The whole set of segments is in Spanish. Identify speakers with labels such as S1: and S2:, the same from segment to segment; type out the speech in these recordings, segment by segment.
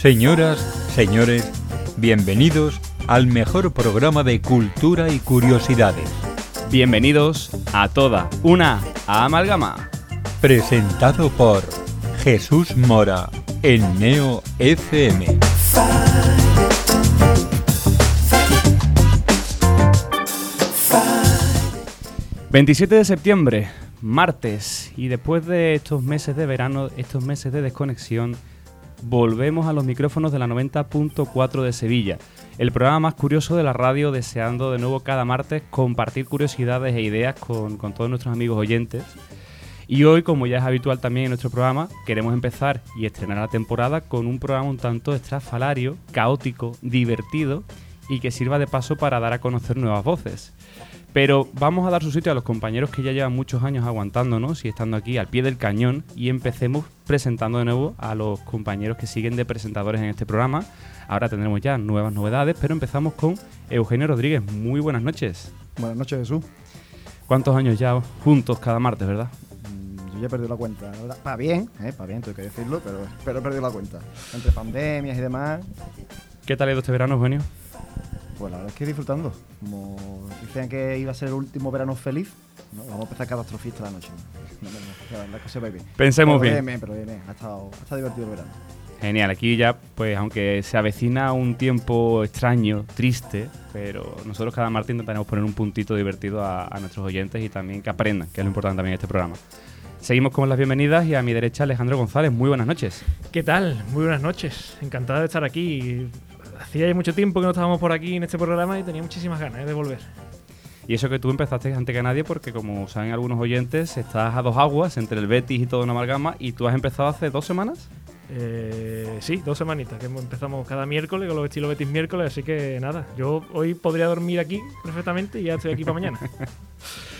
S1: Señoras, señores, bienvenidos al mejor programa de cultura y curiosidades.
S2: Bienvenidos a toda una amalgama.
S1: Presentado por Jesús Mora en Neo FM.
S2: 27 de septiembre, martes, y después de estos meses de verano, estos meses de desconexión, volvemos a los micrófonos de la 90.4 de Sevilla, el programa más curioso de la radio, deseando de nuevo cada martes compartir curiosidades e ideas con, con todos nuestros amigos oyentes. Y hoy, como ya es habitual también en nuestro programa, queremos empezar y estrenar la temporada con un programa un tanto estrafalario, caótico, divertido y que sirva de paso para dar a conocer nuevas voces. Pero vamos a dar su sitio a los compañeros que ya llevan muchos años aguantándonos y estando aquí al pie del cañón y empecemos presentando de nuevo a los compañeros que siguen de presentadores en este programa. Ahora tendremos ya nuevas novedades, pero empezamos con Eugenio Rodríguez. Muy buenas noches.
S3: Buenas noches, Jesús.
S2: ¿Cuántos años ya juntos cada martes, verdad?
S3: Mm, Yo ya he perdido la cuenta. Para bien, ¿eh? para bien, tengo que decirlo, pero, pero he perdido la cuenta. Entre pandemias y demás,
S2: ¿Qué tal ha ido este verano, Eugenio?
S3: Pues la verdad es que disfrutando. Como decían que iba a ser el último verano feliz, ¿no? vamos a empezar catastrofista la noche. ¿no? No, no, no, la verdad es que se ve bien.
S2: Pensemos
S3: Pero
S2: bien.
S3: bien, pero bien, bien. Ha estado, ha estado divertido el verano.
S2: Genial, aquí ya, pues aunque se avecina un tiempo extraño, triste, pero nosotros cada martes intentaremos poner un puntito divertido a, a nuestros oyentes y también que aprendan, que es lo importante también en este programa. Seguimos con las bienvenidas y a mi derecha Alejandro González. Muy buenas noches.
S4: ¿Qué tal? Muy buenas noches. Encantado de estar aquí. Hacía ya mucho tiempo que no estábamos por aquí en este programa y tenía muchísimas ganas ¿eh? de volver.
S2: Y eso que tú empezaste antes que nadie porque como saben algunos oyentes, estás a dos aguas entre el Betis y todo una amalgama y tú has empezado hace dos semanas.
S4: Eh, sí, dos semanitas, que empezamos cada miércoles con los estilos Betis miércoles, así que nada, yo hoy podría dormir aquí perfectamente y ya estoy aquí para mañana.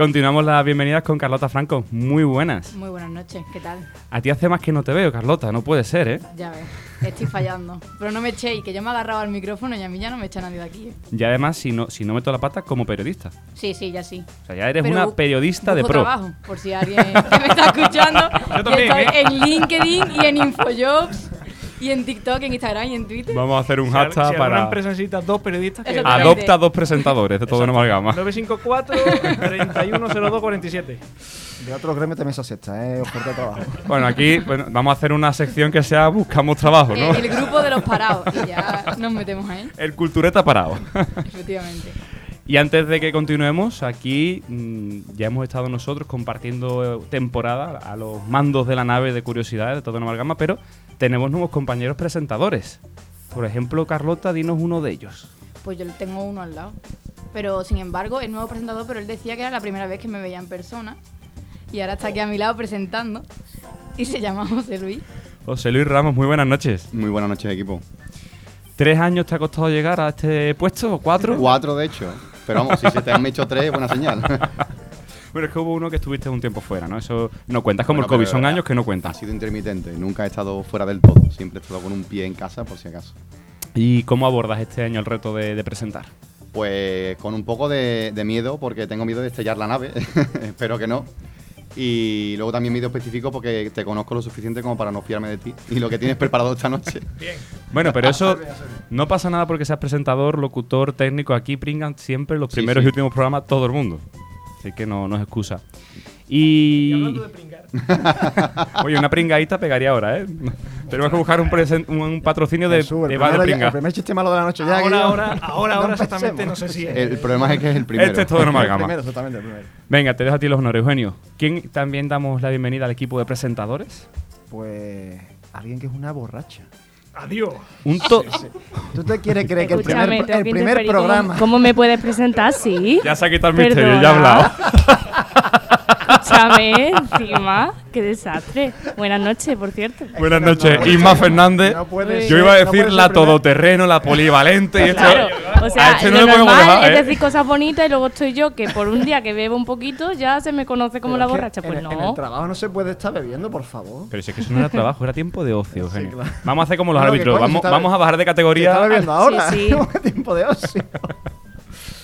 S2: Continuamos las bienvenidas con Carlota Franco. Muy buenas.
S5: Muy buenas noches, ¿qué tal?
S2: A ti hace más que no te veo, Carlota, no puede ser, ¿eh?
S5: Ya ves, estoy fallando. Pero no me echéis, que yo me agarraba al micrófono y a mí ya no me echa nadie de aquí. ¿eh?
S2: Y además, si no, si no meto la pata, como periodista.
S5: Sí, sí, ya sí.
S2: O sea, ya eres
S5: Pero
S2: una
S5: bu-
S2: periodista de
S5: busco
S2: pro.
S5: trabajo, por si alguien que me está escuchando.
S4: Yo también,
S5: estoy
S4: ¿eh?
S5: en LinkedIn y en Infojobs y en TikTok, en Instagram y en Twitter.
S2: Vamos a hacer un
S4: Si
S2: hashtag
S4: si
S2: para
S4: empresa necesita dos periodistas, que
S2: adopta dos presentadores de todo una amalgama.
S4: 954 3102 47.
S3: De otros gremios también se acepta, ¿eh? Oferta de trabajo.
S2: Bueno, aquí bueno, vamos a hacer una sección que sea Buscamos Trabajo, ¿no?
S5: Eh, el grupo de los parados. Y ya nos metemos ahí,
S2: El cultureta parado.
S5: efectivamente.
S2: y antes de que continuemos, aquí mm, ya hemos estado nosotros compartiendo temporada a los mandos de la nave de curiosidades de toda una amalgama, pero tenemos nuevos compañeros presentadores. Por ejemplo, Carlota, dinos uno de ellos.
S5: Pues yo tengo uno al lado. Pero sin embargo, es nuevo presentador, pero él decía que era la primera vez que me veía en persona. Y ahora está aquí a mi lado presentando. Y se llama José Luis.
S2: José Luis Ramos, muy buenas noches.
S6: Muy buenas noches, equipo.
S2: ¿Tres años te ha costado llegar a este puesto cuatro?
S6: Cuatro, de hecho. Pero vamos, si se te han hecho tres, buena señal.
S2: Bueno, es que hubo uno que estuviste un tiempo fuera, ¿no? Eso no cuenta. Es como
S6: Bueno,
S2: el COVID, son años que no cuentan.
S6: Ha sido intermitente. Nunca he estado fuera del todo. Siempre he estado con un pie en casa, por si acaso.
S2: ¿Y cómo abordas este año el reto de, de presentar?
S6: Pues con un poco de, de miedo, porque tengo miedo de estrellar la nave. Espero que no. Y luego también miedo específico porque te conozco lo suficiente como para no fiarme de ti y lo que tienes preparado esta noche.
S4: Bien.
S2: Bueno, pero eso no pasa nada porque seas presentador, locutor, técnico. Aquí pringan siempre los
S6: Sí,
S2: primeros
S6: sí.
S2: y últimos programas todo el mundo. Así que no, no es excusa.
S4: Y
S2: Y.
S4: hablando de pringar,
S2: Oye, una pringadita pegaría ahora, ¿eh? Tenemos que buscar un, presen- un patrocinio de,
S3: Jesús,
S2: de de pringa.
S3: el primer chiste malo de la noche ya.
S4: ahora, ahora, ahora, ahora exactamente no sé si es.
S6: El, el problema es que es el primero.
S2: Este es todo una
S3: El
S2: amalgama.
S3: primero, exactamente, el primero.
S2: Venga, te dejo a ti los honores, Eugenio. ¿Quién también damos la bienvenida al equipo de presentadores?
S3: Pues alguien que es una borracha.
S4: Adiós.
S2: Un to
S3: ¿Tú te quieres creer que el primer, el
S7: que
S3: primer
S7: interferir. ¿Cómo-
S3: programa...
S7: ¿Cómo, me puedes presentar así?
S2: Ya se ha quitado el misterio, ya ha hablado.
S7: Escúchame, encima. Qué desastre. Buenas noches, por cierto.
S2: Buenas
S3: no, no,
S2: noches,
S3: no,
S2: Isma Fernández.
S3: no puede
S2: Yo
S3: ser,
S2: iba a decir la
S3: primer-
S2: todoterreno, la polivalente y esto.
S7: Claro. O
S2: A
S7: sea,
S2: este
S7: lo
S2: no le podemos
S7: normal
S2: dejar, ¿eh?
S7: es decir cosas bonitas y luego estoy yo, que por un día que bebo un poquito ya se me conoce como
S3: Pero
S7: la borracha. Pues
S3: en,
S7: no.
S3: el trabajo no se puede estar bebiendo, por favor.
S2: Pero si es que eso no era trabajo, era tiempo de ocio,
S3: claro.
S2: Vamos a hacer como los
S3: Bueno, ¿qué
S2: árbitros,
S3: coño,
S2: vamos,
S3: está-
S2: vamos a bajar de
S3: ¿Qué está
S2: categoría.
S3: bebiendo ahora?
S7: sí.
S3: tiempo de ocio.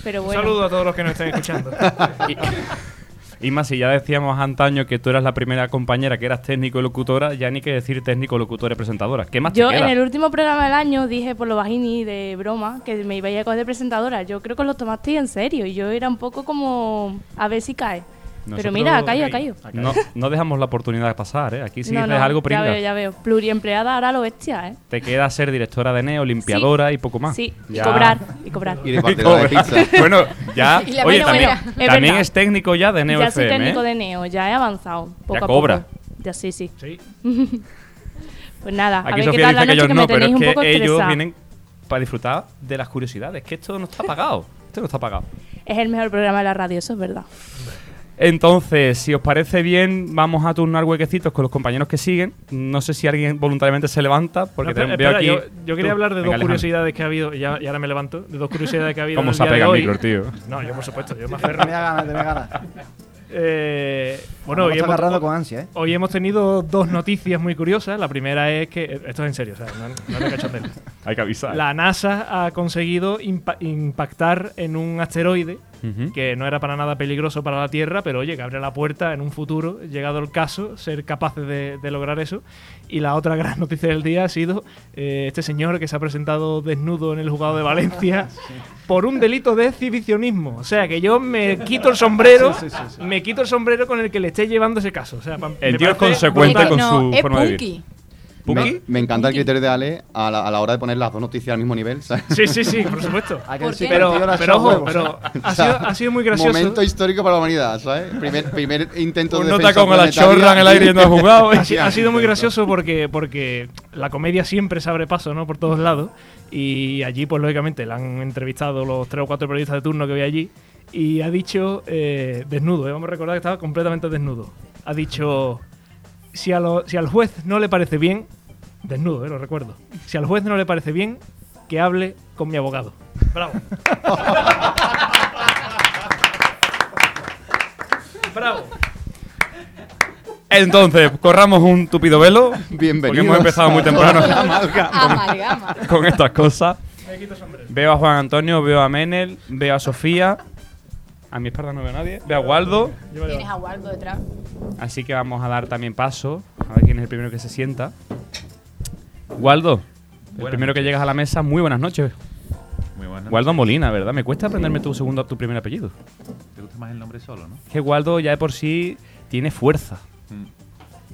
S7: Pero
S4: Un
S7: bueno.
S4: saludo a todos los que nos estén escuchando.
S2: Y, más, si ya decíamos antaño que tú eras la primera compañera que eras técnico y locutora, ya ni que decir técnico, locutora y presentadora. ¿Qué más
S7: Yo
S2: te
S7: en
S2: queda?
S7: el último programa del año dije por lo bajini de broma que me iba a ir a coger de presentadora. Yo creo que lo tomasteis en serio y yo era un poco como a ver si cae. Pero mira, ha caído, ha caído.
S2: No, no dejamos la oportunidad de pasar, ¿eh? Aquí si
S7: No,
S2: dices
S7: no,
S2: algo,
S7: ya
S2: pringas.
S7: veo, ya veo. Pluriempleada ahora lo bestia, ¿eh?
S2: Te queda ser directora de Neo, limpiadora y poco más.
S7: Sí, y
S2: Ya.
S7: cobrar, y cobrar.
S6: Y de pizza.
S2: bueno, ya.
S5: Y la
S2: Oye, también.
S7: Es
S2: también es técnico ya de Neo
S7: ya soy
S2: FM.
S7: técnico
S2: ¿eh?
S7: de Neo, ya he avanzado. Poco a
S2: cobra.
S7: poco. Ya sí, sí.
S4: Sí.
S7: Pues nada, a
S2: Aquí
S7: ver qué
S2: Sofía
S7: tal la
S2: dice que
S7: que
S2: no,
S7: me
S2: pero
S7: tenéis
S2: es
S7: un
S2: que
S7: poco
S2: ellos vienen para disfrutar de las curiosidades. Que esto no está pagado. Esto no está pagado.
S7: Es el mejor programa de la radio, eso es verdad.
S2: Entonces, si os parece bien, vamos a turnar huequecitos con los compañeros que siguen. No sé si alguien voluntariamente se levanta, porque
S4: No,
S2: te-
S4: espera,
S2: veo
S4: espera,
S2: aquí.
S4: yo, yo quería
S2: Tú.
S4: hablar de
S2: Venga,
S4: dos
S2: Alejandro.
S4: curiosidades que ha habido, y, ya, y ahora me levanto, de dos curiosidades que ha habido.
S2: ¿Cómo se pegado el micro, tío?
S4: No, yo por supuesto, yo me aferro.
S3: Tenía ganas, tenía ganas.
S4: Eh, bueno, hoy hemos,
S3: agarrando con ansia, ¿eh?
S4: hoy hemos tenido dos noticias muy curiosas. La primera es que. Esto es en serio, o sea, no, no te.
S2: Hay que avisar.
S4: La NASA ha conseguido impa- impactar en un asteroide
S2: Ujú.
S4: que no era para nada peligroso para la Tierra, pero oye, que abre la puerta en un futuro, llegado el caso, ser capaces de, de lograr eso. Y la otra gran noticia del día ha sido eh, este señor que se ha presentado desnudo en el juzgado de Valencia por un delito de exhibicionismo. O sea, que yo me quito el sombrero, me quito el sombrero con el que le esté llevando ese caso. O sea,
S2: El tío es consecuente con
S5: no,
S2: su
S5: es
S2: forma de vivir.
S6: Me, me encanta el criterio de Ale a la, a la hora de poner las dos noticias al mismo nivel. ¿sabes?
S4: Sí, sí, sí, por supuesto. Pero,
S3: ha
S4: pero ojo, pero ha
S6: O sea,
S4: sido, ha sido muy gracioso.
S6: Momento histórico para la humanidad, ¿sabes? Primer, primer intento
S2: Un
S6: de
S2: nota con la chorra en el aire yendo a jugado.
S4: ha, ha sido muy gracioso porque, porque la comedia siempre se abre paso, ¿no? Por todos lados. Y allí, pues lógicamente, le han entrevistado los tres o cuatro periodistas de turno que había allí. Y ha dicho, eh, desnudo, ¿eh? vamos a recordar que estaba completamente desnudo. Ha dicho, si, a lo- si al juez no le parece bien, desnudo, ¿eh? lo recuerdo. Si al juez no le parece bien, que hable con mi abogado. Bravo. Bravo.
S2: Entonces, corramos un tupido velo.
S6: Bienvenidos
S2: Porque hemos empezado muy temprano
S5: Amalgama.
S2: con estas cosas. Veo a Juan Antonio, veo a Menel, veo a Sofía. A mi espalda no veo a nadie. Veo a Waldo.
S5: Tienes a Waldo detrás.
S2: Así que vamos a dar también paso. A ver quién es el primero que se sienta. Waldo, el
S8: Buenas
S2: primero que
S8: noches.
S2: llegas a la mesa, muy buenas noches.
S8: Muy buenas
S2: Waldo Molina, ¿verdad? Me cuesta aprenderme tu segundo, tu primer apellido.
S8: Te gusta más el nombre solo, ¿no?
S2: Es que Waldo ya de por sí tiene fuerza.
S8: Mm.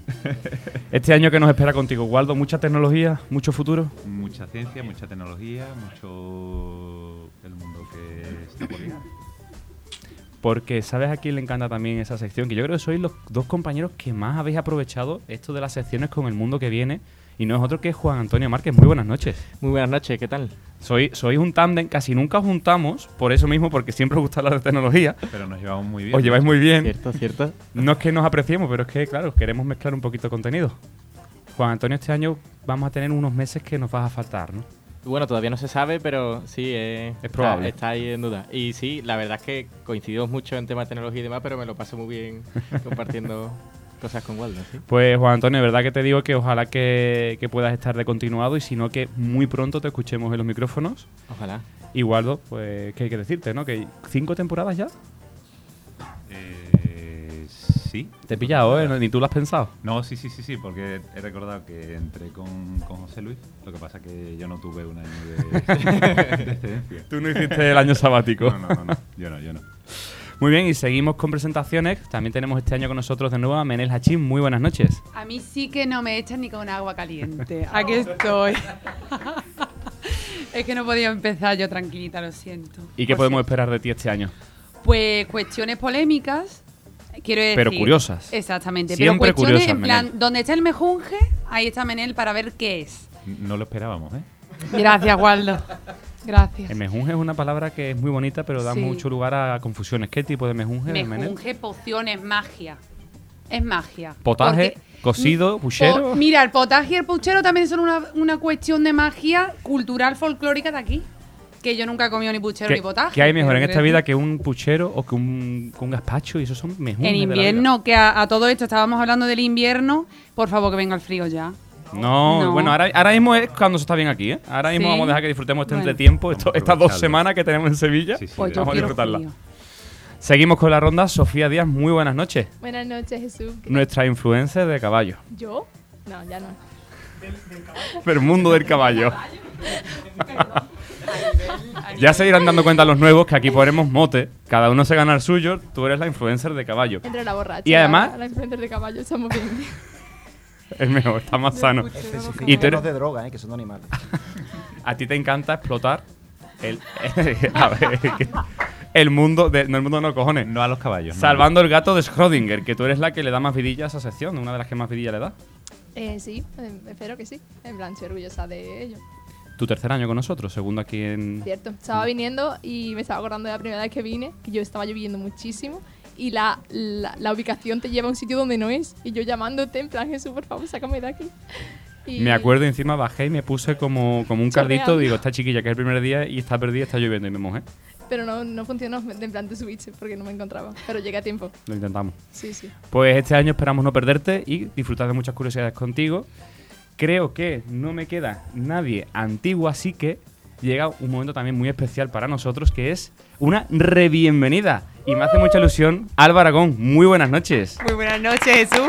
S2: Este año que nos espera contigo, Waldo, mucha tecnología, mucho futuro.
S8: Mucha ciencia, mucha tecnología, mucho el mundo que está por llegar.
S2: Porque sabes a quién le encanta también esa sección, que yo creo que sois los dos compañeros que más habéis aprovechado esto de las secciones con el mundo que viene. Y no es otro que Juan Antonio Márquez. Muy buenas noches.
S9: Muy buenas noches, ¿qué tal?
S2: Soy, sois un tándem, casi nunca os juntamos, por eso mismo, porque siempre os gusta hablar de tecnología.
S8: Pero nos llevamos muy bien.
S2: Os lleváis muy bien.
S9: Cierto, cierto.
S2: No es que nos apreciemos, pero es que, claro, queremos mezclar un poquito de contenido. Juan Antonio, este año vamos a tener unos meses que nos vas a faltar, ¿no?
S9: Bueno, todavía no se sabe, pero sí, eh,
S2: Es probable.
S9: Está, está ahí en duda. Y sí, la verdad es que coincidimos mucho en temas de tecnología y demás, pero me lo paso muy bien compartiendo cosas con Waldo, ¿sí?
S2: Pues Juan Antonio, de verdad que te digo que ojalá que, que puedas estar de continuado y si no que muy pronto te escuchemos en los micrófonos.
S9: Ojalá.
S2: Y Waldo, pues, ¿qué hay que decirte, no? Que cinco temporadas ya.
S8: Eh, sí.
S2: Te he pillado, ¿eh? Ni tú lo has pensado.
S8: No, sí, sí, sí, sí, porque he recordado que entré con, con José Luis. Lo que pasa que yo no tuve un año de, de excedencia.
S2: Tú no hiciste el año sabático.
S8: No, no, no, no, yo no, yo no.
S2: Muy bien, y seguimos con presentaciones. También tenemos este año con nosotros de nuevo a Menel Hachín. Muy buenas noches.
S10: A mí sí que no me echan ni con agua caliente. Aquí estoy. es que no podía empezar yo tranquilita, lo siento.
S2: ¿Y qué
S10: Por
S2: podemos
S10: cierto.
S2: esperar de ti este año?
S10: Pues cuestiones polémicas. Quiero decir.
S2: Pero curiosas.
S10: Exactamente.
S2: Siempre
S10: pero cuestiones
S2: curiosas,
S10: en plan,
S2: Menel.
S10: donde está el mejunje, ahí está Menel para ver qué es.
S8: No lo esperábamos, ¿eh?
S10: Gracias, Waldo. Gracias.
S2: El mejunje es una palabra que es muy bonita, pero da
S10: Sí.
S2: mucho lugar a confusiones. ¿Qué tipo de mejunje?
S10: Mejunje, pociones, magia. Es magia.
S2: Potaje,
S10: Porque-
S2: cocido, puchero.
S10: Po- mira, el potaje y el puchero también son una, una cuestión de magia cultural folclórica de aquí. Que yo nunca he comido ni puchero
S2: ¿Qué,
S10: ni potaje.
S2: qué hay mejor en esta vida que un puchero o que un, que un gazpacho? Y esos son mejunjes
S10: En
S2: de la vida.
S10: invierno, que a, a todo esto estábamos hablando del invierno, por favor que venga el frío ya.
S2: No,
S10: No.
S2: bueno, ahora, ahora mismo es cuando se está bien aquí, ¿eh? Ahora mismo
S10: Sí.
S2: vamos a dejar que disfrutemos este
S10: Bueno.
S2: entretiempo, esto- estas dos semanas que tenemos en Sevilla.
S8: Sí, sí,
S10: Pues
S2: vamos a disfrutarla.
S10: frío.
S2: Seguimos con la ronda. Sofía Díaz, muy buenas noches.
S11: Buenas noches, Jesús.
S2: Nuestra influencer de caballo.
S11: ¿Yo? No, ya no.
S2: Del mundo del caballo. ya se irán dando cuenta los nuevos que aquí ponemos mote. Cada uno se gana el suyo. Tú eres la influencer de caballo.
S11: Entre la borracha.
S2: Y además-
S11: La, la influencer de caballo, estamos bien.
S2: Es mejor, está más sano. Y tú eres-
S3: de droga, ¿eh? que son animales.
S2: a ti te encanta explotar el, a ver, el mundo de, no el mundo no cojones
S8: No a los caballos. no.
S2: salvando el gato de Schrödinger que tú eres la que le da más vidilla a esa sección una de las que más vidilla le da
S11: Eh, sí, eh, espero que sí. En plan, estoy orgullosa de ello.
S2: tu tercer año con nosotros segundo aquí en
S11: Cierto. Estaba viniendo y me estaba acordando de la primera vez que vine, que yo estaba lloviendo muchísimo. Y la, la, la ubicación te lleva a un sitio donde no es. Y yo llamándote, en plan, Jesús, por favor, sácame de aquí. Y-
S2: me acuerdo encima bajé y me puse como, como un cardito digo esta chiquilla que es el primer día y está perdida está lloviendo y me mojé
S11: Pero no, no funcionó, en plan, te subiste porque no me encontraba. Pero llegué a tiempo.
S2: lo intentamos
S11: Sí, sí.
S2: Pues este año esperamos no perderte y disfrutar de muchas curiosidades contigo. Creo que no me queda nadie antiguo, así que llega un momento también muy especial para nosotros, que es una rebienvenida. Y me hace mucha ilusión, Alba Aragón. Muy buenas noches.
S12: Muy buenas noches, Jesús.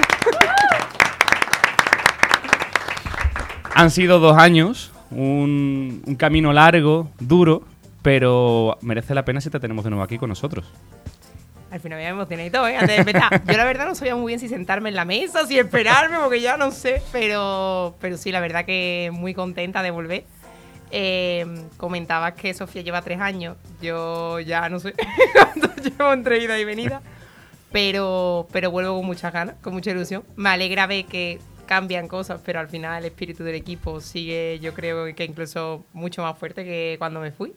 S2: Han sido dos años, un, un camino largo, duro, pero merece la pena si te tenemos de nuevo aquí con nosotros.
S12: Al final me emocioné y todo, ¿eh? Antes de empezar. Yo la verdad no sabía muy bien si sentarme en la mesa, si esperarme, porque ya no sé. Pero, pero sí, la verdad que muy contenta de volver. Eh, comentabas que Sofía lleva tres años. Yo ya no sé cuánto llevo entre ida y venida. Pero, pero vuelvo con muchas ganas, con mucha ilusión. Me alegra ver que cambian cosas, pero al final el espíritu del equipo sigue, yo creo que incluso mucho más fuerte que cuando me fui.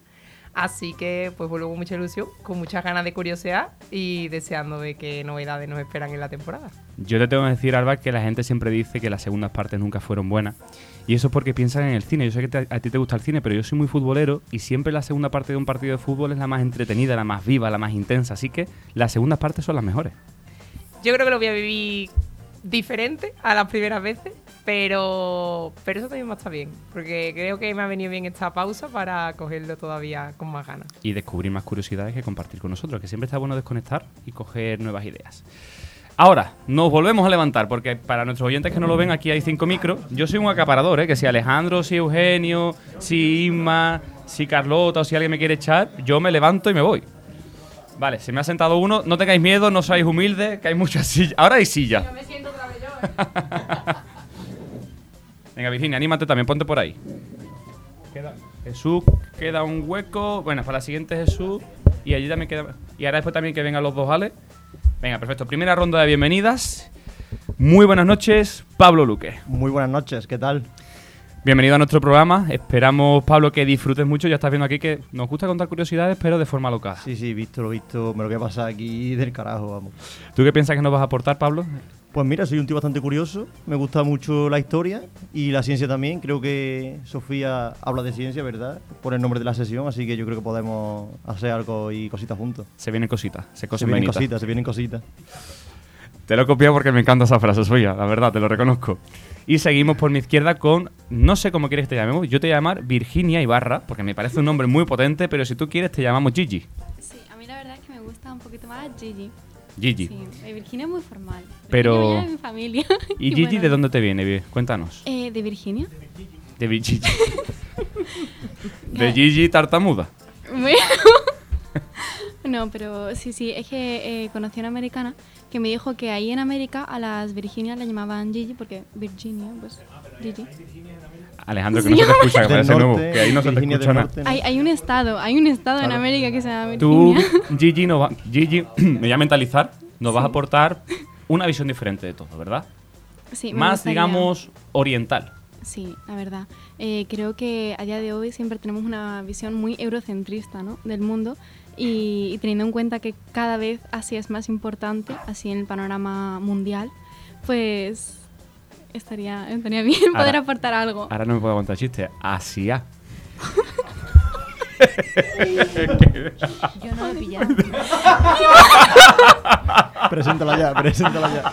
S12: Así que pues vuelvo con mucha ilusión, con muchas ganas de curiosidad y deseando de qué novedades nos esperan en la temporada.
S2: Yo te tengo que decir, Alba, que la gente siempre dice que las segundas partes nunca fueron buenas. Y eso es porque piensan en el cine. Yo sé que te- a ti te gusta el cine, pero yo soy muy futbolero y siempre la segunda parte de un partido de fútbol es la más entretenida, la más viva, la más intensa. Así que las segundas partes son las mejores.
S12: Yo creo que lo voy a vivir diferente a las primeras veces, pero, pero eso también va a estar bien, porque creo que me ha venido bien esta pausa para cogerlo todavía con más ganas.
S2: Y descubrir más curiosidades que compartir con nosotros, que siempre está bueno desconectar y coger nuevas ideas. Ahora, nos volvemos a levantar, porque para nuestros oyentes que no lo ven, aquí hay cinco micros. Yo soy un acaparador, ¿eh? que si Alejandro, si Eugenio, si Isma, si Carlota o si alguien me quiere echar, yo me levanto y me voy. Vale, se me ha sentado uno. No tengáis miedo, no seáis humildes, que hay muchas sillas. Ahora hay sillas.
S11: me siento otra vez yo, ¿eh?
S2: Venga, Virginia, anímate también, ponte por ahí. Queda Jesús, queda un hueco. Bueno, para la siguiente Jesús. Y allí también queda. Y ahora después también que vengan los dos Ale. Venga, perfecto. Primera ronda de bienvenidas. Muy buenas noches, Pablo Luque.
S13: Muy buenas noches, ¿qué tal?
S2: Bienvenido a nuestro programa. Esperamos, Pablo, que disfrutes mucho. Ya estás viendo aquí que nos gusta contar curiosidades, pero de forma local.
S13: Sí, sí, visto lo visto, me lo que pasa aquí del carajo, vamos.
S2: ¿Tú qué piensas que nos vas a aportar, Pablo?
S13: Pues mira, soy un tío bastante curioso, me gusta mucho la historia y la ciencia también. Creo que Sofía habla de ciencia, ¿verdad? Por el nombre de la sesión, así que yo creo que podemos hacer algo y cositas juntos.
S2: Se vienen cositas, se
S13: Se vienen cositas, se vienen cositas.
S2: Te lo he copiado porque me encanta esa frase suya, la verdad, te lo reconozco. Y seguimos por mi izquierda con, no sé cómo quieres que te llamemos, yo te voy a llamar Virginia Ibarra, porque me parece un nombre muy potente, pero si tú quieres te llamamos Gigi.
S14: Sí, a mí la verdad es que me gusta un poquito más Gigi.
S2: Gigi.
S14: Sí, Virginia es muy formal.
S2: Pero-
S14: Virginia de mi familia.
S2: ¿Y Gigi
S14: bueno,
S2: de dónde te viene? Vi- Cuéntanos.
S14: Eh, ¿De Virginia?
S2: De Gigi. De Gigi tartamuda.
S14: Bueno. no, pero sí, sí, es que eh, conocí a una americana que me dijo que ahí en América a las Virginias la llamaban Gigi porque Virginia, pues Gigi.
S2: Alejandro, que no se te escucha, que parece nuevo,
S13: norte,
S2: que ahí no se te escucha nada.
S13: norte, ¿no?
S14: Hay, hay un estado, hay un estado en
S2: Claro.
S14: América que se llama
S2: Tú,
S14: Virginia.
S2: Gigi, no va- Gigi, me voy a mentalizar, nos vas a aportar una visión diferente de todo, ¿verdad?
S14: Sí, me
S2: Más,
S14: gustaría.
S2: digamos, oriental.
S14: Sí, la verdad. Eh, creo que a día de hoy siempre tenemos una visión muy eurocentrista ¿no? del mundo y, y teniendo en cuenta que cada vez así es más importante, así en el panorama mundial, pues estaría, estaría bien
S2: Ahora-
S14: poder aportar algo.
S2: Ahora no me puedo aguantar chiste. Asia.
S5: Yo no lo he pillado.
S13: Preséntala ya, preséntala ya.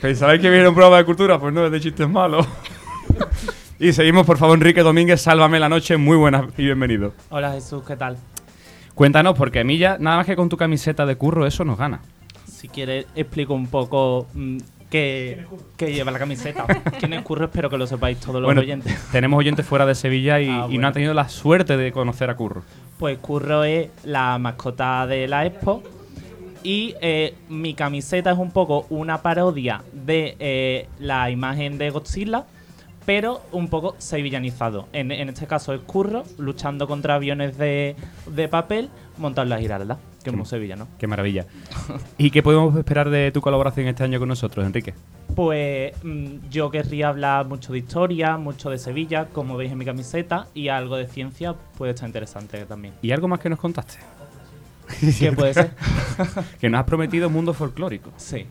S2: ¿Pensabais que viene un programa de cultura? Pues no, es de chistes malos. y seguimos, por favor, Enrique Domínguez, Sálvame la noche. Muy buenas y bienvenido.
S15: Hola Jesús, ¿qué tal?
S2: Cuéntanos, porque a mí ya, nada más que con tu camiseta de curro, eso nos gana.
S15: Si quieres, explico un poco mm, qué lleva la camiseta. ¿Quién es Curro? Espero que lo sepáis todos los
S2: Bueno,
S15: oyentes.
S2: tenemos oyentes fuera de Sevilla y,
S15: Ah,
S2: y no han tenido la suerte de conocer a Curro.
S15: Pues Curro es la mascota de la Expo. Y eh, mi camiseta es un poco una parodia de eh, la imagen de Godzilla, pero un poco sevillanizado. En, en este caso es Curro luchando contra aviones de, de papel montados en la Giralda, que es muy sevillano.
S2: Qué maravilla. ¿Y qué podemos esperar de tu colaboración este año con nosotros, Enrique?
S15: Pues mm, yo querría hablar mucho de historia, mucho de Sevilla, como veis en mi camiseta, y algo de ciencia puede estar interesante también.
S2: ¿Y algo más que nos contaste?
S15: ¿Qué puede ser?
S2: que nos has prometido mundo folclórico.
S15: Sí.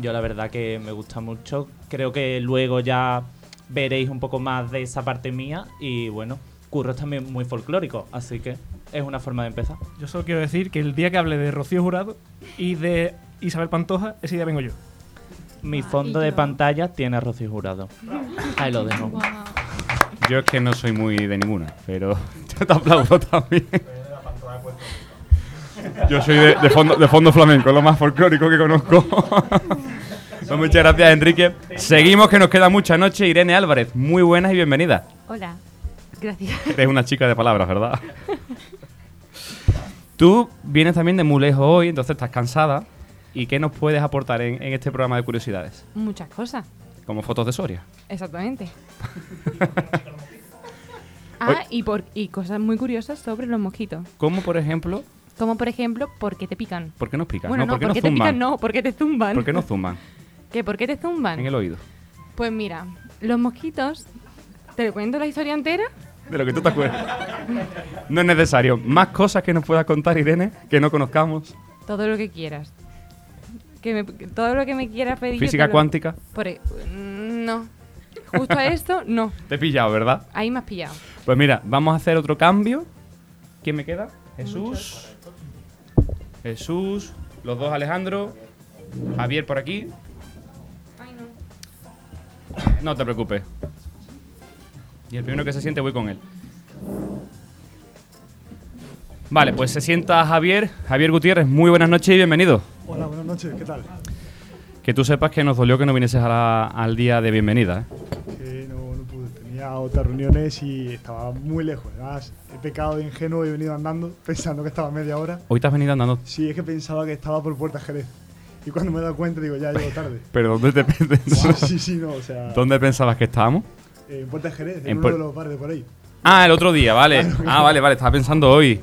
S15: Yo la verdad que me gusta mucho. Creo que luego ya veréis un poco más de esa parte mía y bueno, Curro es también muy folclórico, así que es una forma de empezar.
S4: Yo solo quiero decir que el día que hable de Rocío Jurado y de Isabel Pantoja, ese día vengo yo.
S15: Mi fondo de pantalla tiene a Rocío Jurado. Ahí lo dejo.
S2: Yo es que no soy muy de ninguna, pero yo te aplaudo también. Yo soy de, de fondo, de fondo flamenco, lo más folclórico que conozco. Pues muchas gracias, Enrique. Seguimos, que nos queda mucha noche. Irene Álvarez, muy buenas y bienvenida.
S16: Hola, gracias.
S2: Eres una chica de palabras, ¿verdad? Tú vienes también de muy lejos hoy, entonces estás cansada. ¿Y qué nos puedes aportar en, en este programa de curiosidades?
S16: Muchas cosas,
S2: Como fotos de Soria.
S16: exactamente. ah, y, por, y cosas muy curiosas sobre los mosquitos.
S2: Como, por ejemplo,
S16: Como por ejemplo, ¿por qué te pican?
S2: ¿por qué nos pican?
S16: Bueno, no,
S2: ¿por qué
S16: ¿por qué te
S2: zumban?
S16: pican? No, ¿por qué te zumban?
S2: ¿Por qué nos zumban?
S16: ¿Qué? ¿Por qué te zumban?
S2: En el oído.
S16: Pues mira, los mosquitos, ¿te cuento la historia entera?
S2: De lo que tú te acuerdas. No es necesario. Más cosas que nos puedas contar, Irene, que no conozcamos.
S16: Todo lo que quieras. Que me- que todo lo que me quieras pedir. yo
S2: Física
S16: te lo-
S2: cuántica.
S16: Por e- no. Justo a esto, no.
S2: Te he pillado, ¿verdad?
S16: Ahí me has pillado.
S2: Pues mira, vamos a hacer otro cambio. ¿Quién me queda? Jesús. Jesús. Los dos Alejandro. Javier por aquí. No te preocupes. Y el primero que se siente voy con él. Vale, pues se sienta Javier. Javier Gutiérrez, muy buenas noches y bienvenido.
S17: Hola, buenas noches, ¿qué tal?
S2: Que tú sepas que nos dolió que no vinieses a la- al día de bienvenida. ¿eh?
S17: Que no, no pude, tenía otras reuniones y estaba muy lejos. Además, he pecado de ingenuo y he venido andando pensando que estaba media hora.
S2: Hoy te has venido andando.
S17: Sí, es que pensaba que estaba por Puerta Jerez. Y cuando me he dado cuenta, digo, ya llego tarde.
S2: ¿Pero dónde te
S17: Sí, sí, sí, no, o sea.
S2: ¿Dónde pensabas que estábamos?
S17: En Puerta Jerez, en,
S2: En
S17: uno de los bares de por ahí.
S2: Ah, el otro día, vale. Ah, vale, vale, estaba pensando hoy.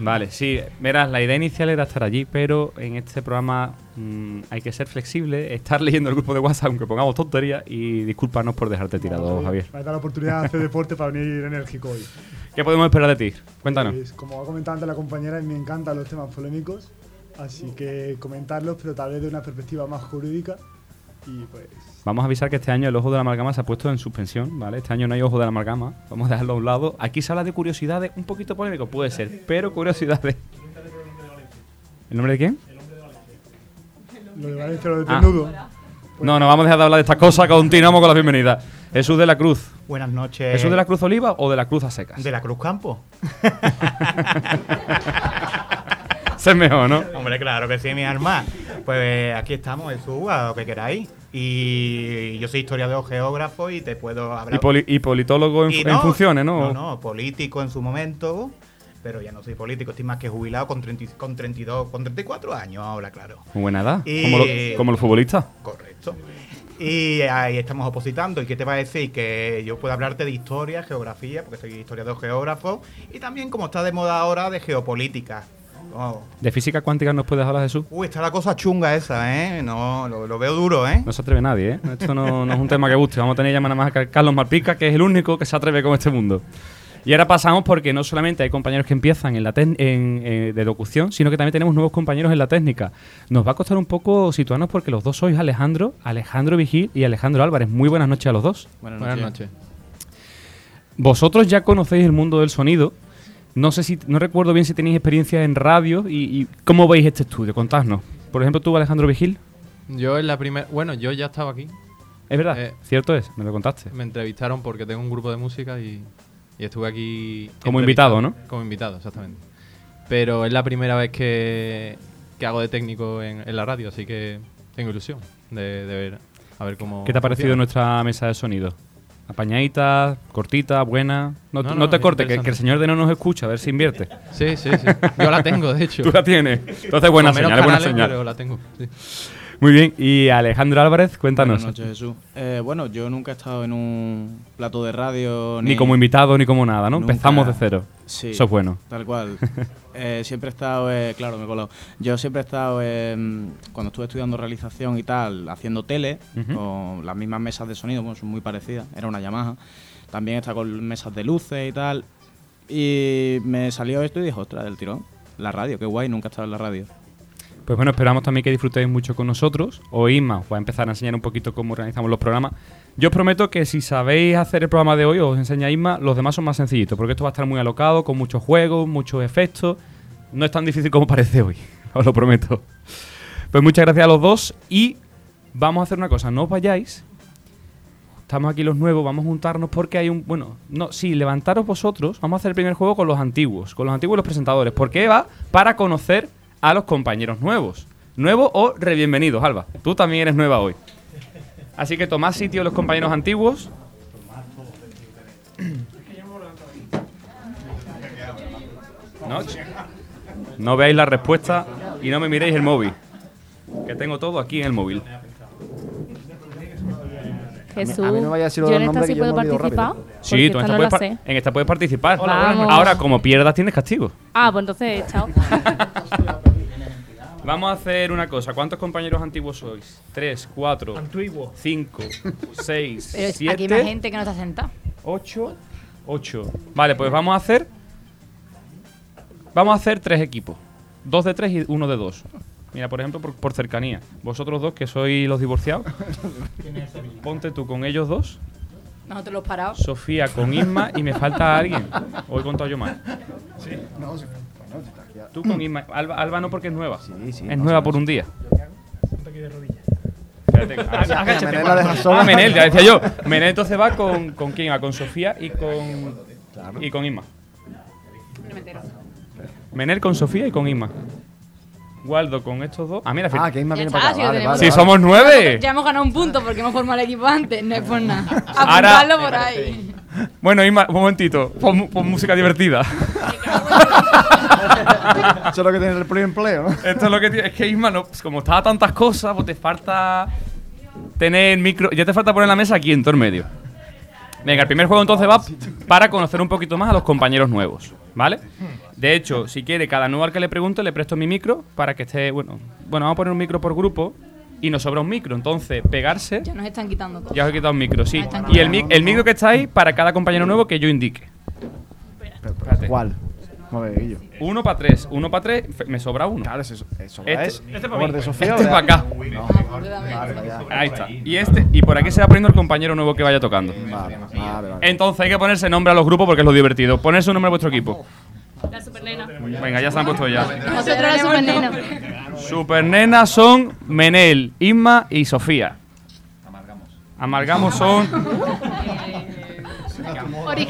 S2: Vale, sí, verás, la idea inicial era estar allí, pero en este programa mm, hay que ser flexible, estar leyendo el grupo de WhatsApp aunque pongamos tonterías y discúlpanos por dejarte tirado, Javier.
S17: Me dado la oportunidad de hacer deporte para venir enérgico hoy.
S2: ¿Qué podemos esperar de ti? Cuéntanos.
S17: Pues, como ha comentado antes la compañera, me encantan los temas polémicos, así que comentarlos, pero tal vez de una perspectiva más jurídica. Y pues,
S2: Vamos a avisar que este año el ojo de la amalgama se ha puesto en suspensión, ¿vale? Este año no hay ojo de la amalgama, vamos a dejarlo a un lado. Aquí se habla de curiosidades, un poquito polémico, puede ser, pero curiosidades. ¿El nombre de quién?
S17: lo de Valencia, lo de
S2: Ah.
S17: desnudo.
S2: No, no, vamos a dejar de hablar de estas cosas, continuamos con la bienvenida. Jesús de la Cruz.
S18: Buenas noches.
S2: ¿Jesús de la Cruz Oliva o de la Cruz a secas?
S18: De la Cruz Campo.
S2: Es mejor, ¿no?
S18: Hombre, claro que sí, mi alma. Pues aquí estamos, Jesús, a lo que queráis. Y yo soy historiador geógrafo y te puedo hablar.
S2: Y, poli- y politólogo en,
S18: Y
S2: en funciones, ¿no?
S18: No, no, político en su momento, pero ya no soy político, estoy más que jubilado con, 30 y- con 32, con 34 años ahora, claro.
S2: Muy buena edad,
S18: Y-
S2: como, lo- como los futbolistas.
S18: Correcto. Y ahí estamos opositando. ¿Y qué te va a decir? Que yo puedo hablarte de historia, geografía, porque soy historiador geógrafo, y también, como está de moda ahora, de geopolítica.
S2: ¿De física cuántica nos puedes hablar, Jesús?
S18: Uy, está la cosa chunga esa, ¿eh? No, lo, lo veo duro, ¿eh?
S2: No se atreve nadie, ¿eh? Esto no, no es un tema que guste. Vamos a tener ya nada más a Carlos Malpica, que es el único que se atreve con este mundo. Y ahora pasamos porque no solamente hay compañeros que empiezan en la en, eh, de locución, sino que también tenemos nuevos compañeros en la técnica. Nos va a costar un poco situarnos porque los dos sois Alejandro, Alejandro Vigil y Alejandro Álvarez. Muy buenas noches a los dos.
S9: Buenas Buenas noches.
S2: Vosotros ya conocéis el mundo del sonido. No sé si, no recuerdo bien si tenéis experiencia en radio y, y cómo veis este estudio. Contadnos. Por ejemplo, tú, Alejandro Vigil.
S19: Yo en la primera... Bueno, yo ya estaba aquí.
S2: Es verdad,
S19: Eh,
S2: cierto es, me lo contaste.
S19: Me entrevistaron porque tengo un grupo de música y, y estuve aquí...
S2: Como invitado, ¿no?
S19: Como invitado, exactamente. pero es la primera vez que, que hago de técnico en, en la radio, así que tengo ilusión de, de ver a ver cómo.
S2: ¿Qué te ha parecido
S19: funciona.
S2: nuestra mesa de sonido? Apañadita, cortita, buena. No,
S19: No,
S2: no
S19: no,
S2: te
S19: es
S2: corte, que, el señor de no nos escucha, a ver si invierte.
S19: Sí, sí, sí. Yo la tengo, de hecho.
S2: Tú la tienes. Entonces, buena señal, buena señal.
S19: pero la tengo. sí.
S2: Muy bien, y Alejandro Álvarez, cuéntanos.
S20: Buenas noches, Jesús. Eh, bueno, yo nunca he estado en un plato de radio.
S2: Ni como invitado ni como nada, ¿no?
S20: Nunca.
S2: Empezamos de cero.
S20: Sí.
S2: Eso es bueno.
S20: Tal cual. Eh, siempre he estado, eh, claro, me he colado. Yo siempre he estado, eh, cuando estuve estudiando realización y tal, haciendo tele, con las mismas mesas de sonido, bueno, son muy parecidas, era una Yamaha. También estado con mesas de luces y tal. Y me salió esto y dije, ostras, del tirón. La radio, qué guay, nunca he estado en la radio.
S2: Pues bueno, esperamos también que disfrutéis mucho con nosotros. O Isma os va a empezar a enseñar un poquito cómo organizamos los programas. Yo os prometo que si sabéis hacer el programa de hoy, os enseña Isma, los demás son más sencillitos, porque esto va a estar muy alocado, con muchos juegos, muchos efectos. No es tan difícil como parece hoy, os lo prometo. Pues muchas gracias a los dos y vamos a hacer una cosa, no os vayáis. Estamos aquí los nuevos, vamos a juntarnos porque hay un... Bueno, no, sí, levantaros vosotros. Vamos a hacer el primer juego con los antiguos, con los antiguos y los presentadores. Porque va para conocer a los compañeros nuevos. Nuevos o re bienvenidos, Alba. Tú también eres nueva hoy. Así que tomad sitio los compañeros antiguos. No, no veáis la respuesta y no me miréis el móvil. Que tengo todo aquí en el móvil.
S7: Jesús,
S3: A mí no vaya a decir
S7: yo en esta sí puedo participar.
S2: Sí, tú en
S7: esta no
S2: puedes
S7: la
S2: par-
S7: sé.
S2: en esta puedes participar.
S7: Hola.
S2: Ahora, como pierdas, tienes castigo.
S7: Ah, pues entonces, chao.
S2: Vamos a hacer una cosa. ¿Cuántos compañeros antiguos sois? ¿Tres, cuatro,
S4: Antiguo.
S2: cinco, seis,
S5: Pero es-
S2: siete,
S5: aquí hay más gente que no está sentada.
S2: ocho, ocho? Vale, pues vamos a hacer... Vamos a hacer tres equipos. Dos de tres y uno de dos. Mira, por ejemplo, por, por cercanía. Vosotros dos, que sois los divorciados. Ponte tú con ellos dos.
S5: Nosotros los parados.
S2: Sofía con Isma y me falta alguien. O he contado yo mal.
S3: Sí. No, sí, bueno, si está.
S2: Tú con Isma. Alba, Alba no porque es nueva.
S3: sí,
S2: es
S3: no,
S2: nueva
S3: sí,
S2: por un día.
S4: De rodillas.
S3: Sola.
S2: Ah, Menel, ya decía yo. Menel entonces va con, con quién va, con Sofía y con y con Isma. Menel con Sofía y con Isma. Waldo con estos dos. Ah, mira,
S3: Ah, que Isma viene para acá. Vale, vale,
S2: Si
S3: vale.
S2: somos nueve.
S5: Ya hemos ganado un punto porque hemos formado el equipo antes. No es por nada.
S2: Ahora-
S5: Apuntarlo por ahí.
S2: Bueno, Isma, un momentito. Pon, pon música divertida.
S3: Eso es lo que tiene el primer empleo, ¿no?
S2: Esto es lo que tiene. Es que Isma, no, pues como está a tantas cosas, pues te falta tener micro. Ya te falta poner la mesa aquí en todo el medio. Venga, el primer juego entonces va para conocer un poquito más a los compañeros nuevos, ¿vale? De hecho, si quiere, cada nuevo al que le pregunte le presto mi micro para que esté. Bueno, bueno, vamos a poner un micro por grupo y nos sobra un micro. Entonces, pegarse.
S5: Ya nos están quitando.
S2: Ya os he quitado un micro, sí. Y el, el micro que está ahí para cada compañero nuevo que yo indique. Espérate.
S3: ¿Cuál?
S2: Uno para tres, uno para tres, me sobra uno.
S3: Claro, eso, eso
S2: Este-
S3: es.
S2: este
S3: ¿Como el de Sofía o
S2: Este para acá.
S3: No.
S2: Ahí está. Y este, y por aquí se va poniendo el compañero nuevo que vaya tocando.
S3: Vale, vale, vale.
S2: Entonces hay que ponerse nombre a los grupos porque es lo divertido. Ponerse un nombre a vuestro equipo.
S7: La supernena.
S2: Venga, ya se han puesto ya.
S7: Nosotros la supernena.
S2: Supernenas son Menel, Isma y Sofía. Amalgamos son.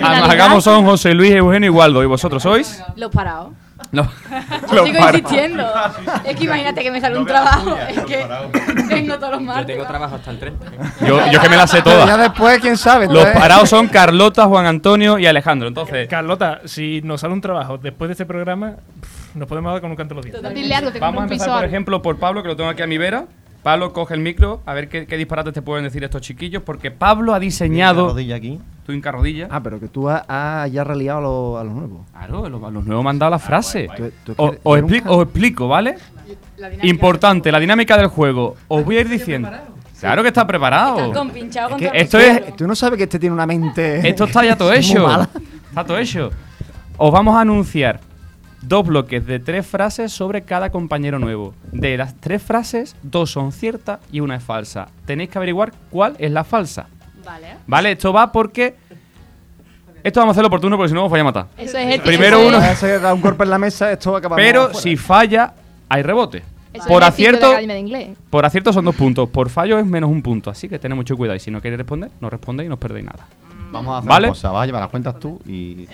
S2: Amalgamos son José Luis, Eugenio y Waldo. ¿Y vosotros sois?
S5: Los parados.
S2: No.
S5: Yo sigo insistiendo. Es que imagínate que me sale un trabajo. Es que tengo todos los
S9: Yo
S5: martes.
S9: tengo trabajo hasta el 30.
S2: Yo, yo que me las sé
S3: Pero ya
S2: todas.
S3: después, quién sabe.
S2: Los parados son Carlota, Juan Antonio y Alejandro. Entonces,
S4: Carlota, si nos sale un trabajo después de este programa, pff, nos podemos dar con un canto los dientes.
S11: Dile algo, te
S2: Vamos a empezar, por ejemplo, por Pablo, que lo tengo aquí a mi vera. Pablo coge el micro, a ver qué, qué disparates te pueden decir estos chiquillos, porque Pablo ha diseñado.
S13: rodilla aquí.
S2: Tú hinca rodilla.
S3: Ah, pero que tú has, has ya reliado a los, a los nuevos.
S2: Claro, los, los nuevos me han dado la frase.
S3: Tú- tú
S2: O- os, explico, ¿vale? Importante, la dinámica del juego. Os voy a ir diciendo. Claro que está preparado.
S5: Compinchados
S3: Es que
S2: Esto es-.
S3: Tú no sabes que este tiene una mente.
S2: Esto está ya todo hecho. Está todo hecho. Os vamos a anunciar dos bloques de tres frases sobre cada compañero nuevo. De las tres frases, dos son ciertas y una es falsa. Tenéis que averiguar cuál es la falsa.
S5: Vale.
S2: ¿Vale? Esto va porque. Esto vamos a hacerlo oportuno porque si no os voy a matar.
S11: Eso es el
S2: Primero
S11: eso
S2: uno.
S11: es-
S3: un golpe en la mesa, esto acaba
S2: Pero si falla, hay rebote.
S11: eso
S2: Por acierto, por acierto son dos puntos. Por fallo es menos un punto. Así que tened mucho cuidado. Y si no queréis responder, no respondéis y no os perdéis nada.
S6: Vamos a hacer
S2: ¿Vale?
S6: una cosa, vas a llevar las cuentas tú y...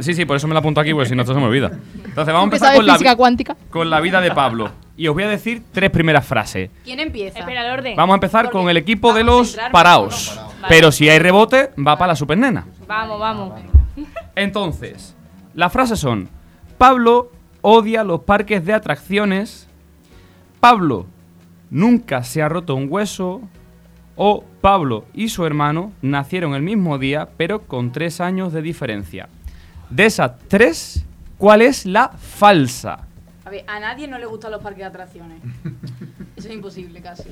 S2: Sí, sí, por eso me la apunto aquí, porque si no, esto se me olvida. Entonces, vamos a empezar con la,
S11: cuántica.
S2: con la vida de Pablo. Y os voy a decir tres primeras frases.
S5: ¿Quién empieza?
S7: Espera, el orden.
S2: Vamos a empezar con el equipo de los paraos. Pero si hay rebote, va para la supernena.
S7: Vamos, vamos.
S2: Entonces, las frases son: Pablo odia los parques de atracciones. Pablo nunca se ha roto un hueso. O Pablo y su hermano nacieron el mismo día, pero con tres años de diferencia. De esas tres, ¿cuál es la falsa?
S5: A ver, a nadie no le gustan los parques de atracciones. Eso es imposible casi.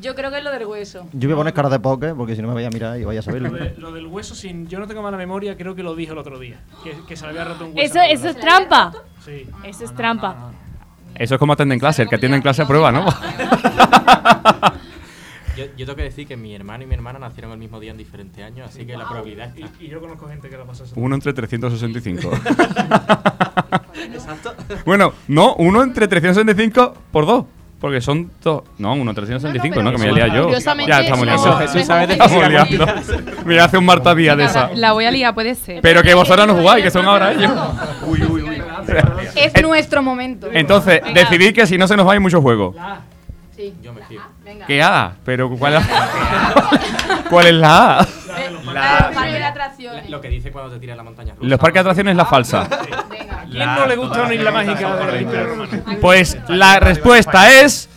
S5: Yo creo que es lo del hueso.
S13: Yo voy a poner cara de poker porque si no me vaya a mirar y vaya a saberlo.
S4: Lo, de- lo del hueso, sin, yo no tengo mala memoria, creo que lo dije el otro día. Que, que se le había roto un hueso.
S7: Eso, eso es trampa.
S4: Sí.
S7: Eso es trampa.
S2: Eso es como atender en clase, el que atiende en clase aprueba, ¿no?
S9: Yo, yo tengo que decir que mi hermano y mi hermana nacieron el mismo día en diferentes años, así que la probabilidad está.
S4: Y, y yo conozco gente que lo pasó eso.
S2: Uno entre 365. bueno, no, uno entre 365 por dos. Porque son dos. No, uno entre 365, no, que me voy a liar yo. Ya estamos
S11: no,
S2: liando.
S11: Jesús sabe de
S2: Estamos liando. Me hace un Marta Díaz de esa.
S10: La voy a liar, puede ser.
S2: Pero que vosotras no jugáis, que son ahora ellos.
S6: Uy, uy, uy.
S5: Es nuestro momento.
S2: Entonces, decidid que si no se nos va a ir muchos juegos.
S5: Sí.
S9: Yo me fío.
S5: Venga.
S2: ¿Qué A? Pero ¿cuál es ¿Cuál es la A?
S5: La de atracciones.
S9: Lo que dice cuando te tiras la montaña rusa.
S2: Los parques de atracciones es la falsa.
S4: ¿A quién no le gusta una isla mágica?
S2: Pues la respuesta es.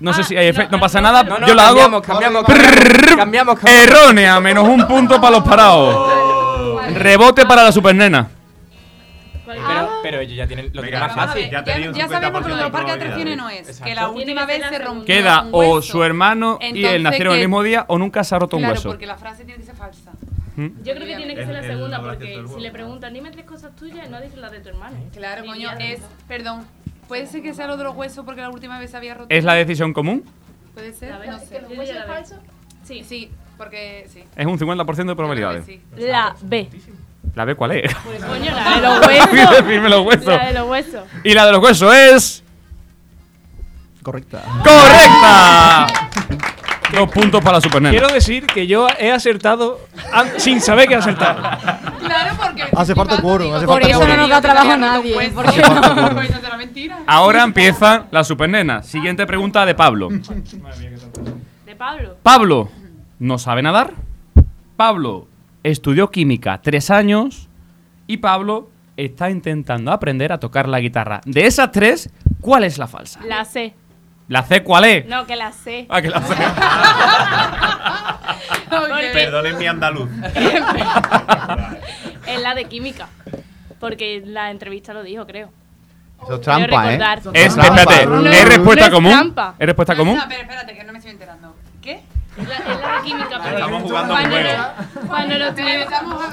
S2: No sé si hay efecto, no pasa nada.
S9: No, no,
S2: yo la hago.
S9: cambiamos, cambiamos,
S2: Prrrr,
S9: cambiamos, cambiamos.
S2: Errónea, menos un punto para los parados. Rebote para la supernena.
S9: Pero, ellos ya tienen lo tienen más
S10: Vamos a
S9: fácil.
S10: ver, ya, ya sabemos que lo de los parques de atracciones no es. Que la última vez se rompió
S2: Queda
S10: un
S2: o
S10: hueso.
S2: su hermano y
S10: Entonces
S2: él nacieron el
S10: que-
S2: mismo día o nunca se ha roto un
S10: Claro,
S2: hueso.
S10: porque la frase tiene que ser falsa.
S2: ¿Mm?
S7: Yo creo que tiene que ser la
S8: El-
S7: segunda, porque si le preguntan, dime tres cosas tuyas, no dices las de tu hermano.
S10: Claro, coño, es. Perdón. ¿Puede ser que sea lo de los huesos porque la última vez se había roto?
S2: ¿Es la decisión común?
S10: ¿Puede ser? No sé.
S7: ¿los huesos es falso?
S10: Sí. Sí, porque sí.
S2: Es un 50% de probabilidades.
S10: Sí.
S7: La B.
S2: ¿La B cuál es?
S7: Coño, la de los huesos.
S2: Decirme los huesos.
S7: La de los huesos.
S2: Y la de los huesos es.
S13: Correcta.
S2: ¡Correcta! Dos puntos para la supernena.
S4: Quiero decir que yo he acertado sin saber que he acertado.
S10: Claro, porque.
S13: Hace falta quórum, hace
S5: Por
S13: falta
S5: eso no nos da trabajo a nadie. porque no.
S10: Pues.
S2: Ahora empieza la supernena. Siguiente pregunta de Pablo.
S7: De Pablo.
S2: Pablo no sabe nadar. Pablo estudió química tres años. Y Pablo está intentando aprender a tocar la guitarra. De esas tres, ¿cuál es la falsa?
S7: La C.
S2: ¿La C cuál es?
S7: No, que la C.
S2: Ah, que la C.
S8: Perdonen mi andaluz.
S7: es la de química. Porque la entrevista lo dijo, creo.
S6: Eso es trampa, ¿eh?
S2: Es, espérate, ¿es respuesta común? ¿Es respuesta común?
S10: No, pero espérate, que no me estoy enterando.
S7: La, es la química. porque
S8: Estamos jugando
S7: cuando lo- Cuando lo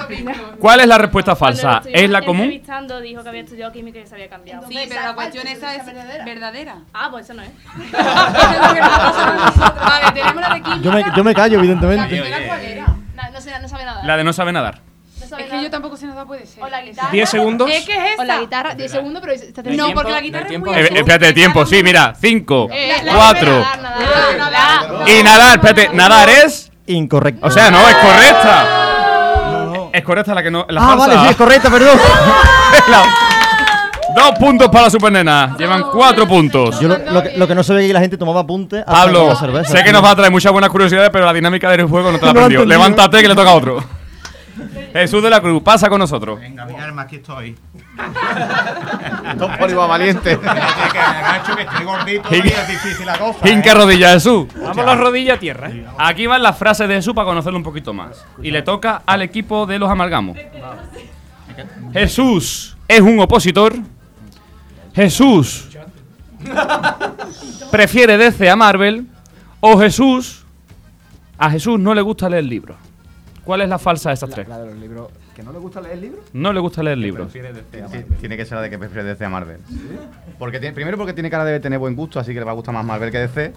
S10: mismo.
S2: ¿Cuál es la respuesta falsa? ¿Es la común?
S7: entrevistando dijo que había estudiado química y se había cambiado.
S10: Sí, pero la cuestión esa es verdadera.
S7: Ah, pues eso no es.
S10: Vale, tenemos la de química.
S13: Yo me, yo me callo, evidentemente.
S11: No, no, sé, no sabe nada.
S2: La de no sabe nadar.
S11: No
S10: Es que yo tampoco sé nada, puede ser.
S11: O la guitarra.
S4: 10 segundos.
S10: Es que es
S11: O la
S10: esa.
S11: guitarra, 10 segundos, pero está
S10: No,
S9: tiempo,
S10: porque la
S9: no
S10: guitarra es
S9: tiempo.
S10: muy
S2: Eh, espérate, tiempo, sí, mira. Cinco,
S11: Eh, la-
S2: cuatro.
S11: nadar, nadar, nadar.
S2: Y nadar, espérate, nadar es.
S13: Incorrecto.
S2: O sea, no, es correcta. Es correcta la que no. La
S13: ah,
S2: falsa.
S13: vale, sí, es correcta, perdón.
S2: La- Dos puntos para la supernena. Llevan cuatro puntos.
S13: Yo lo, lo que, lo que no sabía es que la gente tomaba apuntes
S2: Pablo,
S13: la cerveza.
S2: sé que nos va a traer muchas buenas curiosidades, pero la dinámica del juego no te la
S13: No
S2: aprendió. Levántate que le toca a otro. Jesús de la Cruz, pasa con nosotros.
S18: Venga, mi arma, aquí estoy.
S6: Dos por igual valiente.
S18: que agacho, que estoy gordito y es difícil la cosa.
S2: Hinca
S18: ¿eh?
S2: rodilla, Jesús.
S4: Vamos las rodillas a tierra. ¿eh?
S2: Aquí van las frases de Jesús para conocerlo un poquito más. Y le toca al equipo de los amalgamos. Jesús es un opositor. Jesús prefiere DC a Marvel. O Jesús. A Jesús no le gusta leer libros. ¿Cuál es la falsa de estas tres?
S3: La de los libros. ¿Que no le gusta leer libros?
S2: No le gusta leer libros.
S6: Tiene que ser la de que prefiere DC a Marvel. Porque tiene- primero porque tiene cara de tener buen gusto, así que le va a gustar más Marvel que DC.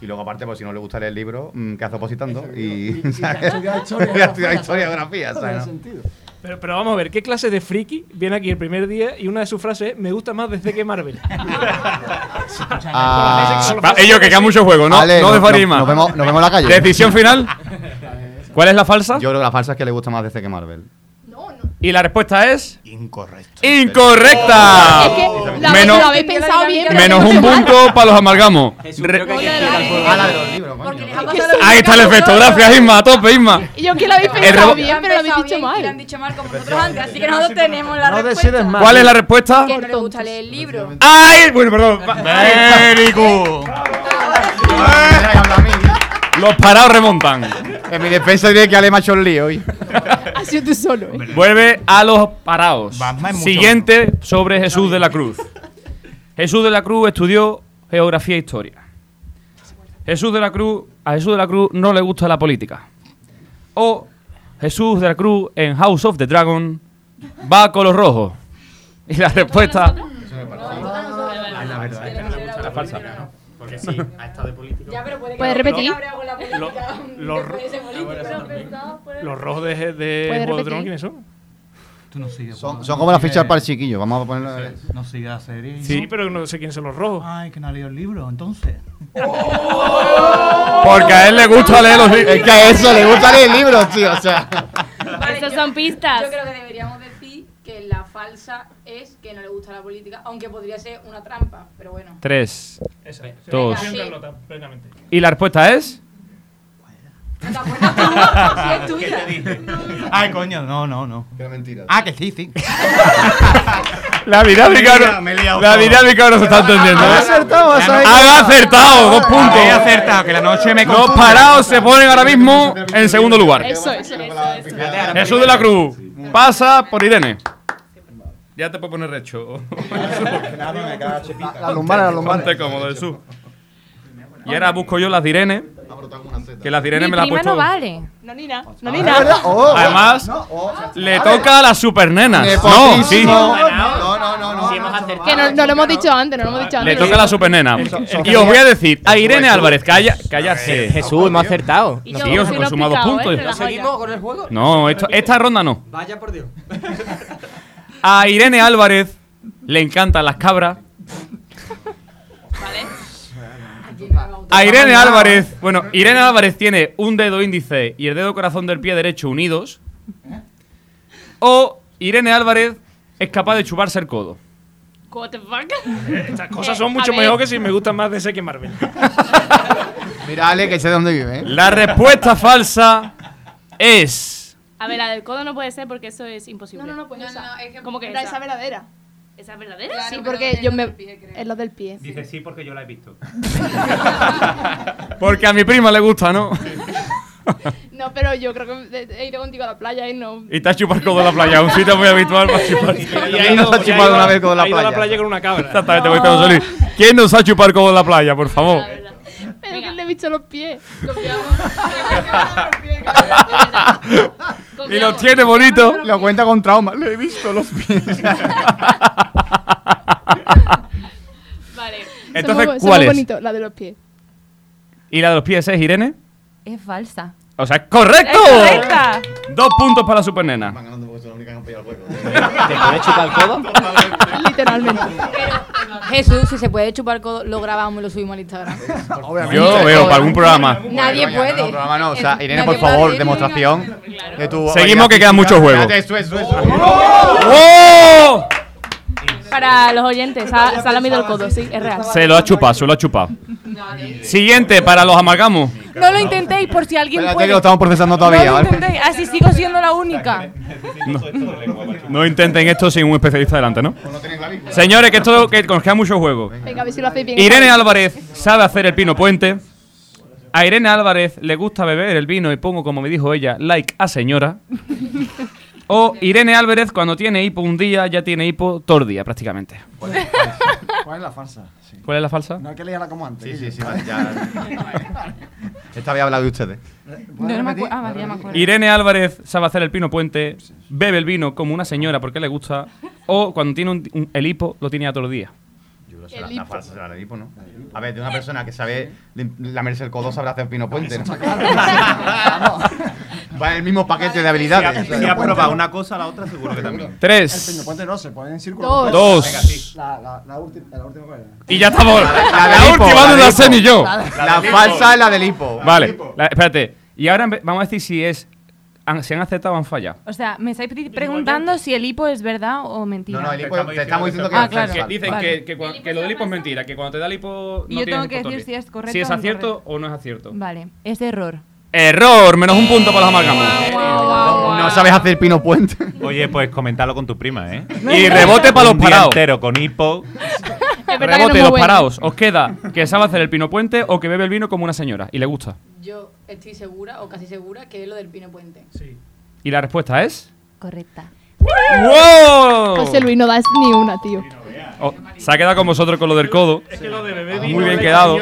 S6: Y luego aparte, pues si no le gusta leer el libro, mm, ¿qué hace opositando? Y,
S3: y estudiado
S6: historiografía,
S3: No
S6: ¿sabes?
S3: tiene
S6: no?
S3: sentido.
S4: Pero, pero vamos a ver, ¿qué clase de friki viene aquí el primer día y una de sus frases es, me gusta más DC que Marvel?
S6: Ah,
S2: Va, ello, que queda mucho juego, ¿no?
S6: Ale,
S2: no
S6: no-
S2: de
S6: no-
S2: Farima.
S6: nos vemos- nos vemos en la calle.
S2: Decisión final. ¿Cuál es la falsa?
S6: Yo creo que la falsa es que le gusta más DC que Marvel.
S2: Y la respuesta es.
S18: Incorrecto.
S2: ¡Incorrecta!
S11: Es que la-
S2: menos
S11: lo habéis pensado bien, pero
S2: menos
S11: no
S2: un punto para los amalgamos.
S6: Ah.
S2: Ahí está el efecto. Gracias, Isma. A tope, Isma.
S11: Y yo que lo habéis pensado bien, pero lo habéis dicho
S5: Y lo han
S11: mal.
S5: dicho mal como nosotros antes, así que nosotros tenemos la
S3: No
S5: respuesta.
S2: ¿Cuál es la respuesta?
S5: Que no le gusta leer el libro.
S2: ¡Ay! Bueno, perdón. Good. Los parados remontan.
S6: En mi defensa diré que Ale el lío hoy.
S11: Ha sido tú solo. ¿eh?
S2: Vuelve a los parados.
S18: Batman es mucho
S2: Siguiente sobre Jesús de la Cruz. Jesús de la Cruz estudió geografía e historia. Jesús de la Cruz, a Jesús de la Cruz no le gusta la política. O Jesús de la Cruz en House of the Dragon va a color rojo. Y la respuesta
S18: La que
S15: sí, ha estado de político.
S11: ¿Puedes repetir?
S4: Los, los rojos de, de
S11: ¿Puedes
S4: Juego de
S11: repetir?
S4: Tronos, ¿quiénes son?
S21: Tú no sigues.
S6: Son, son como las fichas para el chiquillo. Vamos a ponerlo.
S21: No sigue la serie.
S4: Sí, pero no sé quiénes son los rojos.
S21: Ay, que no ha leído el libro, entonces.
S2: Porque a él le gusta leer los libros.
S6: Es que a eso le gusta leer libros, tío. O sea.
S7: Esas son pistas.
S5: Yo creo que deberíamos decir que la falsa es que no le gusta la política, aunque podría ser una trampa, pero bueno.
S2: Tres.
S4: Esa.
S2: Dos.
S4: Estoy en nota, plenamente.
S2: Y la respuesta es.
S18: ¿Qué te dije? Ay, coño, no, no, no.
S6: Qué mentira.
S18: Ah, que sí, sí.
S2: La dinámica no,
S18: me he liado
S2: la
S18: todo.
S2: dinámica no se está entendiendo.
S3: Ha
S2: ¿eh?
S3: acertado, has ahí.
S2: Han acertado, dos puntos.
S18: He acertado, que la noche me
S2: Los
S18: confunde.
S2: parados se ponen ahora mismo en segundo lugar.
S11: Eso, eso, eso.
S2: Jesús de la Cruz pasa por Irene. Ya te puedo poner recho.
S3: La lumbar, la lumbar.
S2: Ponte cómodo, Jesús. Y ahora busco yo las de Irene. Que las de Irene
S16: Mi
S2: me las ha puesto.
S16: no vale.
S11: No, ni nada. No,
S3: Ah,
S11: ni
S3: ¿es
S11: nada.
S3: Oh,
S2: Además,
S3: no, oh.
S2: le toca a las supernenas. No, sí.
S6: No, no, no, no.
S15: hemos.
S11: Que no, no lo hemos dicho antes, no lo hemos dicho
S2: Le
S11: antes.
S2: toca a la supernena. Y os voy a decir, a Irene Álvarez, calla, cállate.
S9: Jesús, hemos acertado.
S7: Y
S2: Sí,
S7: yo,
S2: os
S7: si
S2: he
S7: lo he
S2: consumado dos
S7: explicado,
S2: puntos.
S7: ¿eh? Ya.
S9: con el juego?
S2: No, esto- esta ronda no.
S9: Vaya por Dios.
S2: A Irene Álvarez le encantan las cabras. A Irene Álvarez, bueno, Irene Álvarez tiene un dedo índice y el dedo corazón del pie derecho unidos. O Irene Álvarez es capaz de chuparse el codo.
S7: What the fuck?
S4: Estas cosas son mucho mejor que si me gustan más DC que Marvel.
S6: Mira, Ale, que sé de dónde vive, ¿eh?
S2: La respuesta falsa es.
S7: A ver, la del codo no puede ser porque eso es imposible.
S11: No, no, no, pues
S5: No,
S11: esa.
S5: no, es que
S7: ¿Cómo que esa?
S11: esa verdadera.
S7: ¿Esa es verdadera?
S5: Claro,
S11: Sí, porque yo me.
S5: pie.
S11: Es lo del pie.
S15: Dice sí porque yo la he visto.
S2: Porque a mi prima le gusta, ¿no?
S11: No, pero yo creo que he ido contigo a la playa y no.
S2: Y te has chupado el codo en la playa, un sitio muy habitual para chupar.
S6: ¿Quién nos ha chupado una vez con la
S4: ido a la
S6: playa?
S4: playa con una cabra.
S2: Exactamente, voy a. ¿Quién nos ha chupado el codo en la playa, por favor?
S11: Pero que le he visto los pies.
S2: Y los tiene bonito.
S6: Lo cuenta con trauma. Le he visto los pies.
S7: Vale.
S2: Entonces,
S11: Somos-
S2: ¿cuál
S11: somos
S2: es?
S11: bonito, la de los pies.
S2: ¿Y la de los pies es Irene?
S16: Es falsa.
S2: O sea, ¡correcto!
S16: ¡Es correcta!
S2: Dos puntos para la supernena.
S9: ¿Te puedes chupar el codo?
S11: Literalmente.
S5: Jesús, si se puede chupar el codo, lo grabamos y lo subimos al Instagram.
S2: Yo veo para algún programa.
S5: Nadie puede.
S6: No, programa no. O sea, Irene, por favor, demostración de tu.
S2: Seguimos, que quedan muchos juegos.
S6: Espérate, Eso, eso, eso.
S2: ¡Oh!
S7: Para los oyentes, se ha lamido el codo, sí, es real.
S2: Se lo ha chupado, se lo ha chupado. Siguiente, para los amalgamos.
S16: No lo intentéis por si alguien
S6: Espérate
S16: puede.
S6: que lo estamos procesando
S16: no
S6: todavía,
S16: lo
S6: ¿vale?
S16: intentéis, así sigo siendo la única.
S2: No intenten esto sin un especialista delante, ¿no? Señores, que esto que nos queda mucho juego.
S11: Venga, a ver si lo hacéis bien.
S2: Irene Álvarez sabe hacer el pino puente. A Irene Álvarez le gusta beber el vino y pongo, como me dijo ella, like a señora. O Irene Álvarez, cuando tiene hipo un día, ya tiene hipo todo el día, prácticamente.
S3: ¿Cuál es la farsa? Sí.
S2: ¿Cuál es la falsa?
S3: No hay que leerla como antes.
S6: Sí, sí, sí. vale, ya. Esta vez he hablado de ustedes.
S16: No, no me acuerdo. Ah, vale, ya me acuerdo.
S2: Irene Álvarez sabe hacer el pino puente, bebe el vino como una señora porque le gusta, o cuando tiene un- un- el hipo, lo tiene a todos los días.
S6: Yo creo que la, la falsa será de hipo, ¿no? A ver, de una persona que sabe lamerse el codo sabrá hacer pino puente, ¿no? Va en el mismo paquete de habilidades.
S18: Si has probado una cosa, la otra seguro que también.
S3: El
S2: Tres.
S3: peño puente no, se pone en círculo.
S11: Dos.
S2: Dos.
S3: Venga, sí. La, la, la, última, la última cuál era?
S2: Y ya estamos. La,
S6: hipo,
S2: última
S6: la
S2: no
S6: del
S2: la
S6: hipo.
S2: sé ni yo.
S6: La falsa es la del hipo.
S2: Vale, la- espérate. Y ahora vamos a decir si es han- si han aceptado o han fallado.
S16: O sea, me estáis pre- preguntando si el hipo es verdad o mentira.
S6: No, no, el hipo- te estamos diciendo que
S16: Ah,
S6: es
S16: claro.
S2: Que dicen
S16: vale.
S2: que, que, cua- que lo del hipo es mentira, que cuando te da el hipo
S16: Y
S2: no
S16: yo
S2: tienes
S16: tengo que decir si es correcto
S2: Si es acierto o no es acierto.
S16: Vale, es error.
S2: Error, menos un punto para los amalgamos.
S6: No sabes hacer pino puente.
S8: Oye, pues coméntalo con tu prima, ¿eh?
S2: Y rebote para los parados.
S8: entero con hipo.
S2: Rebote, los parados. Os queda que sabe hacer el pino puente o que bebe el vino como una señora y le gusta.
S5: Yo estoy segura, o casi segura, que es lo del Pino Puente. Sí.
S2: Y la respuesta es.
S16: Correcta.
S2: ¡Wow!
S11: José Luis no das ni una, tío.
S2: Oh, se ha quedado con vosotros con lo del codo. Muy bien quedado.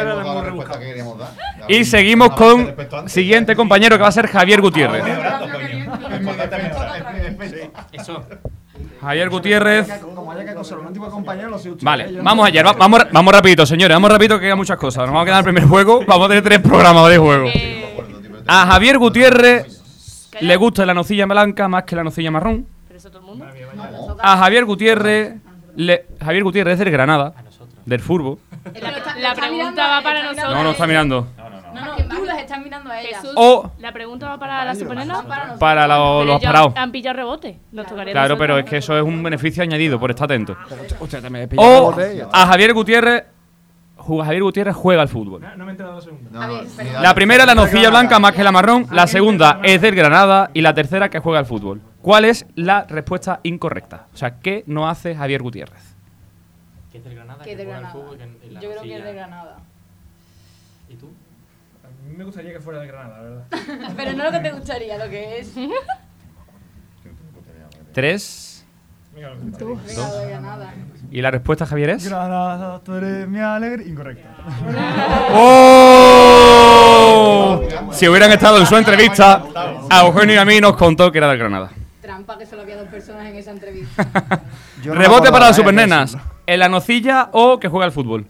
S2: Y seguimos con siguiente compañero que va a ser Javier Gutiérrez. Javier Gutiérrez.
S3: Que lo.
S2: Vale, vamos allá, va- vamos, vamos rapidito, señores, vamos rapidito que quedan muchas cosas. Nos vamos a quedar en el primer juego, vamos a tener tres programas de juego. A Javier Gutiérrez le gusta la nocilla blanca más que la nocilla marrón. A Javier Gutiérrez, le, Javier Gutiérrez es del Granada, del Furbo.
S7: La pregunta va para nosotros.
S2: No, no está mirando.
S5: No, no, tú las estás mirando a ellas.
S2: O-
S7: La pregunta va para la supernena.
S2: Para los, los parados.
S7: Han pillado rebote. Tocaría a
S2: Claro, pero es que eso es un beneficio añadido por estar atento.
S3: Usted también
S2: O a Javier Gutiérrez, Javier Gutiérrez juega al fútbol.
S4: No me he enterado la segunda.
S5: Pero-
S2: La primera, la nocilla blanca más que la marrón. La segunda es del Granada. Y la tercera, que juega al fútbol. ¿Cuál es la respuesta incorrecta? O sea, ¿qué no hace Javier Gutiérrez?
S9: Que es del Granada,
S5: Que
S9: que
S5: es de
S9: juega al
S5: Granada.
S9: fútbol, que en- en la
S5: Yo creo que es de Granada.
S9: ¿Y tú?
S4: A mí me gustaría que fuera de Granada, la verdad.
S5: Pero no lo que te gustaría, lo que es.
S2: Tres.
S5: Tú, venga, lo de Granada.
S2: ¿Y la respuesta, Javier, es?
S17: Granada, tú eres mi alegre. Incorrecto.
S2: ¡Oh! Si hubieran estado en su entrevista, a Eugenio y a mí nos contó que era del Granada.
S5: Trampa que solo había dos personas en esa entrevista.
S3: Yo no
S2: Rebote para las supernenas. ¿En la nocilla o que juega al fútbol?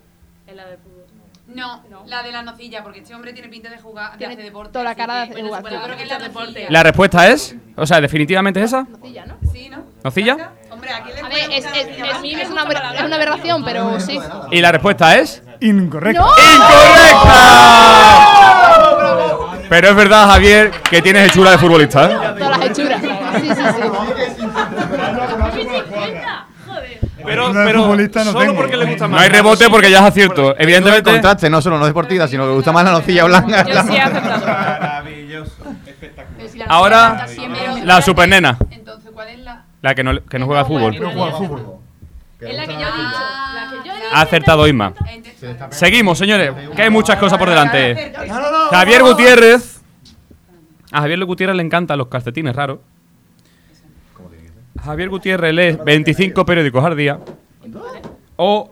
S10: No, la de la nocilla, porque este hombre tiene pinta de jugar, de
S11: Tiene
S10: hacer deporte.
S11: toda la cara de hacer jugar.
S10: Yo creo que es la nocilla.
S2: La respuesta es. O sea, definitivamente es esa.
S11: Nocilla, ¿no?
S10: Sí, ¿no?
S2: ¿Nocilla?
S10: Hombre, aquí le
S11: A ver, es, es, es, es, una, es una aberración, pero sí.
S2: Y la respuesta es.
S17: Incorrecto.
S2: ¡Incorrecta! Pero es verdad, Javier, que tienes hechura de futbolista, ¿eh?
S11: Todas las hechuras. Sí, sí, sí.
S19: Pero,
S17: futbolista no
S19: solo
S17: tengo.
S19: porque le gusta más.
S2: No hay rebote porque ya es acierto.
S6: Evidentemente. Contraste, no solo no deportiva, sino que me gusta más la nocilla blanca.
S7: Yo sí he aceptado.
S8: Maravilloso.
S5: Si la
S2: Ahora, la supernena.
S10: Entonces, ¿cuál es la...?
S2: La que no, que no juega al fútbol.
S17: No juega al fútbol.
S11: Es la que yo he dicho. La que yo he dicho.
S2: Ha acertado Isma. Seguimos, señores, que hay muchas cosas por delante. Javier Gutiérrez. A Javier Gutiérrez le encantan los calcetines raros. Javier Gutiérrez lee 25 periódicos al día. O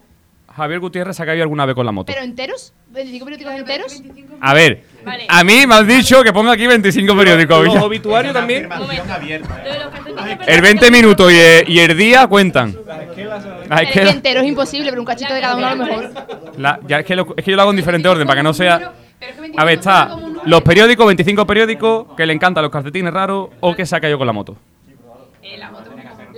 S2: Javier Gutiérrez se ha caído alguna vez con la moto.
S11: ¿Pero enteros? ¿25 periódicos enteros?
S2: A ver,
S7: Vale.
S2: a mí me han dicho que ponga aquí 25 periódicos.
S19: Los
S2: ya.
S19: obituarios también.
S2: El 20 minutos y el, y el día cuentan. Ah, es que
S11: entero es imposible, pero un cachito de cada uno a lo mejor.
S2: la- ya es que, lo- es que yo lo hago en diferente orden para que no sea. A ver, está los periódicos, 25 periódicos, que le encantan los calcetines raros o que se ha caído con la moto.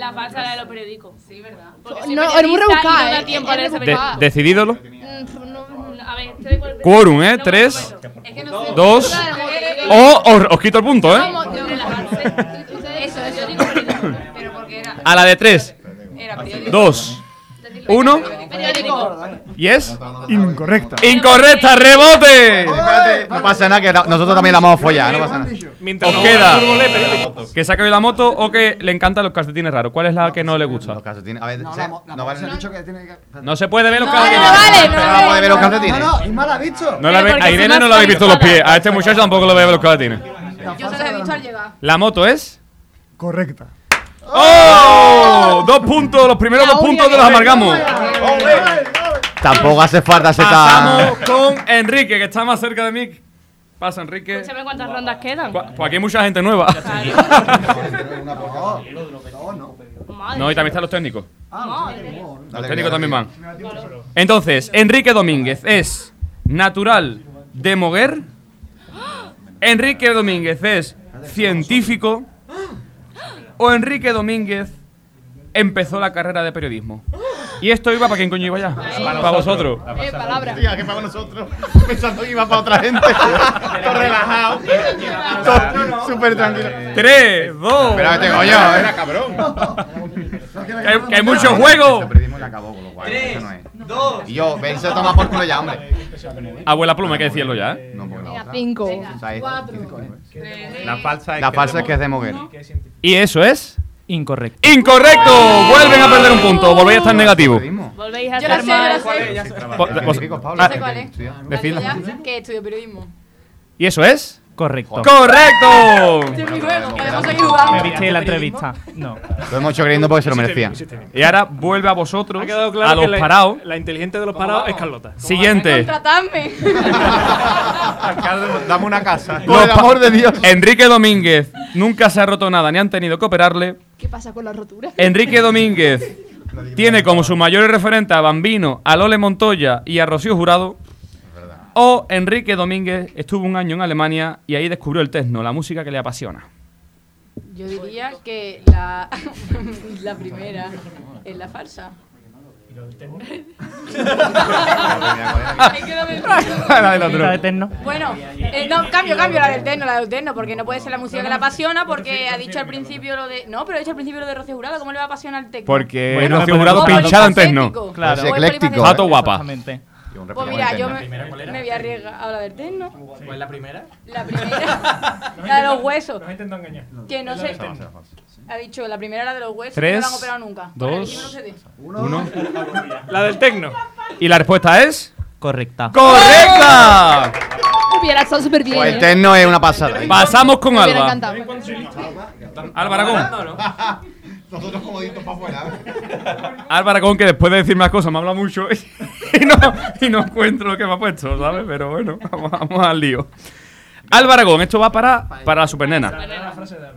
S7: La falsa de los periódicos. Sí, ¿verdad?
S11: No, es muy rebuscada,
S7: no da
S11: ¿eh?
S7: tiempo a leer.
S2: De-
S7: periódico.
S2: decidídolo.
S7: Mm, A ver, te doy cuál-
S2: Quórum, ¿eh? Tres, dos. O os, os quito el punto, ¿eh?
S11: Eso, eso.
S2: A la de tres, dos, uno.
S11: Periódico.
S2: ¿Y es?
S17: Incorrecta.
S2: ¡Incorrecta! ¡Rebote!
S6: No pasa nada, que la- nosotros también la vamos a follar, no pasa nada.
S19: Mientras
S2: Os queda que se ha caído la moto o que le encantan los calcetines raros. ¿Cuál es la que no le gusta?
S6: Los calcetines, a ver,
S3: No,
S6: se-
S3: la, la
S6: vale.
S2: No se puede ver los
S11: No,
S2: calcetines.
S11: no vale.
S6: ver los calcetines.
S3: No, no, Isma la ha dicho.
S2: No la a Irene no le habéis visto los pies. A este muchacho tampoco lo ve los calcetines.
S5: Yo se las he visto al llegar.
S2: La moto es.
S17: Correcta.
S2: ¡Oh! Dos puntos, los primeros dos puntos de los amargamos.
S6: Tampoco hace falta ser
S2: Pasamos
S6: tan.
S2: con Enrique, que está más cerca de mí. Pasa, Enrique.
S7: Escúchame cuántas rondas quedan.
S2: Cu- Pues aquí hay mucha gente nueva.
S7: Madre.
S2: No, y también están los técnicos. Los técnicos también van. Entonces, Enrique Domínguez es natural de Moguer. Enrique Domínguez es científico. O Enrique Domínguez empezó la carrera de periodismo. ¿Y esto iba para quién coño iba ya? Para vosotros.
S11: Eh, palabra.
S18: Tía, que para nosotros. Pensando que iba para otra gente. Todo relajado. Todo Súper tranquilo.
S2: Tres, dos.
S18: Espérate, coño, era cabrón.
S2: Que hay, que hay mucho juego.
S6: Se perdimos y yo, vense a tomar por culo ya, hombre.
S2: Abuela pluma, hay que decirlo ya, ¿eh?
S6: No, porque la otra.
S11: Cinco.
S6: O sea, es-
S8: La falsa es
S6: La
S8: que
S6: falsa es que es de Moguer.
S2: Y eso es.
S15: Incorrecto.
S2: ¡Incorrecto! Vuelven a perder un punto. Volvéis a estar negativo.
S7: Volvéis a
S5: Yo lo
S7: estar
S5: sé, yo
S7: mal.
S5: sé.
S2: Po- vos-
S5: Yo sé cuál es.
S2: Decidlo.
S5: Ya, Que estudio periodismo.
S2: ¿Y eso es?
S15: Correcto.
S2: ¡Correcto!
S5: Este es mi juego. Podemos seguir jugando.
S15: ¿Me viste la entrevista? No.
S6: Lo hemos hecho creyendo porque se lo merecía.
S2: Y ahora vuelve a vosotros,
S4: Ha quedado claro
S2: a los
S4: que la-
S2: parados.
S4: La inteligente de los parados es Carlota.
S2: Siguiente.
S5: Contratadme.
S18: Dame una casa.
S2: Los pa- Enrique Domínguez nunca se ha roto nada, ni han tenido que operarle.
S11: ¿Qué pasa con la rotura?
S2: Enrique Domínguez tiene como sus mayores referentes a Bambino, a Lole Montoya y a Rocío Jurado. O Enrique Domínguez estuvo un año en Alemania y ahí descubrió el techno, la música que le apasiona.
S5: Yo diría que la, la primera es la falsa. Ahí queda del-
S2: La del otro.
S15: La de Terno.
S5: Bueno, eh, no, cambio, cambio la del terno, la del terno, porque no puede ser la música que le apasiona, porque ha dicho al principio lo de. No, pero ha dicho al principio lo de Rocío Jurado, ¿cómo le va a apasionar el techno?
S2: Porque
S15: Bueno,
S2: Rocío Jurado
S5: no,
S2: pinchada en techno.
S15: Claro.
S5: Es
S6: ecléctico.
S2: guapa.
S15: Exactamente.
S5: Pues mira, yo me, me voy a arriesgar a la del terno.
S9: ¿Cuál es la primera?
S5: La primera, la de los huesos.
S4: Nos intentado engañar.
S5: Que no sé. Ha dicho la primera la de los huesos,
S2: Tres,
S5: no la han operado nunca.
S2: dos. Uno.
S4: La del tecno.
S2: Y la respuesta es.
S15: Correcta.
S2: ¡Correcta!
S11: Hubiera estado súper bien.
S6: Pues el
S11: ¿eh?
S6: techno es una pasada.
S2: Pasamos con Alba. Alba Aragón.
S18: Nosotros como ditos para afuera.
S2: Alba Aragón, que después de decir más cosas me habla mucho y no, y no encuentro lo que me ha puesto, ¿sabes? Pero bueno, vamos, vamos al lío. Aragón, esto va para, para la supernena.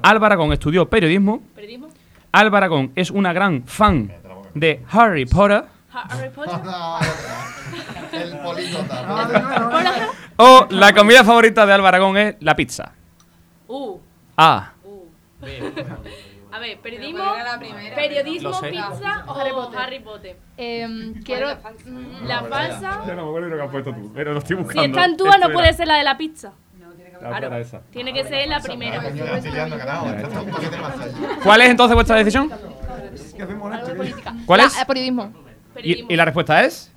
S2: Aragón estudió periodismo.
S7: ¿Periodismo?
S2: Aragón es una gran fan de Harry Potter.
S7: Harry Potter.
S6: El políglota.
S2: O la comida favorita de Alba Aragón es la pizza.
S7: Uh.
S2: A.
S7: A ver, periodismo,
S5: ¿cuál era la primera?
S7: periodismo, pizza o
S11: Harry Potter.
S7: Harry Potter.
S11: Em, quiero.
S7: Mm, La falsa.
S2: no me acuerdo lo que has puesto tú, pero lo estoy
S7: Si está en Túa no puede ser la de la pizza.
S2: Claro.
S7: Tiene que ser la primera.
S2: ¿Cuál es entonces vuestra decisión?
S11: Algo de política.
S2: ¿Cuál es?
S11: eh, periodismo.
S2: ¿Y, y la respuesta es?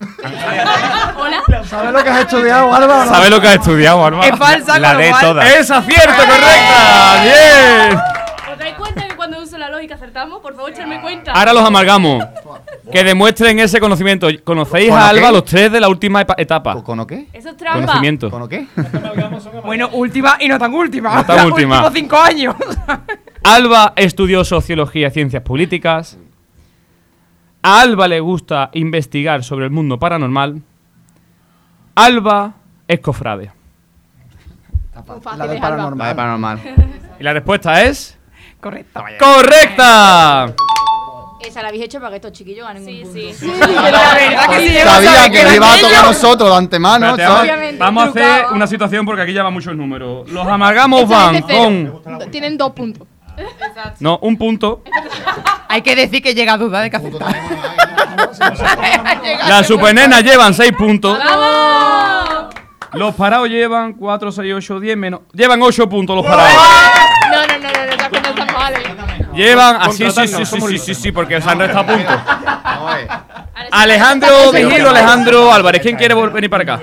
S7: Hola.
S3: ¿Sabes lo que has estudiado, Álvaro?
S2: ¿Sabes lo que has estudiado, Alba?
S12: Es falsa,
S2: La de todas. ¡Es acierto, correcta! ¡Bien!
S7: ¿Os dais cuenta que cuando uso la lógica acertamos? Por favor, echarme cuenta.
S2: Ahora los amalgamos. Que demuestren ese conocimiento. ¿Conocéis
S6: ¿Con
S2: a Alba
S6: qué?
S2: los tres de la última epa- etapa?
S6: ¿Con o qué?
S7: Eso es trampa.
S2: Conocimiento.
S6: ¿Con o qué?
S12: Bueno, última y no tan última.
S2: No tan última.
S12: últimos cinco años.
S2: Alba estudió sociología y ciencias políticas. A Alba le gusta investigar sobre el mundo paranormal. Alba es cofrade.
S11: Fácil,
S3: La del
S11: es Alba.
S6: La de
S3: paranormal.
S2: Y la respuesta es.
S12: Correcto.
S2: ¡Correcta!
S5: Esa la habéis hecho para que estos chiquillos ganen
S7: Sí,
S5: un
S7: sí.
S12: Sí, pero la verdad que a
S6: Sabía que le iba a tocar a nosotros de antemano,
S2: Espérate,
S6: ¿sabes?
S2: vamos,
S5: Obviamente,
S2: vamos a hacer
S5: trucado.
S2: una situación porque aquí ya van muchos números. Los amalgamos
S11: Esta
S2: van con.
S11: Tienen dos puntos.
S2: No, un punto.
S12: Hay que decir que llega a duda de que aceptar.
S2: Las supernenas llevan 6 puntos.
S7: ¡Vamos!
S2: Los parados llevan 4, 6, 8, 10 menos. Llevan 8 puntos los parados.
S11: No, no, no, no, no, esas cosas están mal.
S2: Llevan así, sí, sí, sí, sí, sí, sí, porque se han restado puntos.
S6: Vamos a ver.
S2: Alejandro Vigilo, Alejandro Álvarez. ¿Quién quiere venir para acá?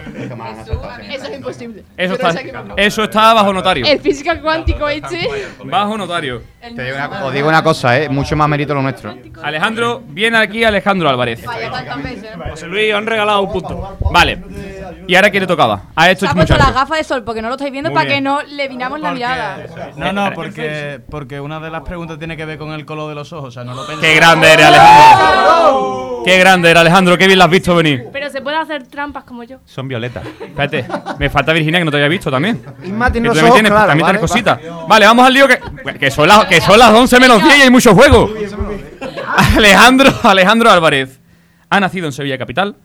S11: Imposible.
S2: Eso está,
S11: me-
S2: eso está bajo notario.
S11: El física cuántico este.
S2: Bajo notario.
S6: Te digo una- os digo una cosa, ¿eh? Mucho más mérito lo nuestro.
S2: Alejandro, viene aquí Alejandro Álvarez.
S5: Veces.
S4: José Luis, han regalado un punto.
S2: Vale. ¿Y ahora quién le tocaba? A
S5: Se ha puesto las
S2: muchachos.
S5: gafas de sol porque no lo estáis viendo
S2: Muy
S5: para
S2: bien.
S5: que no le vinamos la mirada.
S20: No, no, porque, porque una de las preguntas tiene que ver con el color de los ojos. O sea, no lo pensé.
S2: Qué grande eres, Alejandro. Qué grande eres, Alejandro. Qué bien lo has visto venir.
S7: Pero se puede hacer trampas como yo.
S8: Son violetas.
S2: Espérate, me falta Virginia que no te había visto también.
S3: Isma tiene los ojos
S2: tienes, también
S3: ¿vale?
S2: tienes cositas. Vale, vamos al lío que, que, son las, que son las 11 menos 10 y hay mucho juego. Alejandro, Alejandro Álvarez ha nacido en Sevilla Capital.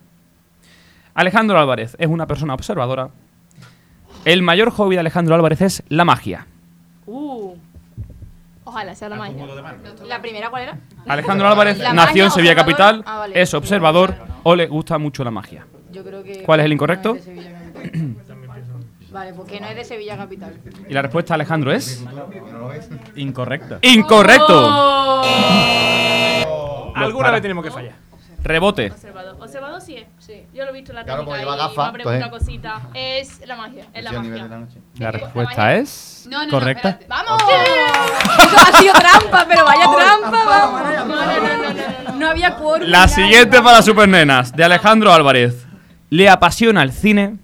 S2: Alejandro Álvarez es una persona observadora. El mayor hobby de Alejandro Álvarez es la magia.
S7: Uh.
S11: Ojalá sea la magia.
S5: ¿La primera cuál era?
S2: Alejandro Álvarez
S5: La
S2: nació en Sevilla. Capital,
S5: Ah, vale.
S2: es observador o le gusta mucho la magia.
S5: Yo creo que.
S2: ¿Cuál es el incorrecto?
S5: no es de Sevilla Capital. Vale, porque no es de Sevilla Capital.
S2: Y la respuesta, Alejandro, es.
S15: Incorrecta.
S2: ¡Incorrecto!
S4: Alguna
S2: para.
S4: vez tenemos que fallar.
S2: Rebote.
S7: Observador. Observador sí es.
S11: Sí.
S7: Yo lo he visto en la
S6: Claro,
S7: técnica
S6: porque lleva
S7: y
S6: gafas,
S7: me ha preguntado
S6: entonces-
S7: cositas.
S11: Es la magia.
S7: Es la magia.
S6: la noche.
S2: La respuesta es.
S5: No, no,
S2: correcta.
S5: No, espérate. ¡Vamos! Esto ha sido trampa, pero vaya trampa. vamos. No, no, no, no, no, no había quórum.
S2: La siguiente para Supernenas, de Alejandro Álvarez. Le apasiona el cine.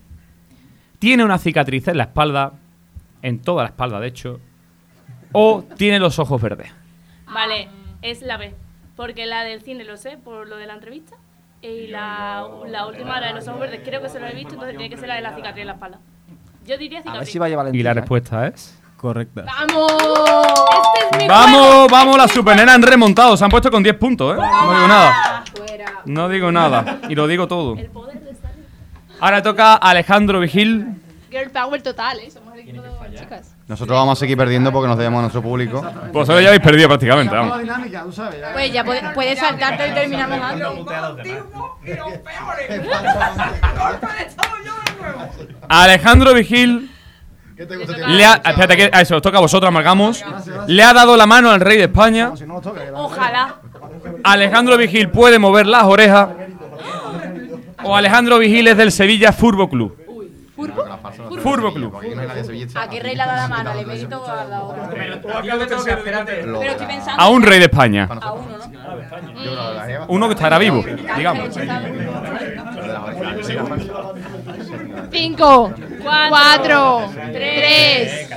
S2: Tiene una cicatriz en la espalda. En toda la espalda, de hecho. O tiene los ojos verdes.
S7: Vale, es la B. Porque la del cine lo sé por lo de la entrevista. Y la, la última, la de los ojos verdes, creo que se lo he visto, entonces tiene que ser la de la cicatriz en la espalda. Yo diría cicatriz.
S2: Y la respuesta es.
S15: Correcta.
S7: ¡Vamos! Este es mi
S2: Vamos, vamos, las supernenas han remontado. Se han puesto con 10 puntos, ¿eh? No digo nada. No digo nada. Y lo digo todo. Ahora toca a Alejandro Vigil.
S11: Girl power total, ¿eh? Somos el equipo de chicas.
S6: Nosotros vamos a seguir perdiendo porque nos debemos a nuestro público.
S2: Vosotros ya habéis perdido prácticamente. Vamos.
S5: Pues ya puedes saltarte y terminamos antes.
S2: Alejandro Vigil. Le ha, espérate, que a eso os toca a vosotros, amalgamos. Le ha dado la mano al rey de España.
S7: Ojalá.
S2: Alejandro Vigil puede mover las orejas. O Alejandro Vigil es del Sevilla Furbo Club. Furbo Club.
S5: ¿A qué rey le ha dado la mano? ¿Al emérito o a la otra? Pero estoy pensando.
S2: A un rey de España.
S5: A uno, ¿no?
S2: Uno que estará vivo, digamos.
S11: Cinco, cuatro, tres,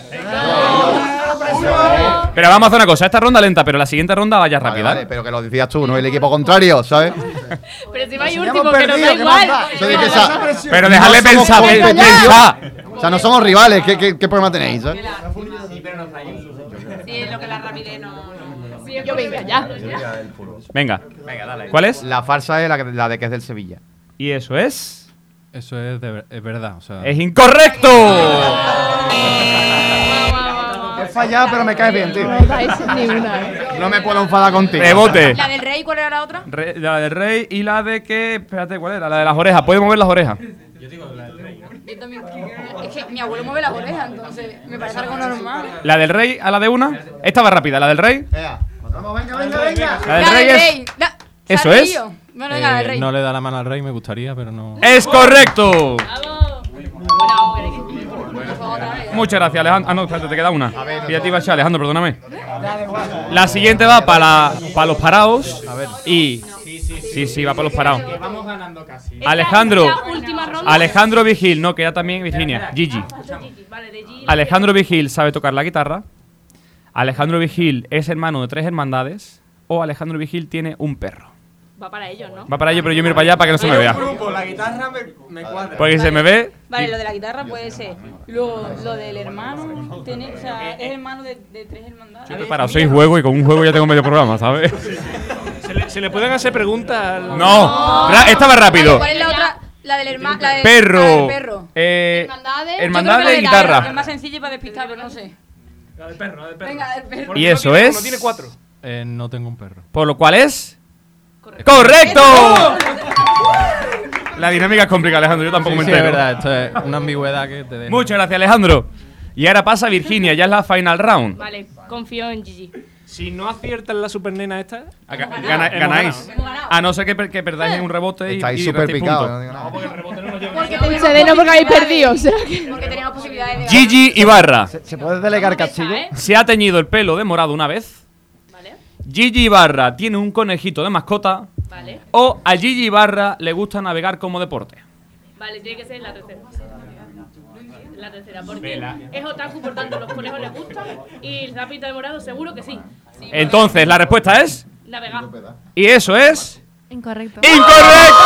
S2: Pero vamos a hacer una cosa. Esta ronda lenta, pero la siguiente ronda vaya rápida.
S6: Vale, pero que lo decías tú, no el equipo contrario, ¿sabes?
S11: Pero si vais
S6: Si
S11: último, que nos da
S6: perdido, ¿qué más
S11: igual.
S6: da? Esa-
S2: Pero dejadle
S6: No
S2: pensar, pensar.
S6: O sea, no somos rivales, ¿qué, qué, qué problema tenéis? ¿sabes?
S12: Sí, es lo que la rapidez no.
S11: Yo venga, ya.
S2: Venga. ¿Cuál es?
S6: La farsa es la, la de que es del Sevilla.
S2: Y eso es.
S19: Eso es, de ver- es verdad. O sea,
S2: ¡Es incorrecto!
S3: He fallado, pero me caes bien, tío.
S11: No dais ni una, ¿eh?
S6: No me puedo enfadar contigo.
S2: Rebote.
S5: ¿La del rey cuál era la otra?
S2: Re- la del rey y la de que. Espérate, ¿cuál era? La de las orejas. Puede mover las orejas.
S5: Yo también. Es que mi abuelo mueve las orejas, entonces me parece algo normal.
S2: La del rey a la de una. Esta va rápida. La del rey.
S3: Vamos, venga, venga, venga.
S2: La del rey es.
S5: La-
S2: Eso
S5: ¿se ha
S2: es.
S5: Bueno, venga,
S19: eh,
S5: rey.
S19: no le da la mano al rey, me gustaría, pero no.
S2: ¡Es correcto! Muchas gracias, Alejandro. Ah, no, espérate, te queda una. Que ya te iba a echar, Alejandro, perdóname. La siguiente va para los parados. A ver. Y. Sí, sí, va para los parados.
S15: Vamos ganando casi.
S2: Alejandro. Alejandro Vigil, no, queda también Virginia. Gigi.
S7: Vale, de G.
S2: Alejandro Vigil sabe tocar la guitarra. Alejandro Vigil es hermano de tres hermandades. O Alejandro Vigil tiene un perro.
S7: Va para ellos, ¿no?
S2: Va para ello, pero yo miro para allá para que no se me vea.
S15: la guitarra me, me cuadra.
S2: Porque si se me ve.
S5: Vale, lo de la guitarra puede ser. Luego, lo del hermano. Tiene, o sea, es hermano de, de tres hermandades.
S2: Estoy preparado seis juegos y con un juego ya tengo medio programa, ¿sabes?
S4: ¿Se le, se le pueden hacer preguntas al-
S2: No, Ra- esta va rápido.
S5: ¿Cuál es la otra? La del hermano. La del
S2: Perro.
S5: la del perro.
S2: Eh,
S5: Hermandades.
S2: hermandades
S5: Yo creo
S2: y
S5: que la de
S2: guitarra.
S5: Es más sencillo para despistar, pero no sé.
S4: La del perro, la del perro.
S5: Venga, del perro.
S2: Y eso
S4: Uno
S2: es.
S4: tiene cuatro.
S19: Eh, no tengo un perro.
S2: Por lo cual es. ¡Correcto! La dinámica es complicada, Alejandro. Yo tampoco
S19: Sí,
S2: me
S19: sí,
S2: entero.
S19: es verdad, esto es una ambigüedad que te deja.
S2: Muchas gracias, Alejandro. Y ahora pasa Virginia, ya es la final round.
S7: Vale, confío en Gigi.
S4: Si no aciertan la supernena esta,
S2: Gana-
S4: hemos
S2: ganáis.
S4: ganado.
S2: A no ser que, per- que perdáis en un rebote y.
S6: Estáis súper picados,
S2: puntos.
S6: no digo nada.
S5: Porque
S11: Ustedes no, porque habéis perdido. O sea que...
S5: Porque teníamos posibilidades de.
S2: Gigi Ibarra.
S3: ¿Se puede delegar castigo?
S2: Se ha teñido el pelo de morado una vez. Gigi Ibarra tiene un conejito de mascota.
S7: Vale.
S2: O a Gigi Ibarra le gusta navegar como deporte.
S7: Vale, tiene que ser la tercera. La tercera, porque es otaku, por tanto los conejos les gustan. Y el zapito de morado, seguro que sí. sí
S2: Entonces, la respuesta es.
S7: Navegar.
S2: Y eso es.
S14: Incorrecto.
S2: ¡Incorrecto!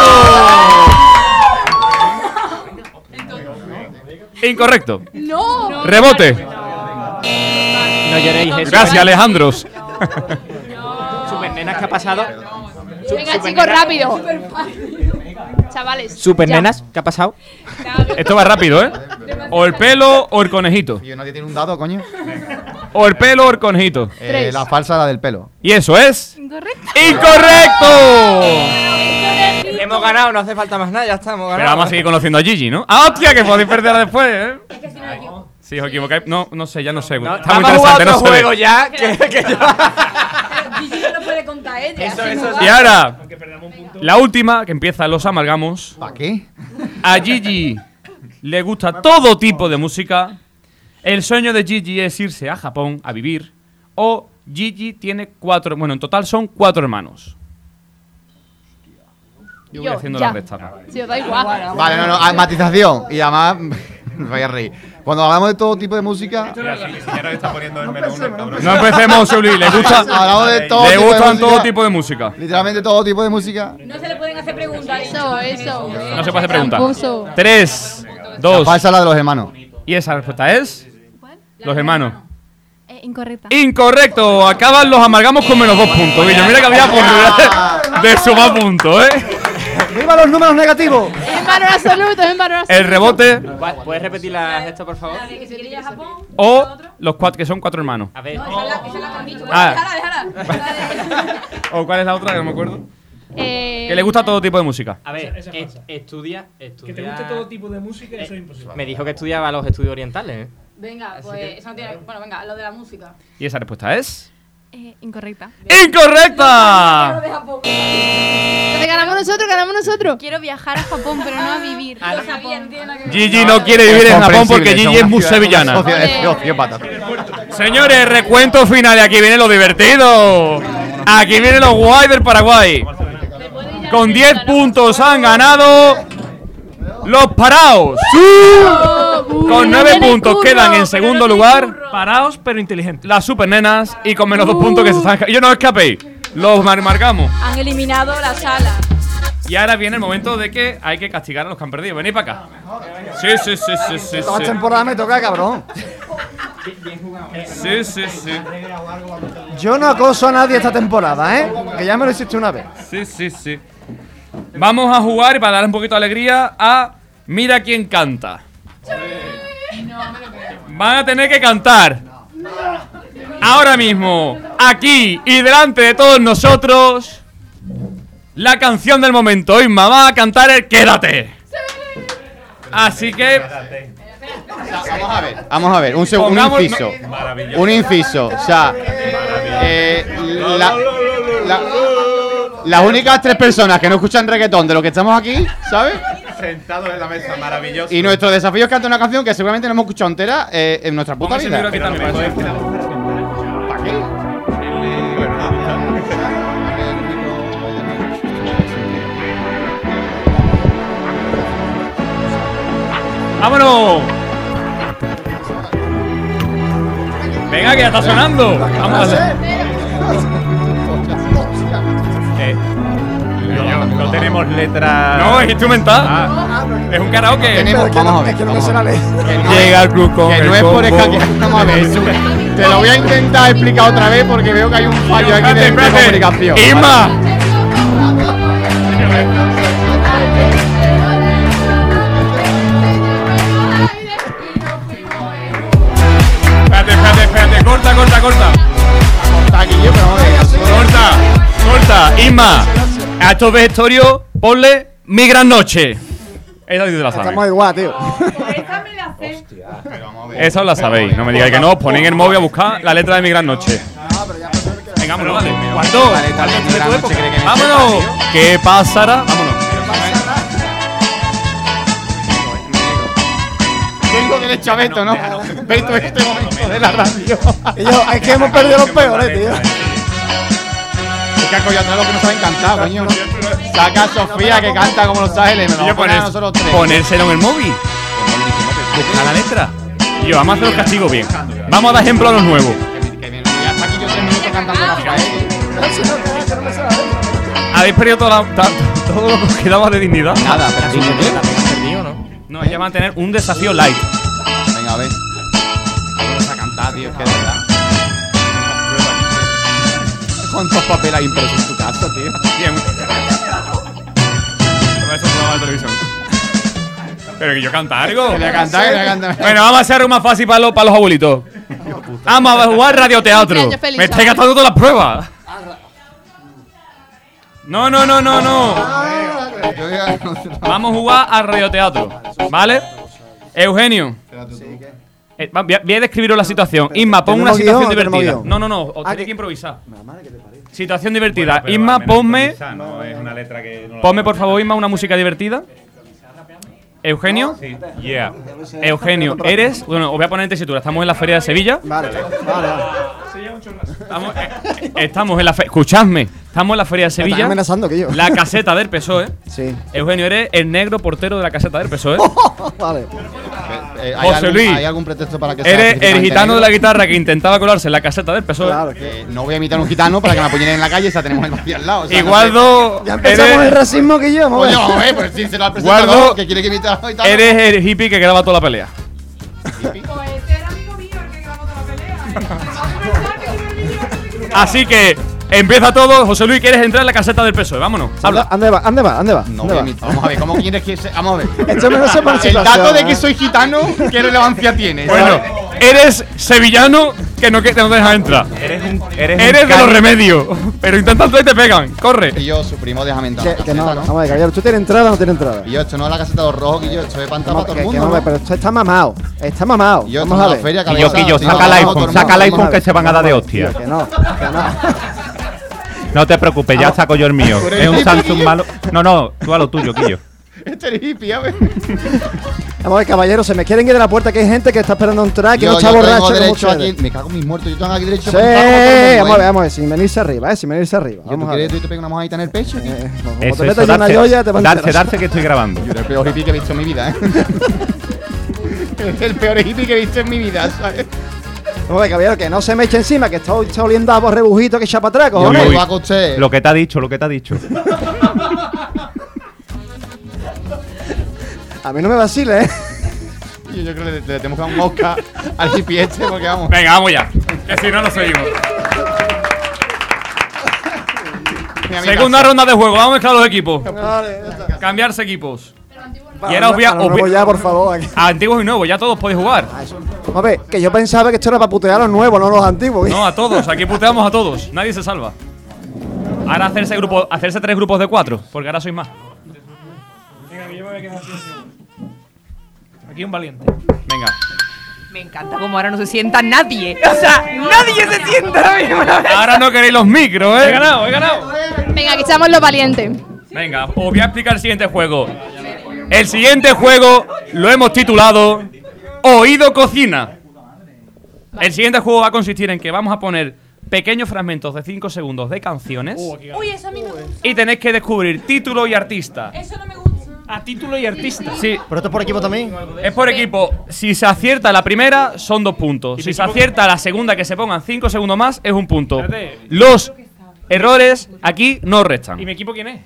S2: Incorrecto.
S11: ¡No!
S2: Rebote.
S9: No lloréis eso.
S2: Gracias, Alejandros.
S9: Supernenas, ¿qué ha pasado?
S11: Venga, chicos, rápido. Chavales.
S9: Supernenas, ¿qué ha pasado?
S2: Esto va rápido, ¿eh? O el pelo o el conejito.
S6: Y nadie tiene un dado, coño.
S2: o el pelo o el conejito.
S6: Eh, la falsa, la del pelo.
S2: Y eso es.
S14: Incorrecto.
S2: ¡Incorrecto!
S9: Hemos ganado, no hace falta más nada, ya estamos
S2: Pero
S9: ganando.
S2: vamos a seguir conociendo a Gigi, ¿no? ¡Ah, hostia! Que podéis perderla después, ¿eh? Si os equivocáis. No, no sé, ya no sé.
S9: No,
S2: Está muy
S9: vamos a jugar
S2: interesante, no
S9: otro
S2: se ve.
S9: juego ya. Que, que yo...
S5: Gigi no lo puede contar ella.
S9: Eso, eso,
S2: Y ahora, la última, que empieza los amalgamos.
S6: ¿Para qué?
S2: A Gigi le gusta todo tipo de música. El sueño de Gigi es irse a Japón a vivir. O Gigi tiene cuatro. Bueno, en total son cuatro hermanos. Yo voy
S11: Yo,
S2: haciendo
S11: ya.
S2: la resta.
S11: Os da igual.
S6: Vale, no, no, ah, matización. Y además, me voy a reír. Cuando hablamos de todo tipo de música.
S2: No empecemos, Uli. Le gusta.
S6: Hablamos de todo
S2: le gustan todo tipo de música.
S6: Literalmente todo tipo de música.
S5: No se le pueden hacer preguntas.
S11: Eso, eso.
S2: No se puede hacer preguntas. Tres, dos.
S6: falsa, la de los hermanos.
S2: Y esa respuesta es. Los hermanos.
S14: Eh, incorrecta.
S2: Incorrecto. Acaban los amalgamos con menos dos puntos. Mira que había posibilidad de sumar puntos, ¿eh?
S3: ¡Viva los números negativos!
S11: Es en valor absoluto, es en valor absoluto.
S2: El rebote
S9: ¿Puedes repetir la esto, por favor?
S5: Que se quiere ir a Japón.
S2: o los cuatro que son cuatro hermanos.
S9: A ver.
S5: No, esa es la, esa es la que han dicho.
S2: Ah.
S5: Déjala, déjala.
S2: ¿O cuál es la otra que no me acuerdo?
S11: Eh,
S2: Que le gusta todo tipo de música.
S9: A ver, es- estudia, estudia...
S4: Que te guste todo tipo de música, eso es imposible.
S9: Me dijo que estudiaba los estudios orientales. ¿eh?
S5: Venga, pues eso no tiene. Bueno, venga, lo de la música.
S2: Y esa respuesta es.
S14: Eh, incorrecta.
S2: ¡Incorrecta!
S11: Entonces ganamos nosotros, ganamos nosotros.
S14: Quiero viajar a Japón, pero no a vivir.
S5: Nada que ver.
S2: Gigi no quiere vivir en Japón porque Gigi es muy sevillana. Señores, recuento final y aquí viene lo divertido. Aquí viene lo guay del Paraguay. Con 10 puntos han ganado los paraos. Con 9 puntos quedan en segundo lugar
S4: Paraos, pero inteligentes.
S2: las supernenas y con menos 2 puntos que se están... Yo no escapéis. Los mar- marcamos.
S5: Han eliminado la sala.
S2: Y ahora viene el momento de que hay que castigar a los que han perdido. Venid para acá. Sí, sí, sí, sí, sí.
S3: Toda
S2: Sí,
S3: temporada me toca, cabrón.
S2: sí, sí. sí.
S3: Yo no acoso a nadie esta temporada, ¿eh? Que ya me lo hiciste una vez.
S2: Sí, sí, sí. Vamos a jugar y para dar un poquito de alegría a Mira quién canta. Van a tener que cantar. Ahora mismo, aquí y delante de todos nosotros, la canción del momento. Isma va a cantar el Quédate. Así que
S6: Vamos a ver, vamos a ver, un segundo, un inciso. Un inciso, o sea, eh, la- la- las únicas tres personas que no escuchan reggaetón de lo que estamos aquí, ¿sabes?
S8: Sentado en la mesa, maravilloso.
S6: Y nuestro desafío es cantar una canción que seguramente no hemos escuchado entera eh, en nuestra puta vida.
S2: libro aquí también.
S6: ¿Para qué?
S2: ¡Vámonos! Venga, que ya está sonando. Vamos a hacer.
S8: No, tenemos letra.
S2: no, es instrumental. Es un karaoke.
S6: Tenemos, vamos a ver.
S3: Es que no me sé la ley.
S2: Llega el club con
S6: Que no es por escaquear. Vamos a ver. Te lo voy a intentar explicar otra vez porque veo que hay un fallo aquí de, de comunicación.
S2: Isma. Espérate, espérate, espérate. Corta, corta, corta.
S6: Pero vamos a ver.
S2: Corta, corta. Isma. A estos vejestorios, ponle mi gran noche. Esa sí te la sabes.
S3: Estamos igual, tío.
S2: Esa os la sabéis. No me digáis que no. Os ponéis en el móvil a buscar la letra de mi gran noche. Venga, vámonos. ¿Cuánto? ¡Vámonos! ¿Qué pasará? Vámonos.
S6: Tengo que eres Chaveto, ¿no? Beto este momento de la radio.
S3: Y yo, es que hemos perdido los peores, tío.
S6: Es que atrás lo que no saben cantar, coño. Saca a Sofía que canta como los ángeles. Nos
S2: Yo
S6: vamos a poner a nosotros tres.
S2: ponérselo en el móvil. Buscar la letra. Y yo, vamos a hacer los castigos bien. Vamos a dar ejemplo a los nuevos. ¿Habéis perdido toda la- todo lo que quedaba de dignidad?
S6: Nada, pero sí, ¿qué?
S9: perdido, ¿no?
S2: No, ella va a tener un desafío light.
S6: Venga, a ver. Vamos a cantar, tío, es que de verdad. ¿Cuántos papeles hay impresos en tu casa, tío?
S2: Bien. Eso televisión. Pero que yo canta algo.
S6: Que le canta, que le canta.
S2: Bueno, vamos a hacer algo más fácil para los, para los abuelitos. Vamos a jugar radioteatro. Me estáis gastando todas las pruebas. No, no, no, no, no. Vamos a jugar al radioteatro. ¿Vale? Eugenio. Eh, va- voy a- voy a describiros la situación. Isma, pon una
S3: ¿tenemos guion
S2: situación
S3: tenemos
S2: divertida.
S3: guion?
S2: No, no, no. Os
S3: Ah,
S2: tenéis
S3: que-
S2: que improvisar. Situación divertida.
S22: Pero
S2: Isma,
S22: al menos
S2: ponme.
S22: improvisa, No es una letra que no la
S2: Ponme, por favor, Isma, una música divertida. Eugenio.
S22: Yeah.
S2: Eugenio, eres. Bueno, os voy a poner en tesitura. Estamos en la Feria de Sevilla.
S3: Vale, vale.
S2: Estamos, eh, estamos en la feria. Escuchadme. Estamos en la Feria de
S3: estás
S2: Sevilla.
S3: amenazando que yo.
S2: La caseta del PSOE.
S3: Sí.
S2: Eugenio, eres el negro portero de la caseta del PSOE.
S3: vale.
S6: Eh, ¿hay,
S2: José
S6: algún,
S2: Luis.
S6: ¿Hay algún pretexto para que sea
S2: Eres el gitano de la guitarra que intentaba colarse en la caseta del PSOE.
S6: Eh, no voy a imitar a un gitano para que me apoyen en la calle, esa tenemos el vacío al lado. o sea, no
S2: Igualdo.
S3: Ya empezamos
S2: eres-
S3: el racismo que yo. a ver,
S6: pues sí, se lo ha presentado
S2: Guardo.
S6: que quiere que imite a un gitano.
S2: Eres el hippie que graba toda la pelea. Así que empieza todo. José Luis, ¿quieres entrar en la caseta del PSOE? Vámonos. Habla.
S3: ¿Dónde va? ¿Dónde va? ¿Dónde va?
S6: No. Vamos a ver, ¿cómo quieres que se.? Vamos a ver. El dato de que soy gitano, ¿qué relevancia tiene?
S2: Bueno, eres sevillano que no, que no te dejas entrar.
S22: Eres un. Eres,
S2: Eres
S22: un
S2: de los remedios. Pero intentan y te pegan. Corre.
S6: Y yo, su primo, déjame entrar.
S3: Que, que no,
S6: caseta,
S3: vamos a ver, caballero. ¿Tú tienes entrada o no tienes entrada?
S6: Y yo, esto no es la caseta de los rojos, que yo, esto es pantalla para todo el
S3: que
S6: mundo.
S3: no,
S6: ¿no?
S3: pero esto está mamado. Está mamado.
S6: Y yo,
S3: Vamos a ver.
S6: feria,
S22: Quillo,
S6: sí,
S22: saca
S6: no,
S22: el
S6: no,
S22: iPhone, saca el iPhone que se van a dar de hostia.
S3: que no, que no.
S22: No te preocupes, ya saco yo el mío.
S6: ¿Tú
S22: Es un Samsung malo. No, no, tú a lo tuyo, Quillo.
S6: Este es hippie, a ver.
S3: Vamos a ver, caballero. Se me quieren ir de la puerta que hay gente que está esperando entrar, que
S6: Yo,
S3: no está
S6: yo tengo
S3: borracho como
S6: derecho aquí. Me cago en mis muertos. Yo tengo aquí derecho
S3: Sí,
S6: a
S3: vamos a ver,
S6: ¿eh?
S3: vamos a ver, sin venirse arriba, ¿eh? Sin venirse arriba.
S6: ¿Y ¿Tú
S3: Vamos a
S6: quieres
S3: ver.
S6: que te pegue una mojadita en el pecho?
S3: Eh, como
S22: Eso,
S3: te
S22: eso,
S3: metas en una
S22: darse,
S3: joya, te van a
S22: darse, darse que estoy grabando.
S6: Yo era el peor hippie que he visto en mi vida, ¿eh? el peor hippie que he visto en mi vida, ¿sabes?
S3: Ver, caballero, que no se me eche encima, que está, está oliendo a rebujito que echa para atrás,
S6: Yo
S3: cojones.
S6: me
S22: Uy,
S6: voy a usted.
S22: Lo que te ha dicho, lo que te ha dicho.
S3: A mí no me vacile, ¿eh?
S6: Yo creo que le, le tenemos que dar un Oscar al este, porque vamos.
S2: Venga, vamos ya. Que si no, no seguimos. Segunda ronda de juego. Vamos a mezclar los equipos.
S3: Vale.
S2: Cambiarse equipos.
S3: Para
S2: Y ahora os voy a-
S3: a lo
S2: os voy-
S3: nuevo ya, por favor. aquí.
S2: A antiguos y nuevos, ya todos podéis jugar.
S3: A ver, que yo pensaba que esto era para putear a los nuevos, no a los antiguos.
S2: No, a todos. Aquí puteamos a todos. Nadie se salva. Ahora hacerse grupo, hacerse tres grupos de cuatro, porque ahora sois más.
S4: Venga, que yo me voy a quedar aquí. Aquí un valiente.
S2: Venga.
S12: Me encanta como ahora no se sienta nadie. O sea, nadie se sienta ahora mismo.
S2: Ahora no queréis los micros,
S4: He
S2: ¿eh?
S4: ganado, he ganado.
S11: Venga, aquí estamos los valientes.
S2: Venga, os voy a explicar el siguiente juego. El siguiente juego lo hemos titulado Oído Cocina. El siguiente juego va a consistir en que vamos a poner pequeños fragmentos de 5 segundos de canciones
S5: Uy, eso a mí me gusta.
S2: y tenéis que descubrir título y artista.
S5: Eso no me gusta.
S4: A título y artista.
S2: Sí,
S13: Pero esto es por equipo también.
S2: es por equipo. Si se acierta la primera, son dos puntos. Si se acierta la segunda, que se pongan 5 segundos más, es un punto. Los errores aquí no restan.
S4: ¿Y mi equipo quién es?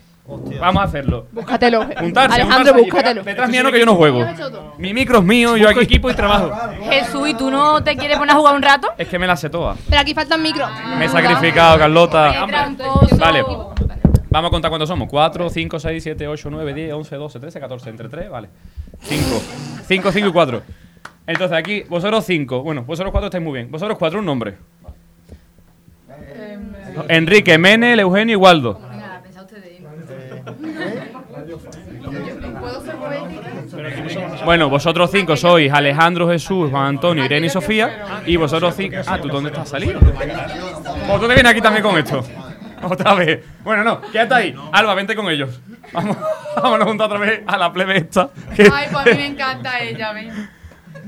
S2: Vamos a hacerlo.
S11: Búscatelo.
S2: Juntarse,
S11: Alejandro,
S2: juntarse
S11: búscatelo.
S2: Detrás mío no, que yo no juego. Mi micro es mío, yo aquí.
S4: equipo y trabajo.
S5: Jesús, ¿y tú no te quieres poner a jugar un rato?
S2: Es que me la sé toda.
S11: Pero aquí faltan micros.
S2: Me he sacrificado, Carlota. Vale. Vamos a contar cuántos somos. 4, 5, 6, 7, 8, 9, 10, 11, 12, 13, 14. Entre 3, vale. 5. 5, 5 y 4. Entonces aquí, vosotros 5. Bueno, vosotros 4 estáis muy bien. Vosotros 4, un nombre. Enrique, Menel, Eugenio y Waldo. Bueno, vosotros 5 sois Alejandro, Jesús, Juan Antonio, Irene y Sofía. Y vosotros 5. Ah, ¿tú dónde estás salido? Vosotros te vienes aquí también con esto. Otra vez. Bueno, no, quédate ahí. Alba, vente con ellos. Vamos, vámonos juntos otra vez a la plebe esta.
S10: Ay, pues a mí me encanta ella, ven.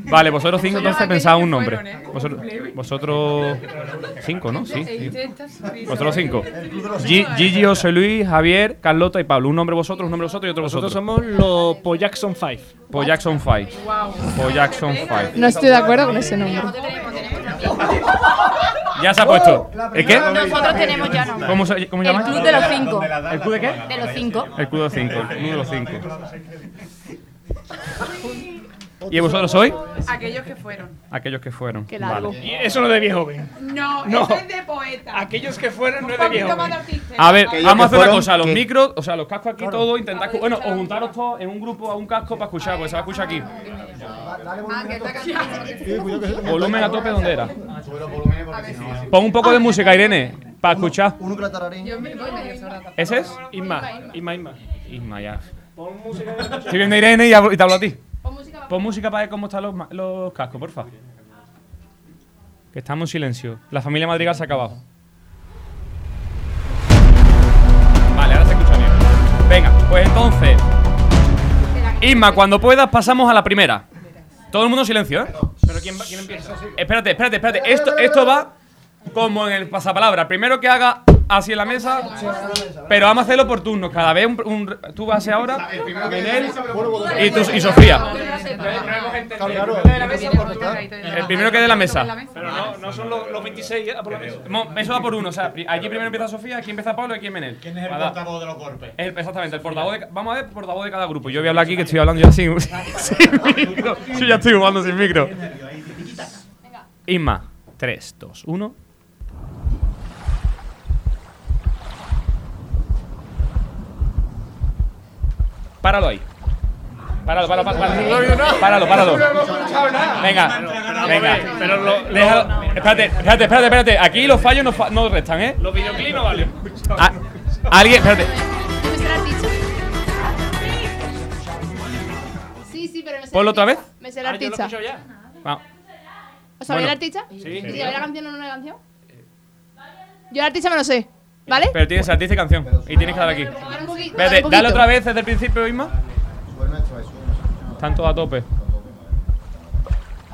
S2: Vale, vosotros cinco entonces pensad un nombre.
S10: ¿eh?
S2: Vosotros, vosotros cinco, ¿no? Sí. Vosotros cinco. Gi- Gigi, José Luis, Javier, Carlota y Pablo. Un nombre vosotros, un nombre vosotros y otro
S4: Nosotros
S2: vosotros.
S4: somos los Po Jackson 5.
S2: Po Jackson 5. Po Jackson 5.
S11: No estoy de acuerdo con ese nombre.
S2: Ya se ha puesto. ¿El qué?
S5: Nosotros tenemos ya nombre.
S2: ¿Cómo se cómo
S5: El club de los cinco.
S2: ¿El club de qué?
S5: De los cinco.
S2: El club de los cinco. El club de los cinco. ¿Y vosotros sois?
S10: Aquellos que fueron.
S2: Aquellos que fueron.
S11: Qué largo.
S2: Vale.
S4: Y eso no es de viejo joven.
S10: No,
S4: No.
S10: eso es de poeta.
S4: Aquellos que fueron no es de viejo.
S2: A ver, vamos a hacer una cosa, los
S13: ¿qué?
S2: micros, o sea, los cascos aquí todos, intentad, escu- bueno, os juntaros todos en un grupo a un casco para escuchar, porque se va a escuchar aquí. Volumen a tope, ¿dónde era? Pon un poco de música, Irene, para escuchar.
S3: Uno que la.
S2: ¿Ese es?
S4: Isma, Isma, Isma.
S2: Isma, ya. Estoy viendo a Irene y te hablo a ti. Pon música para ver cómo están los, los cascos, porfa. Que estamos en silencio. La familia Madrigal se ha acabado. Vale, ahora se escucha bien. Venga, pues entonces. Isma, cuando puedas, pasamos a la primera. Todo el mundo en silencio, ¿eh?
S4: ¿Pero quién, va- quién empieza?
S2: Espérate, espérate, espérate. Esto, esto va como en el pasapalabra. Primero que haga así en la mesa, pero vamos a hacerlo por turnos. Cada vez un, un- tú vas a hacer ahora, Menel y, tú, y Sofía. El primero que dé la mesa.
S4: Pero no, no son los, los 26 a por la mesa.
S2: Eso va por uno. O sea, allí primero empieza Sofía, aquí empieza Pablo y aquí Menel.
S18: ¿Quién es el portavoz de los golpes?
S2: el- exactamente, el portavoz de, vamos a ver, portavoz de cada grupo. Yo voy a hablar aquí que estoy hablando ya sin, sin micro. Yo ya estoy jugando sin micro. Isma, 3, 2, 1. Páralo ahí. Páralo, páralo, páralo. Páralo, páralo. Venga, venga.
S4: Pero lo-.
S2: Espérate, espérate, espérate, espérate. Aquí los fallos no, fa- no restan, ¿eh?
S4: Los videoclips no valen.
S2: Ah, Alguien, espérate.
S11: Sí, sí, pero me sé
S2: Ponlo otra vez.
S11: Me sé la
S4: Ah, yo lo
S11: artista.
S2: Vamos.
S11: ¿Os sabéis
S2: Bueno.
S11: la artista?
S2: Sí.
S11: ¿Y si la canción o no la canción? Yo la artista me lo sé, ¿vale?
S2: Pero tienes artista y canción. Y tienes que dar aquí.
S11: dale
S2: Espérate, otra vez desde el principio, Isma. Están todos a tope. Es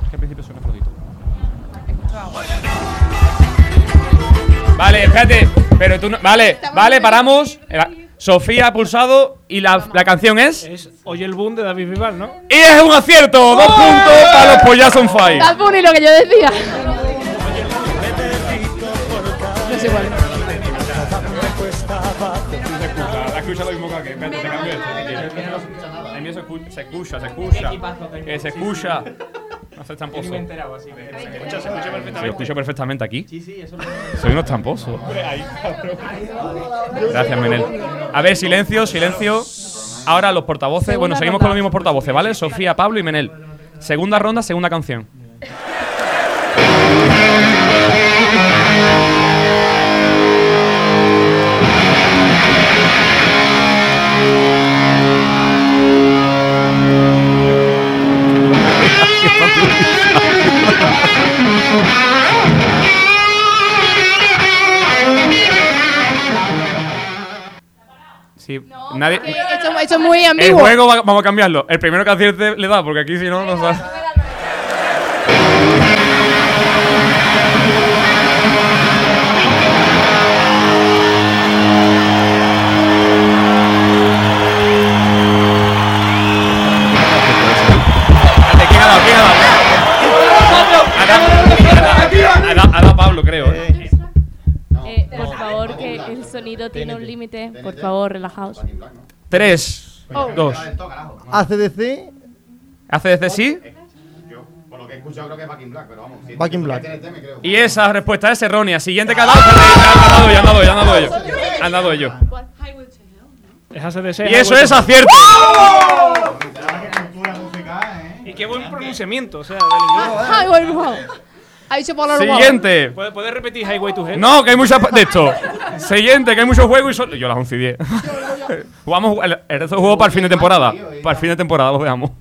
S2: que al principio suena flojito. Vale, espérate. Pero tú no. Vale, vale, paramos. Eh, Sofía ha pulsado y la, la canción es.
S4: Es Oye el boom de David Bisbal, ¿no?
S2: Y es un acierto. Dos puntos para los Pollas on Fire.
S11: Bad Bunny, lo que yo decía. No sé cuál.
S2: Escucha lo mismo que aquí. Espérate, te cambio este. El mío se escucha, se escucha, se escucha. Que se escucha. No seas tramposo.
S4: Me he enterado así. Se escucha, se escucha
S2: Se
S4: perfectamente.
S2: escucha perfectamente aquí.
S4: Sí, sí, eso
S2: Soy unos tramposos. Gracias, Menel. A ver, silencio, silencio. Ahora los portavoces. bueno, seguimos con los mismos portavoces, ¿vale? Sofía, Pablo y Menel. Segunda ronda, segunda canción. Sí, nadie.
S11: Esto, esto es muy
S2: El
S11: ambiguo.
S2: juego va- vamos a cambiarlo. El primero que acierte le da, porque aquí si no, no. Pablo, creo. ¿eh?
S7: Eh, por favor, que el sonido tiene un límite. Por favor, relajaos.
S2: Tres,
S7: Oh.
S2: dos.
S3: ACDC,
S2: ¿ACDC sí?
S6: Por lo que he escuchado, creo que es Back in Black, pero vamos. si-
S3: Back in
S6: si
S3: Black.
S6: TNT, me creo.
S2: Y esa respuesta es errónea. Siguiente que ha dado. Han dado ellos, han dado ellos, han dado ellos. Han dado ellos.
S4: Es.
S2: Y eso es acierto.
S4: Y qué buen pronunciamiento, o sea, del inglés.
S11: Ha dicho Pablo.
S2: Siguiente.
S4: ¿Puedes, puedes repetir Highway to Hell?
S2: No, que hay muchas de esto. Siguiente, que hay muchos juegos y solo. Yo las 11 y 10. Jugamos el, el resto para el fin de temporada. Para el fin de temporada lo veamos.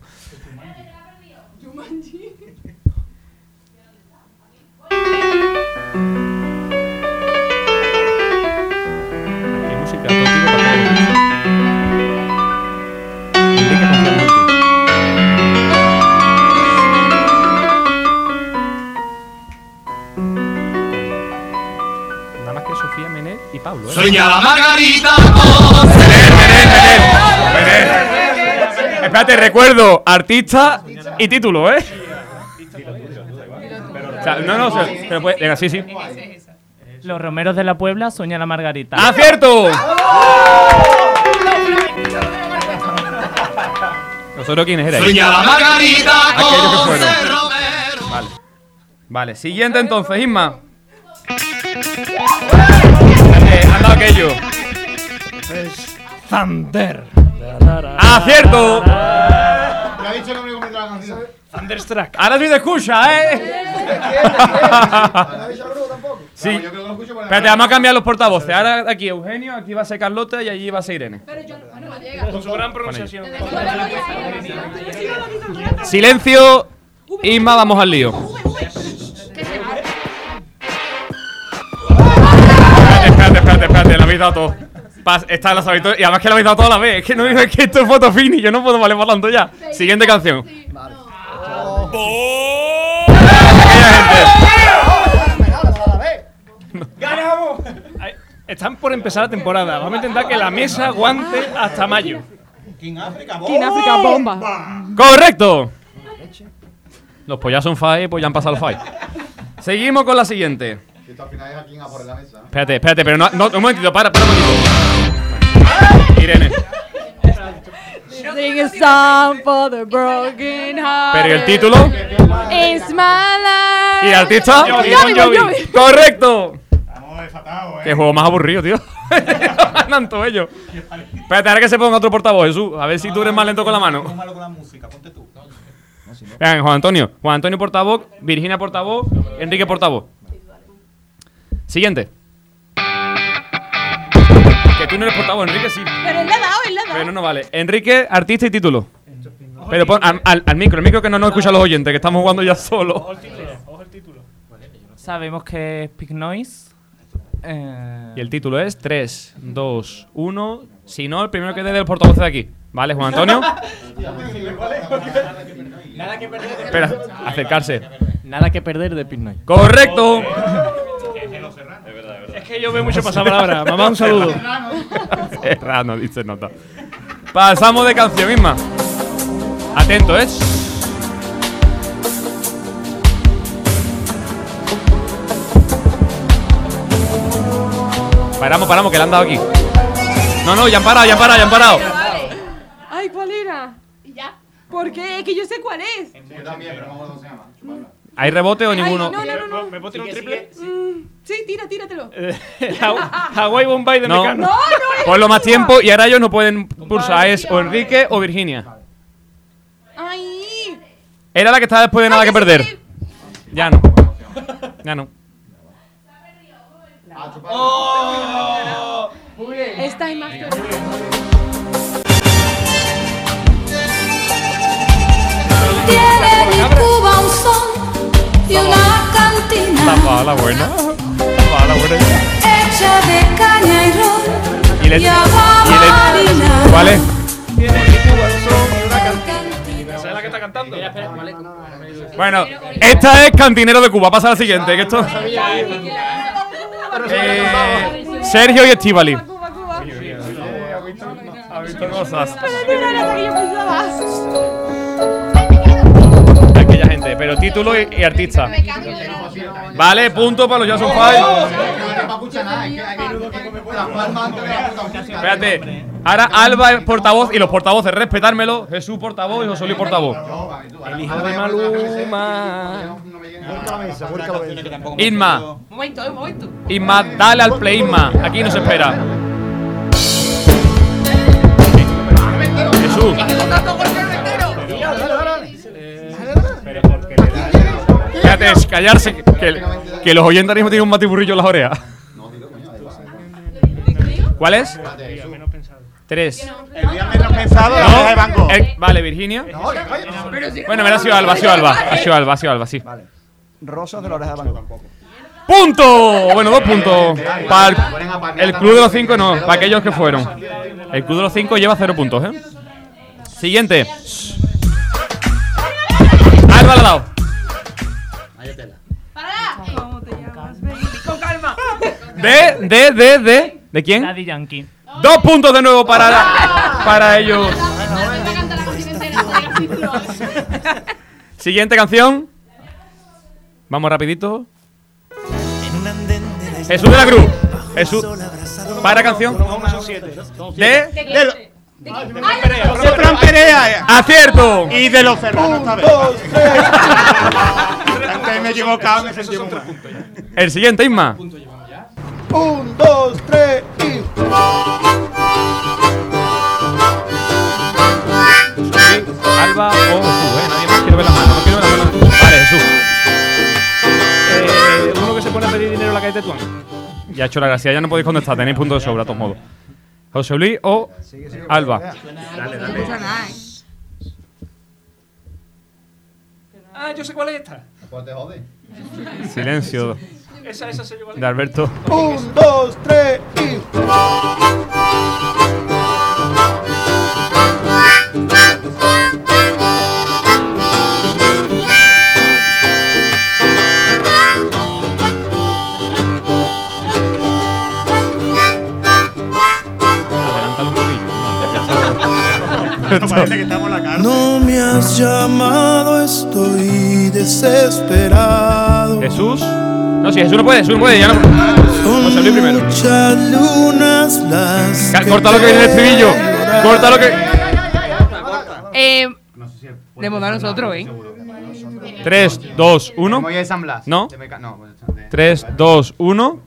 S2: Pablo, ¿eh?
S23: Sueña la Margarita
S2: Espérate, recuerdo artista y título, ¿eh? O sea, no, no, pero puede, venga, sí, sí.
S15: Los romeros de la Puebla soñan la Margarita.
S2: ¡Acierto! ¿Nosotros quiénes erais?
S23: Sueña la Margarita
S2: Aquellos que
S23: con
S2: fueron. Vale. Vale, siguiente entonces, Isma. Aquello.
S4: Thunder.
S2: ¡Acierto!
S6: ¿Le ha dicho el nombre completo de la canción?
S4: Thunderstruck.
S2: Ahora sí te escucha, ¿eh? Sí. Espérate, vamos a cambiar los portavoces. Ahora aquí Eugenio, aquí va a ser Carlota y allí va a ser Irene.
S4: Con su gran pronunciación.
S2: Silencio. Isma, vamos al lío. Espérate, espérate, lo habéis dado todo. Pas- Está la sabéis todo- Y además que lo habéis dado toda la vez. Es que no es que esto es foto fini, yo no puedo valer para tanto ya. Siguiente canción.
S4: ¡Ganamos! Están por empezar la temporada. Vamos a intentar que la mesa aguante hasta mayo.
S18: King África,
S11: King África bomba.
S2: ¡Correcto! Los pollas son FAE, pues ya han pasado el FAE. Seguimos con la siguiente.
S6: Esto al final es aquí a por la mesa.
S2: Espérate, espérate, pero no, no, un momentito, para, para un momentito. Irene.
S11: Sing a song for the broken heart.
S2: Pero ¿y el título?
S11: It's my life.
S2: ¿Y el artista?
S11: Bon Jovi, Bon Jovi.
S2: ¡Correcto! Qué juego más aburrido, tío. Ganan todos ellos. Espérate, ahora que se ponga otro portavoz, Jesús. A ver si tú eres más lento con la mano.
S18: malo con la música, ponte tú.
S2: Venga, Juan Antonio. Juan Antonio portavoz, Virginia portavoz, Enrique portavoz. Siguiente. Que tú no eres portavoz, Enrique sí.
S11: Pero él le ha dado, él le ha dado.
S2: Pero no vale. Enrique, artista y título. Pero pon al, al- al micro, el micro que no nos escuchan los oyentes, que estamos jugando ya solo.
S15: Sabemos que es Pig Noise. Eh,
S2: Y el título es 3, 2, 1. Si no, el primero que dé del portavoz de aquí. ¿Vale, Juan Antonio?
S9: Nada que perder.
S2: Espera, acercarse.
S9: Nada que perder de Pig Noise.
S2: ¡Correcto!
S4: Es que yo veo mucho pasapalabra. Mamá, un saludo.
S2: Serrano, dice nota. Pasamos de canción misma. Atento, ¿eh? Paramos, paramos, que le han dado aquí. No, no, ya han parado, ya han parado, ya han parado.
S11: Ay, ¿cuál era? Ya. ¿Por qué? Es que yo sé cuál es.
S6: Yo también, pero no cómo se llama.
S2: ¿Hay rebote o ninguno?
S11: no, no, no, no.
S4: ¿Me puedo tirar un triple?
S11: Mm, sí, tira, tíratelo.
S4: Haw- Hawaii Bombay de
S2: No.
S4: Mecano.
S11: No, no,
S2: Ponlo más tiempo y ahora ellos no pueden pulsar. Es o Enrique o Virginia.
S11: Ay.
S2: Era la que estaba después de nada que perder. Ya no. Ya no.
S11: Esta es más que
S23: Tiene mi Cuba un sol y una cantina
S2: La pala buena. La pala buena.
S23: hecha de caña y ron
S2: Y le-
S23: y agua
S2: y
S23: marina.
S2: ¿Cuál es?
S4: ¿Sabes la que está cantando?
S2: Bueno, esta es Cantinero de Cuba. Pasa a la siguiente. Que esto. Eh, Sergio y Estivali. Ha visto cosas.
S11: Pero
S2: título y, y artista. Vale, punto para los Jason Five. Espérate. Ahora Alba es portavoz y los portavoces, respetármelo. Jesús portavoz y José Luis portavoz.
S4: El hijo de Maluma.
S12: Un momento.
S2: Isma, dale al play, Isma. Aquí nos espera. Jesús. Espérate, callarse. Que, que los oyentes ahora mismo tienen un matiburrillo en las orejas. ¿Cuál es? Tres.
S18: El día menos pensado, la de banco.
S2: el- vale, Virginia. Bueno, me ha sido Alba, ha sido Alba. Ha sido Alba, ha sido Alba, sí.
S3: Rosas de la oreja de banco.
S2: ¡Punto! Bueno, dos puntos. Para el, el club de los cinco, no, para aquellos que fueron. El club de los cinco lleva cero puntos, ¿eh? Siguiente. Alba al De, de, de, de. ¿De quién?
S15: Daddy Yankee.
S2: Dos puntos de nuevo para, para ellos. Siguiente canción. Vamos rapidito. Jesús de la Cruz. Jesús. Para canción. De.
S18: De Fran Perea.
S2: Acierto.
S18: Y de los esta vez. Antes me he equivocado, me sentí muy mal.
S2: El siguiente, Isma.
S3: Un, dos, tres y.
S2: Alba o Jesús, eh. Nadie más quiero ver la mano, no quiero ver la mano. Vale, Jesús.
S4: Eh, uno que se pone a pedir dinero en la calle Tetuán.
S2: Ya he hecho la gracia, ya no podéis contestar, tenéis puntos de sobra, de todos modos. José Luis o Alba.
S4: Dale, dale. Eh. Ah, yo sé cuál es esta.
S2: Silencio.
S4: Esa, esa se lleva
S2: de Alberto.
S3: Un, dos, tres y.
S24: Parece que estamos en la cárcel.
S25: No me has llamado, estoy desesperado.
S2: Jesús. No, si Jesús no puede, Jesús no puede, ya no. José Luis primero.
S25: Muchas lunas las.
S2: Ca- Corta lo que viene el estribillo. Corta lo que.
S12: Eh, de moda nosotros, ¿eh?
S2: 3, 2, 1.
S6: Voy a San Blas.
S2: No.
S6: De Meca- no,
S2: 3, 2, 1.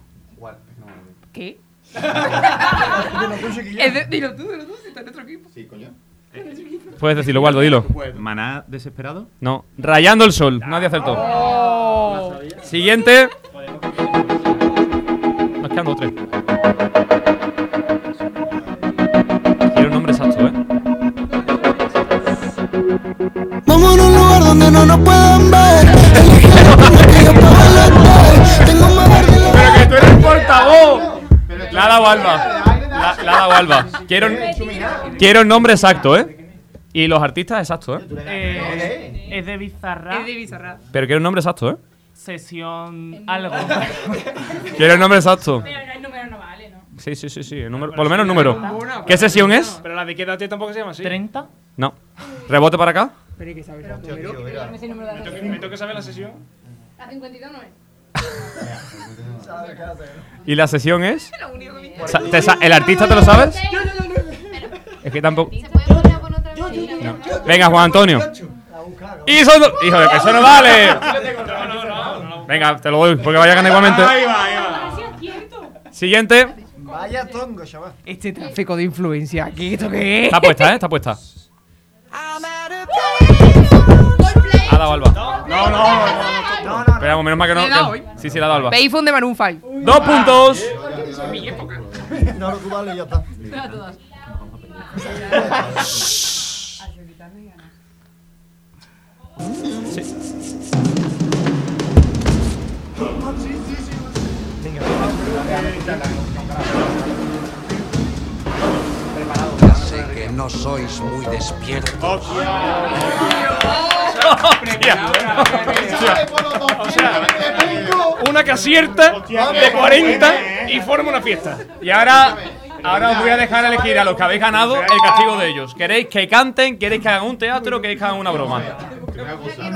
S12: ¿Qué? Dilo tú, dilo tú, si está en nuestro equipo.
S6: Sí, coño.
S2: Puedes decirlo, Waldo, dilo.
S8: Maná desesperado.
S2: No. Rayando el sol. Nadie acertó.
S12: Oh.
S2: Siguiente. Nos quedan dos tres. Quiero un nombre exacto, ¿eh?
S25: Vamos a un lugar donde no nos puedan ver.
S2: ¡Pero que tú eres el portavoz! La ha dado Alba. La, la ha dado Alba. Quiero, quiero el nombre exacto, ¿eh? Y los artistas exactos, ¿eh?
S15: Eh, es de Bizarra.
S12: Es de Bizarra.
S2: Pero quiero el nombre exacto, ¿eh?
S15: Sesión algo.
S2: Quiero el nombre exacto.
S5: Pero el número no vale, ¿no?
S2: Sí, sí, sí, sí. el número, por lo menos el número. ¿Qué sesión es?
S4: Pero la de quédate tampoco se llama así.
S15: ¿30?
S2: No. ¿Rebote para acá?
S4: Pero hay que saber. Me toca saber la sesión.
S5: La 52 no es.
S2: ¿Y la sesión es? Sa- te sa- ¿El artista te lo sabes? Es que tampoco. No. Venga, Juan Antonio. Y Hijo de que eso no vale. Venga, te lo doy porque vaya a ganar igualmente.
S4: Ahí va, ahí va.
S2: Siguiente.
S3: Vaya tongo, chaval.
S12: Este tráfico de influencia aquí, ¿esto qué es?
S2: Está puesta, ¿eh? Está puesta. Ha dado Alba.
S12: No, no, no, no.
S2: Esperamos, menos mal que no. Sí, sí, la dado Alba.
S12: Payphone de Maroon 5.
S2: Dos puntos.
S12: Mi época.
S3: No, tú dale y ya está.
S26: Ya sé que no sois muy despiertos.
S4: O sea, una que acierta de 40 y forma una fiesta.
S2: Y ahora, ahora os voy a dejar elegir a los que habéis ganado el castigo de ellos. ¿Queréis que canten? ¿Queréis que hagan un teatro? o ¿Queréis que hagan una broma?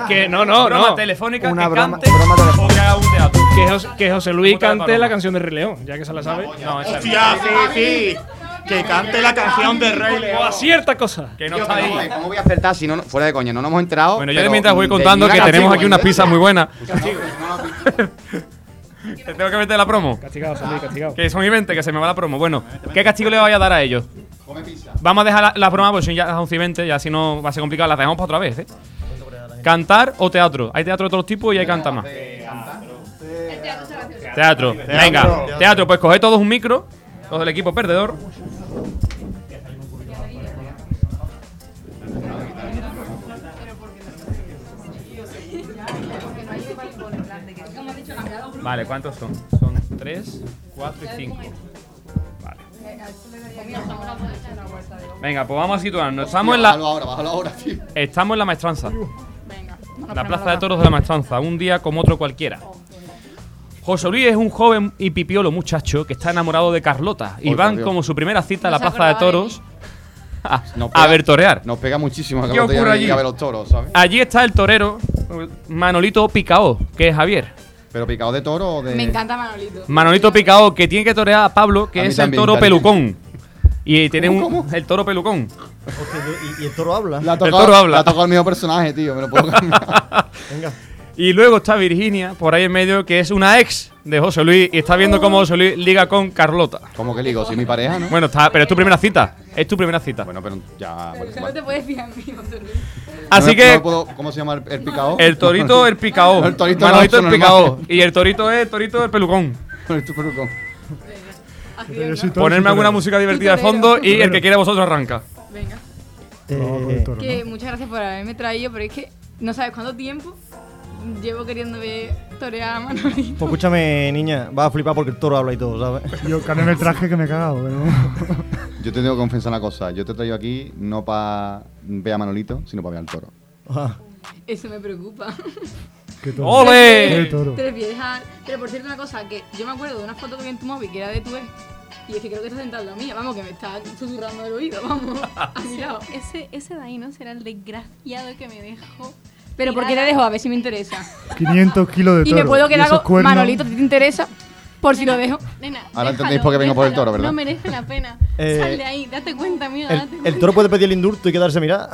S4: Que no, no,
S2: broma
S4: no.
S2: telefónica,
S4: Una
S2: que
S4: broma-
S2: canten o que hagan un teatro.
S4: Que, Jos- que José Luis cante la canción de Rey León, ya que se la sabe.
S2: No, esa
S18: Hostia, sí, sí. Que cante la canción de Rey León.
S4: O acierta cosas.
S2: Que no está ahí.
S6: ¿Cómo voy a acertar si no, fuera de coña? No nos hemos enterado.
S2: Bueno, yo mientras voy contando que
S6: una
S2: tenemos aquí unas
S6: ¿eh?
S2: pizzas muy buenas. Te tengo que meter la promo.
S4: Castigado, Luis, castigado.
S2: Que son y 20, que se me va la promo. Bueno, ¿qué castigo le voy a dar a ellos?
S6: Come pizza.
S2: Vamos a dejar la, la broma, pues son ya las 11 y 20, ya si no va a ser complicado, las dejamos para otra vez, ¿eh? ¿Cantar o teatro? Hay teatro de todos los tipos y hay cantar más. Teatro. Venga, teatro, pues coged todos un micro, los del equipo perdedor. Vale, ¿cuántos son? Son 3, 4 y 5. Vale. Venga, pues vamos a situarnos. Estamos en la. Estamos en la maestranza. La plaza de toros de la maestranza. Un día como otro cualquiera. José Luis es un joven y pipiolo muchacho que está enamorado de Carlota. Y van
S6: Dios.
S2: como su primera cita a la plaza de toros a, ver torear.
S6: Nos pega muchísimo.
S2: ¿Qué ocurre allí?
S6: A ver los toros, ¿sabes?
S2: Allí está el torero Manolito Picao, que es Javier.
S6: ¿Pero picado de toro o de.?
S5: Me encanta Manolito.
S2: Manolito Picao, que tiene que torear a Pablo, que
S6: A
S2: es el
S6: también,
S2: toro
S6: cariño.
S2: pelucón. Y tiene
S6: ¿Cómo,
S2: un, el toro pelucón.
S3: ¿Y, y el toro habla?
S6: La ha
S2: El toro habla.
S6: La ha tocado el mismo personaje, tío. Me lo puedo cambiar.
S3: Venga.
S2: Y luego está Virginia, por ahí en medio, que es una ex de José Luis y está viendo cómo José Luis liga con Carlota.
S6: ¿Cómo que ligo? Si mi pareja, ¿no?
S2: Bueno, está, pero es tu primera cita. Es tu primera cita.
S6: Bueno, pero ya.
S5: Pero solo te puedes fijar en mí, José Luis.
S2: Así
S6: No
S2: que-
S6: no me puedo- ¿Cómo se llama el, el picao?
S2: El torito el picao.
S6: El torito
S2: Manolito el picao. Y el torito es el torito el pelucón.
S6: El tu pelucón.
S2: Ponerme alguna música divertida de fondo y el que quiera vosotros arranca.
S5: Venga.
S3: Eh,
S5: Que muchas gracias por haberme traído, pero es que no sabes cuánto tiempo llevo queriendo ver torear a Manolito.
S13: Pues escúchame, niña, vas a flipar porque el toro habla y todo, ¿sabes?
S24: Yo cambié el traje que me he cagado, pero...
S6: Yo te tengo que confesar una cosa. Yo te he traído aquí no para ver a Manolito, sino para ver al toro.
S5: Eso me preocupa.
S24: ¿Qué toro?
S2: ¡Ole!
S24: ¿Qué toro?
S5: Te refieres a- Pero por cierto, una cosa, que yo me acuerdo de una foto que vi en tu móvil que era de tu ex. Y es que creo que está sentado en la mía, vamos, que me está susurrando el oído, vamos, lado.
S14: Ese, ese de ahí no será el desgraciado que me dejó.
S5: Pero ¿por qué te dejo? A ver si me interesa.
S24: 500 kilos de
S5: Y
S24: toro.
S5: me puedo quedar
S24: esos
S5: con
S24: cuernos.
S5: Manolito, ¿a ti te interesa? Por si lo dejo.
S14: Nena,
S6: Ahora entendéis por qué vengo por el toro, ¿verdad?
S14: No merece la pena.
S13: Eh,
S14: Sal de ahí, date cuenta, amigo.
S13: El, el toro puede pedir el indulto y quedarse a mirar.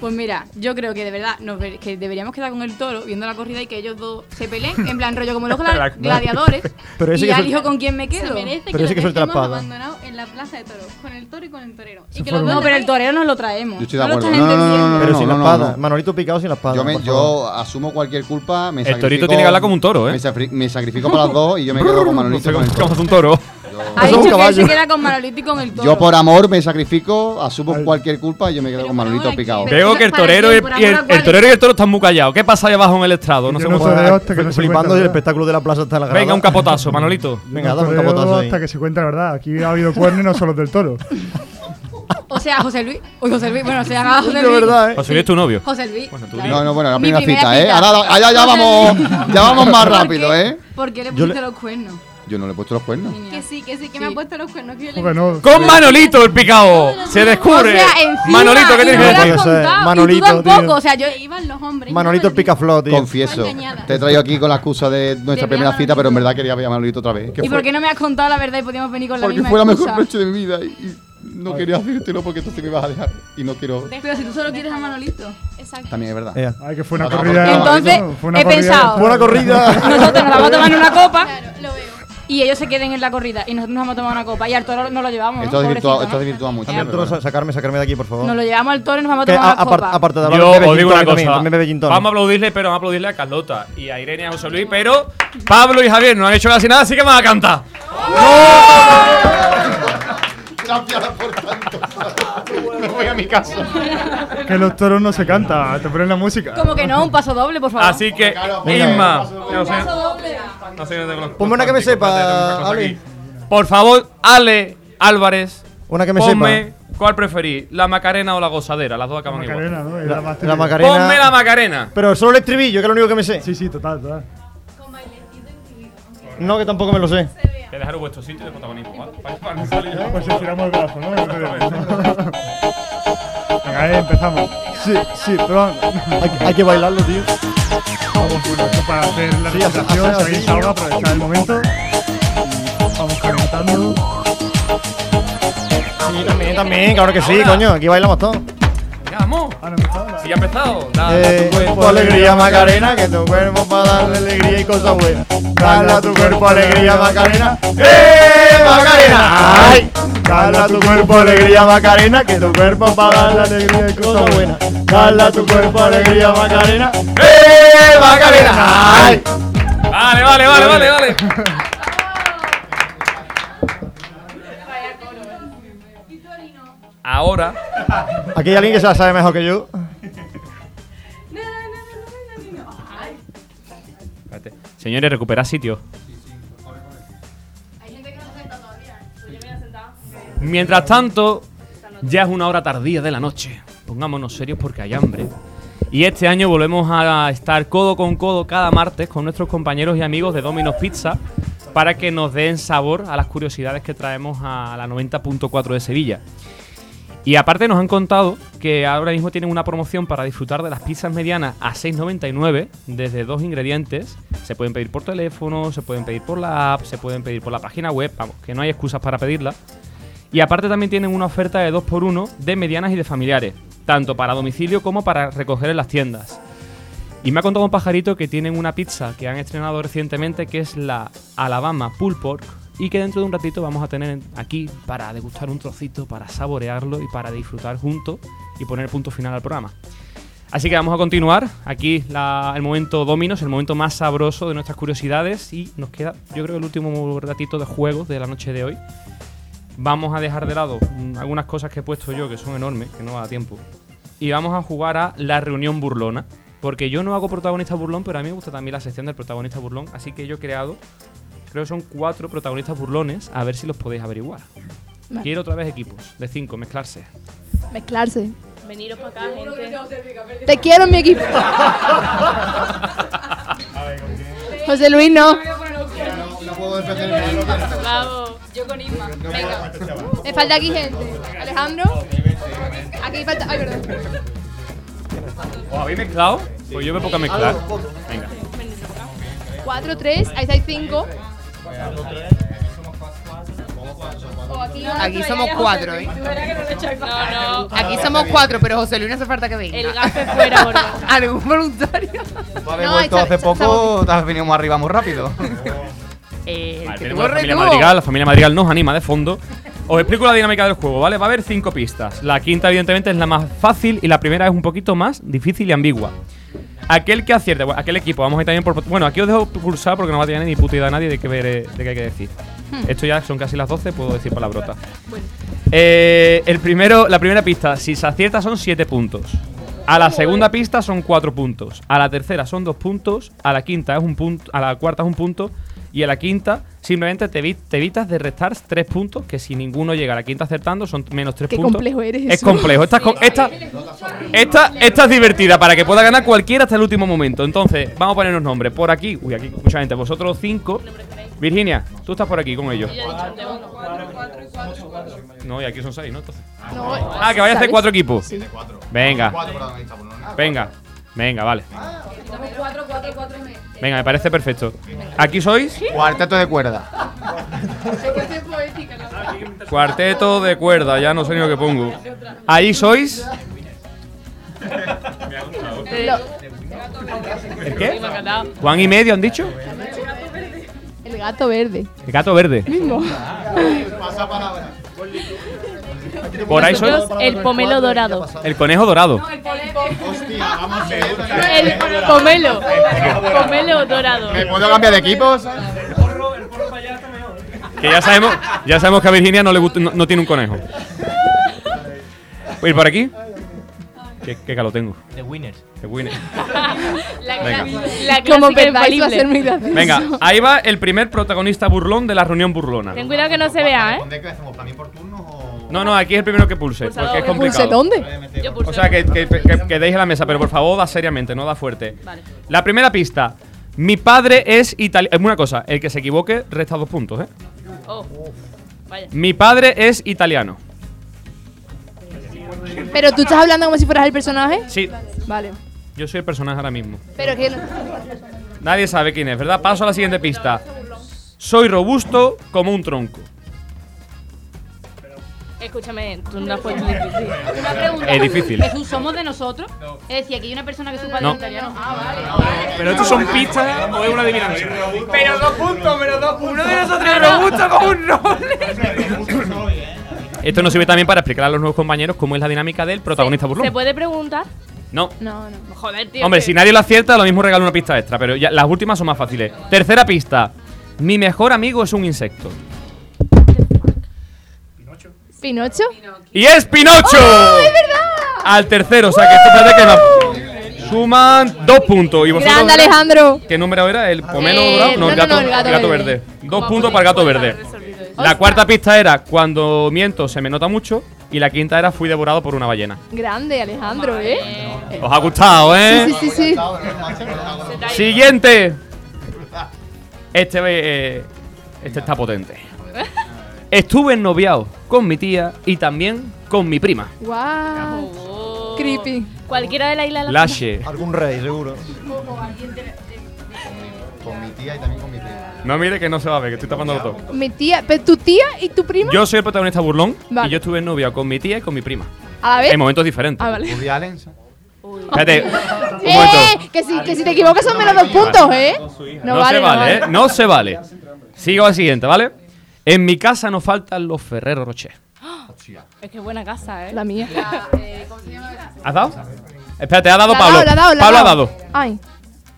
S5: Pues mira, yo creo que de verdad nos ver- que deberíamos quedar con el toro viendo la corrida y que ellos dos se peleen, en plan rollo como los gla-
S13: La-
S5: gladiadores.
S13: Pero ese
S5: y ya elijo con quién me
S14: Se
S5: quedo.
S14: merece
S13: Pero
S14: que
S13: ese que suelta la espada.
S14: abandonado en la plaza de toros, con el toro y con el torero. Y
S24: Se
S14: que los
S5: No,
S14: dos
S5: pero el torero nos lo traemos.
S6: Yo estoy de acuerdo. No, no, no, no,
S5: entendiendo.
S6: no,
S13: Pero
S6: no,
S13: sin
S6: no,
S13: la espada.
S6: no.
S13: Manolito picado sin la espada.
S6: Yo, me- yo asumo cualquier culpa, me
S2: El torito tiene que hablar como un toro, ¿eh?
S6: Me, sacrifico para las dos y yo me quedo con Manolito. con el toro.
S2: Como es un toro.
S5: Ha dicho que él se queda con Manolito y con el toro.
S6: Yo por amor me sacrifico, asumo cualquier culpa y yo me quedo con Manolito picado.
S2: Veo que el torero y, el, el torero y el toro están muy callados. ¿Qué pasa ahí abajo en el estrado? No
S24: Yo
S2: sé
S24: no
S2: cómo-
S24: toreo hasta que no se
S13: Flipando el espectáculo de la plaza está en la grada.
S2: Venga, un capotazo, Manolito.
S13: Venga, dame un capotazo ahí.
S24: hasta que se cuenta la verdad. Aquí ha habido cuernos y no solo del toro.
S5: O sea, José Luis. Uy, José Luis. Bueno, se llama José Luis.
S13: verdad, ¿eh?
S2: José Luis es tu novio.
S5: José Luis.
S2: Bueno, tú
S5: claro.
S6: No, no, bueno, la
S5: Mi
S6: primera cita, ¿eh?
S5: cita.
S6: Ahora, ahora ya
S5: José
S6: vamos, ya vamos más
S5: ¿Por
S6: rápido? ¿eh?
S5: ¿Por qué le pusiste
S6: le-
S5: los cuernos?
S6: Yo no le he puesto los cuernos.
S14: Que sí, que sí, que me han puesto los cuernos. Que yo le.
S2: Con Manolito el picao. Se descubre.
S5: O sea, encima,
S2: Manolito, ¿qué
S5: y
S2: tienes
S5: no
S2: que
S5: lo has
S2: decir?
S5: Contado,
S13: Manolito,
S5: y tú tampoco,
S13: tío.
S5: o sea, yo
S14: iban los hombres.
S13: Manolito el picaflor, tío.
S6: Confieso,
S14: engañada.
S6: te he traído aquí con la excusa de nuestra
S5: De
S6: primera cita, pero en verdad quería ver a Manolito otra vez. que
S5: ¿Y
S6: fue-
S5: por qué no me has contado la verdad y podíamos venir con la
S6: Porque
S5: misma
S6: fue la mejor
S5: excusa?
S6: noche de mi vida y, y no quería hacértelo porque entonces me ibas a dejar y no quiero.
S5: Pero si tú solo quieres a Manolito.
S14: Exacto.
S6: También es verdad.
S13: Ea.
S24: Ay, que fue una
S6: Otra
S24: corrida.
S6: corrida.
S5: Entonces,
S24: no, fue una
S5: he
S24: corrida-
S5: pensado.
S13: Fue una corrida.
S5: Nosotros nos vamos a tomar una copa
S14: Claro, lo veo.
S5: Y ellos se queden en la corrida y nosotros nos vamos a tomar una copa y al toro no lo llevamos,
S6: Esto
S5: ¿no?
S6: es virtual,
S5: Pobrecito,
S6: esto
S5: ¿no?
S6: es virtual mucho.
S13: También toro, sacarme, sacarme de aquí, por favor.
S5: Nos lo llevamos al toro y nos vamos a tomar una copa.
S13: aparte de
S2: Yo os digo una cosa. Vamos a aplaudirle, pero vamos a aplaudirle a Carlota y a Irene y a José Luis, pero Pablo y Javier no han hecho casi nada, así que van a cantar.
S6: Gracias por tanto. Me voy a mi casa.
S24: Que los toros no se canta, te ponen la música.
S5: Como que no, un paso doble, por favor.
S2: Así que, no sé,
S5: Paso doble.
S2: no sé, no.
S13: Ponme una que me sepa, Ale.
S2: Por favor, Ale Álvarez,
S13: Una que me
S2: ponme
S13: sepa.
S2: cuál preferís, la Macarena o la gozadera, las dos acaban igual.
S24: Macarena, ¿no? Era más
S13: La
S24: típica.
S13: Macarena.
S2: Ponme la Macarena.
S13: Pero solo el estribillo, que es lo único que me sé.
S24: Sí, sí, total, total.
S13: No, que tampoco me lo sé.
S2: Que dejaros vuestro sitio de protagonismo, ¿vale?
S24: Pues estiramos el brazo, ¿no? Venga, ahí empezamos. Sí, sí, pero
S13: Hay, hay que bailarlo, tío.
S24: vamos con esto para hacer la
S13: Sí,
S24: presentación, seguir
S13: así.
S24: salga, aprovechar el momento. Vamos calentando.
S13: Sí, también, también, claro que sí, coño. Aquí bailamos todos.
S2: Ya, vamos.
S24: Ah.
S2: Si ya ha empezado. Dale a
S13: Eh,
S2: tu cuerpo
S13: alegría, Macarena, que tu cuerpo para darle alegría y cosas buenas. Dale a tu cuerpo alegría, Macarena. ¡Eh, Macarena! ¡Ay! Dale a tu cuerpo alegría, Macarena, que tu cuerpo para darle alegría y cosas buenas. Dale a tu cuerpo alegría, Macarena. ¡Eh, Macarena! ¡Ay!
S2: Vale, vale, vale, vale, vale. Ahora,
S13: Aquí hay alguien que se la sabe mejor que yo.
S2: Espérate. señores, recuperad sitio. Mientras tanto, ya es una hora tardía de la noche. Pongámonos serios porque hay hambre. Y este año volvemos a estar codo con codo cada martes con nuestros compañeros y amigos de Domino's Pizza para que nos den sabor a las curiosidades que traemos a la 90.4 de Sevilla. Y aparte nos han contado que ahora mismo tienen una promoción para disfrutar de las pizzas medianas a 6,99 desde dos ingredientes. Se pueden pedir por teléfono, se pueden pedir por la app, se pueden pedir por la página web, vamos, que no hay excusas para pedirla. Y aparte también tienen una oferta de 2x1 de medianas y de familiares, tanto para domicilio como para recoger en las tiendas. Y me ha contado un pajarito que tienen una pizza que han estrenado recientemente que es la Alabama Pulled Pork y que dentro de un ratito vamos a tener aquí para degustar un trocito, para saborearlo y para disfrutar juntos y poner punto final al programa. Así que vamos a continuar. Aquí el momento Dominos, el momento más sabroso de nuestras curiosidades. Y nos queda, yo creo, el último ratito de juegos de la noche de hoy. Vamos a dejar de lado mm, algunas cosas que he puesto yo que son enormes, que no va a tiempo. Y vamos a jugar a la reunión burlona. Porque yo no hago protagonista burlón, pero a mí me gusta también la sección del protagonista burlón. Así que yo he creado, creo que son cuatro protagonistas burlones. A ver si los podéis averiguar.
S11: Vale.
S2: Quiero otra vez equipos, de cinco, mezclarse.
S11: Mezclarse.
S7: Veniros para acá, gente.
S11: Te quiero en mi equipo. José Luis, no.
S7: Bravo.
S5: Yo con Isma.
S11: Venga. Me falta aquí gente. Alejandro. Aquí falta. Ay, perdón.
S2: ¿Os habéis mezclado? Pues yo me pongo a mezclar. Venga.
S11: 4, 3, ahí estáis 5. Aquí,
S12: somos cuatro, ¿eh?
S7: No, no.
S12: Aquí somos cuatro, pero José Luis no hace falta que venga.
S7: El gafe fuera, Borja.
S12: ¿Algún voluntario?
S6: Tú vuelto hace poco, te has venido muy arriba muy rápido.
S12: Eh,
S2: Vale, tenemos la familia. Madrigal, la familia Madrigal nos anima de fondo. Os explico la dinámica del juego, ¿vale? Va a haber cinco pistas. La quinta, evidentemente, es la más fácil y la primera es un poquito más difícil y ambigua. Aquel que acierte, bueno, aquel equipo, vamos a ir también por. Bueno, aquí os dejo pulsar porque no va a tener ni puta idea nadie de qué, ver, de qué hay que decir.
S11: Hmm.
S2: Esto ya son casi las 12, puedo decir palabrota. Eh, el primero, la primera pista, si se acierta son 7 puntos. A la segunda pista son 4 puntos. A la tercera son 2 puntos. A la quinta es un punto. A la cuarta es un punto. Y a la quinta simplemente te, evi- te evitas de restar 3 puntos. Que si ninguno llega a la quinta acertando son menos 3
S11: Qué
S2: puntos.
S11: complejo eres,
S2: Es
S11: Jesús.
S2: complejo. Esta, esta, esta, esta es divertida para que pueda ganar cualquiera hasta el último momento. Entonces, vamos a ponernos nombres. Por aquí, uy, aquí mucha gente. Vosotros 5. Virginia, tú estás por aquí con ellos. No, y aquí son 6, ¿no? Entonces.
S11: No,
S2: Ah, que vaya a hacer cuatro equipos.
S11: Sí.
S2: Venga. Venga. Venga, vale.
S5: Estamos 4, 4, 4 meses.
S2: Venga, me parece perfecto. ¿Aquí sois?
S6: Cuarteto de cuerda.
S2: Cuarteto de cuerda, ya no sé ni lo que pongo. Ahí sois. ¿El qué? ¿Juan y medio han dicho?
S11: El gato verde.
S2: El gato verde.
S11: Mismo.
S2: Por ahí.
S7: Nosotros, el pomelo dorado.
S2: El conejo dorado.
S7: El pomelo. Pomelo dorado.
S6: ¿Me puedo cambiar de equipos?
S2: Que ya sabemos, ya sabemos que a Virginia no le gusta, no, no tiene un conejo. ¿Voy a ir por aquí? ¿Qué, qué calor tengo?
S22: The Winners.
S2: The Winner.
S7: La,
S2: Venga.
S7: la
S11: Como va a ser gracioso.
S2: Venga, ahí va el primer protagonista burlón de la reunión burlona.
S7: Ten cuidado que no se vea, ¿eh?
S6: ¿Dónde hacemos? ¿Para mí por turno o...?
S2: No, no, aquí es el primero que pulse,
S7: Pulsador.
S2: porque es
S7: ¿Que
S2: complicado.
S11: ¿Pulse dónde?
S7: Yo.
S2: O sea, que, que, que- que deis en la mesa, pero por favor, da seriamente, no da fuerte.
S7: Vale.
S2: La primera pista. Mi padre es italiano. Es una cosa, el que se equivoque resta dos puntos, ¿eh?
S7: Oh. Vaya.
S2: Mi padre es italiano.
S11: Pero tú estás hablando como si fueras el personaje.
S2: Sí,
S11: Vale.
S2: yo soy el personaje ahora mismo.
S11: Pero que no.
S2: Nadie sabe quién es, ¿verdad? Paso a la siguiente pista. Soy robusto como un tronco.
S7: Escúchame, tú no has puesto difícil.
S5: Una pregunta.
S2: Es difícil.
S5: ¿Jesús somos de nosotros? Es decir, aquí hay una persona que es su padre
S2: No.
S5: es italiano. Ah, vale.
S2: ¿Pero estos son pistas o es una adivinanza?
S12: Pero dos puntos, pero dos puntos. Uno de nosotros es robusto como un roble.
S2: Esto nos sirve también para explicar a los nuevos compañeros cómo es la dinámica del protagonista
S7: ¿Se
S2: burlón.
S7: puede preguntar?
S2: No.
S11: No, no.
S7: Joder, tío.
S2: Hombre,
S7: que-
S2: si nadie lo acierta, lo mismo regalo una pista extra, pero ya, las últimas son más fáciles. Tercera pista. Mi mejor amigo es un insecto.
S11: ¿Pinocho?
S2: ¡Y es Pinocho!
S11: ¡Oh, es verdad!
S2: Al tercero, o sea que que no- Suman dos puntos. ¿Y vosotros?
S11: Grande Alejandro.
S2: ¿Qué número era? ¿El pomelo
S11: Eh,
S2: dorado?
S11: no,
S2: el
S11: no,
S2: gato,
S11: no, el gato
S2: verde.
S11: verde.
S2: Dos puntos para el gato verde. La cuarta pista era cuando miento se me nota mucho. Y la quinta era fui devorado por una ballena.
S11: Grande Alejandro, ¿eh?
S2: Os ha gustado, ¿eh?
S11: Sí, sí, sí, sí.
S2: Siguiente. Este, eh, este está potente. Estuve ennoviado con mi tía y también con mi prima.
S11: Wow. Creepy.
S7: Cualquiera de la isla de la
S2: Lashe.
S13: Algún rey, seguro.
S6: Con mi tía y también con mi prima.
S2: No mire que no se va a ver, que estoy tapando todo.
S11: Mi tía, pero tu tía y tu prima
S2: Yo soy el protagonista burlón
S11: Vale.
S2: y yo estuve ennoviado con mi tía y con mi prima.
S11: a la vez.
S2: En momentos diferentes.
S11: Ah, vale.
S6: Woody Allen.
S2: Espérate, un momento.
S11: ¡Eh! Que si, que si te equivocas son menos dos puntos, ¿eh? No,
S2: No,
S11: vale,
S2: se vale, ¿eh? No se vale. Sigo al siguiente, ¿vale? En mi casa no faltan los Ferrero Rocher.
S7: Es que buena casa, ¿eh?
S11: La mía.
S2: ¿Has dado? Espérate, ha dado
S11: La ha
S2: Pablo.
S11: dado, la ha dado, la ha
S2: Pablo ha
S11: dado. Ay.